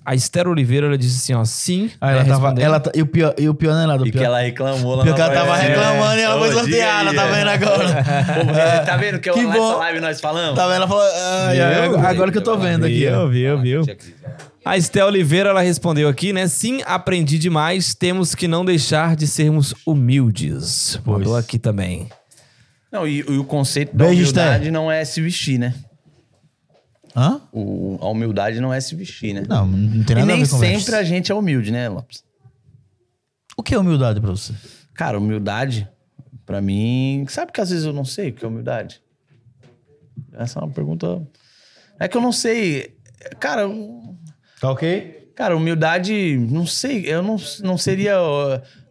A Esther Oliveira, ela disse assim, ó, sim. Ah, ela né, tava. respondendo. Ela, e, o pior, e o pior não é nada. O E pior, que ela reclamou lá pior que na ela tava reclamando e ela foi sorteada, tá é. vendo agora? Pô, tá vendo que, Que eu, nessa bom. live nós falamos? Tá vendo? Ela falou. agora que eu tô vendo aqui. Viu, viu, viu. A Estel Oliveira, ela respondeu aqui, né? Sim, aprendi demais. Temos que não deixar de sermos humildes. Pois. Mandou aqui também. Não, e, e o conceito da Beijo, humildade Esther. não é se vestir, né? Hã? O, a humildade não é se vestir, né? Não, não tem e nada a nem ver com sempre vestes. a gente é humilde, né, Lopes? O que é humildade pra você? Cara, humildade, pra mim. Sabe que às vezes eu não sei o que é humildade? Essa é uma pergunta. É que eu não sei. Cara, eu- Tá ok? cara, humildade, não sei. Eu não, não seria.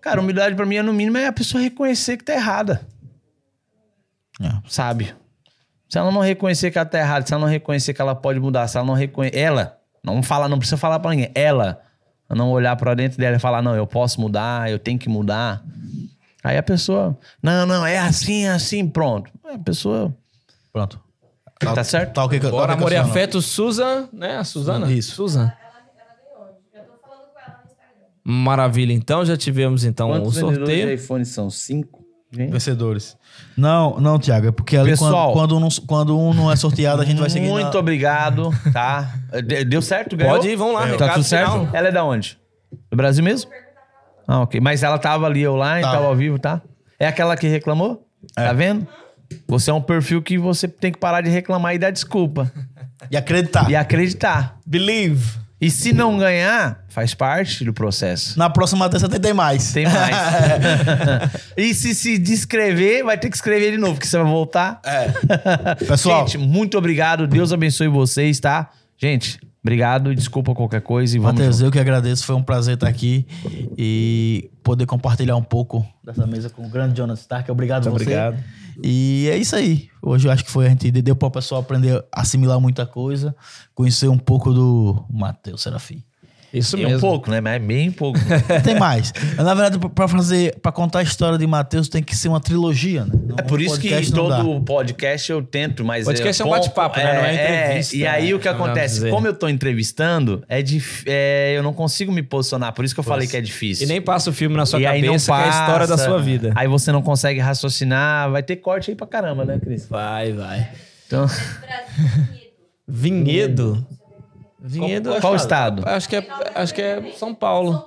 Cara, humildade pra mim é no mínimo é a pessoa reconhecer que tá errada, É. sabe? Se ela não reconhecer que ela tá errada, se ela não reconhecer que ela pode mudar, se ela não reconhecer. Ela, não fala, não precisa falar pra ninguém. Ela, não olhar pra dentro dela e falar, não, eu posso mudar, eu tenho que mudar. Aí a pessoa, não, não, é assim, é assim, pronto. A pessoa, Pronto. tá certo? Tá ok. Bora, tá amor e afeto, Susan, né? A Suzana? Isso. Susan. Já tô falando com ela no Instagram. Maravilha, então já tivemos então o sorteio. iPhone são? Cinco? Vencedores. Não, não, Thiago, é porque ali Pessoal. quando, quando, um, não- quando um não é sorteado, a gente vai seguir. Muito na- obrigado, tá? De- Deu certo, ganhou? Pode ir, vamos lá, Tá recado tudo certo? final. Ela é da onde? Do Brasil mesmo? Ah, ok. Mas ela tava ali online, Tava. tava ao vivo, tá? É aquela que reclamou? Tá vendo? Você é um perfil que você tem que parar de reclamar e dar desculpa. E acreditar. E acreditar. Believe. E se não ganhar, faz parte do processo. Na próxima dessa tem mais. Tem mais. e se se descrever, vai ter que escrever de novo, que você vai voltar. É. Pessoal. Gente, muito obrigado. Deus abençoe vocês, tá? Gente, obrigado. Desculpa qualquer coisa e vamos. Matheus, eu que agradeço. Foi um prazer estar aqui e poder compartilhar um pouco dessa mesa com o grande Jonathan Stark. Obrigado Muito você. obrigado. E é isso aí. Hoje eu acho que foi a gente deu para o pessoal aprender a assimilar muita coisa, conhecer um pouco do Matheus Serafim. Isso mesmo. um pouco, né? Mas bem pouco. Tem mais. Na verdade, para fazer, para contar a história de Matheus tem que ser uma trilogia, né? Não- É por um isso que todo podcast eu tento, mas... Podcast é um bate-papo, né? Não é entrevista, E aí né? o que acontece? Como eu tô entrevistando, é, dif... é eu não consigo me posicionar. Por isso que eu falei que é difícil. E nem passa o filme na sua E aí não cabeça, que é a história da passa. sua vida. Aí você não consegue raciocinar. Vai ter corte aí pra caramba, né, Cris? Vai, vai. Então, Vinhedo? Vinhedo. Qual- qual estado? Acho que é, acho que é São Paulo.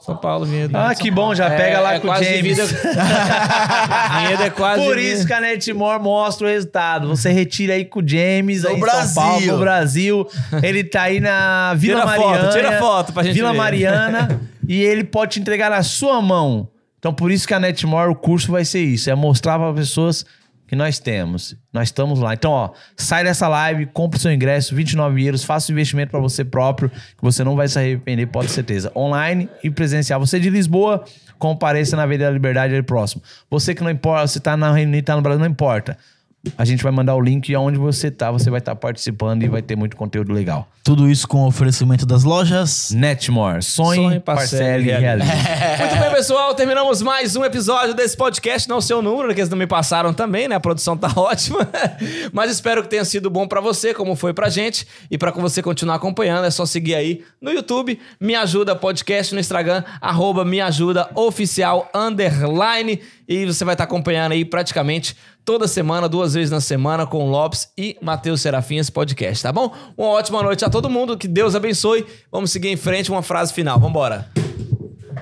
São Paulo, Vinhedo. ah, que bom, já pega lá é com o James. Vida... Vinhedo é quase. Por vida- isso que a Netmore mostra o resultado. Você retira aí com o James, No aí Brasil. São Paulo, no Brasil. Ele tá aí na Vila Tira foto, Mariana. tira foto pra gente Vila ver. Mariana. e ele pode te entregar na sua mão. Então, por isso que a Netmore, o curso vai ser isso. É mostrar para pessoas que nós temos. Nós estamos lá. Então, ó, sai dessa live, compre seu ingresso, 29 euros, faça o investimento para você próprio, que você não vai se arrepender, pode ter certeza. Online e presencial. Você de Lisboa, compareça na Avenida da Liberdade ali próximo. Você que não importa, você tá na Reino Unido, tá no Brasil, não importa. A gente vai mandar o link e aonde você tá, você vai estar participando e vai ter muito conteúdo legal. Tudo isso com o oferecimento das lojas. Netmore, sonhe, Sonhe, parcele parcele e realize. Muito bem, pessoal. Terminamos mais um episódio desse podcast. Não sei o número, que eles não me passaram também, né? A produção tá ótima. Mas espero que tenha sido bom pra você, como foi pra gente. E pra você continuar acompanhando, é só seguir aí no YouTube, Me Ajuda Podcast, no Instagram, arroba Me Ajuda Oficial Underline. E você vai estar acompanhando aí praticamente toda semana, duas vezes na semana, com o Lopes e Matheus Serafim, esse podcast, tá bom? Uma ótima noite a todo mundo, que Deus abençoe. Vamos seguir em frente, uma frase final. Vambora.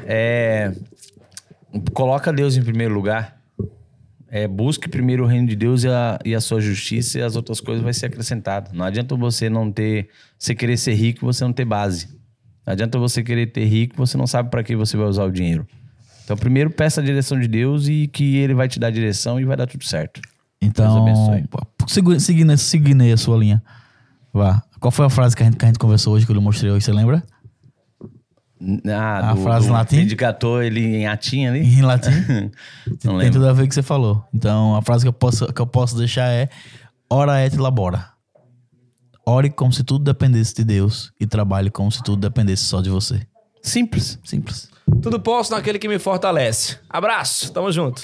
É, coloca Deus em primeiro lugar. É, busque primeiro o reino de Deus e a, e a sua justiça e as outras coisas vai ser acrescentado. Não adianta você não ter, você querer ser rico e você não ter base. Não adianta você querer ter rico você não sabe para que você vai usar o dinheiro. Então, primeiro peça a direção de Deus e que ele vai te dar a direção e vai dar tudo certo. Então, Deus abençoe. pô, segui- seguindo, seguindo aí a sua linha. Vá. Qual foi a frase que a gente, que a gente conversou hoje, que eu lhe mostrei hoje, você lembra? Ah, A frase em latim? Indicatou ele em atim ali? Em latim? Não Tem lembro. tudo a ver com o que você falou. Então, a frase que eu posso, que eu posso deixar é: Ora et labora. Ore como se tudo dependesse de Deus e trabalhe como se tudo dependesse só de você. Simples. Simples. Tudo posso naquele que me fortalece. Abraço, tamo junto.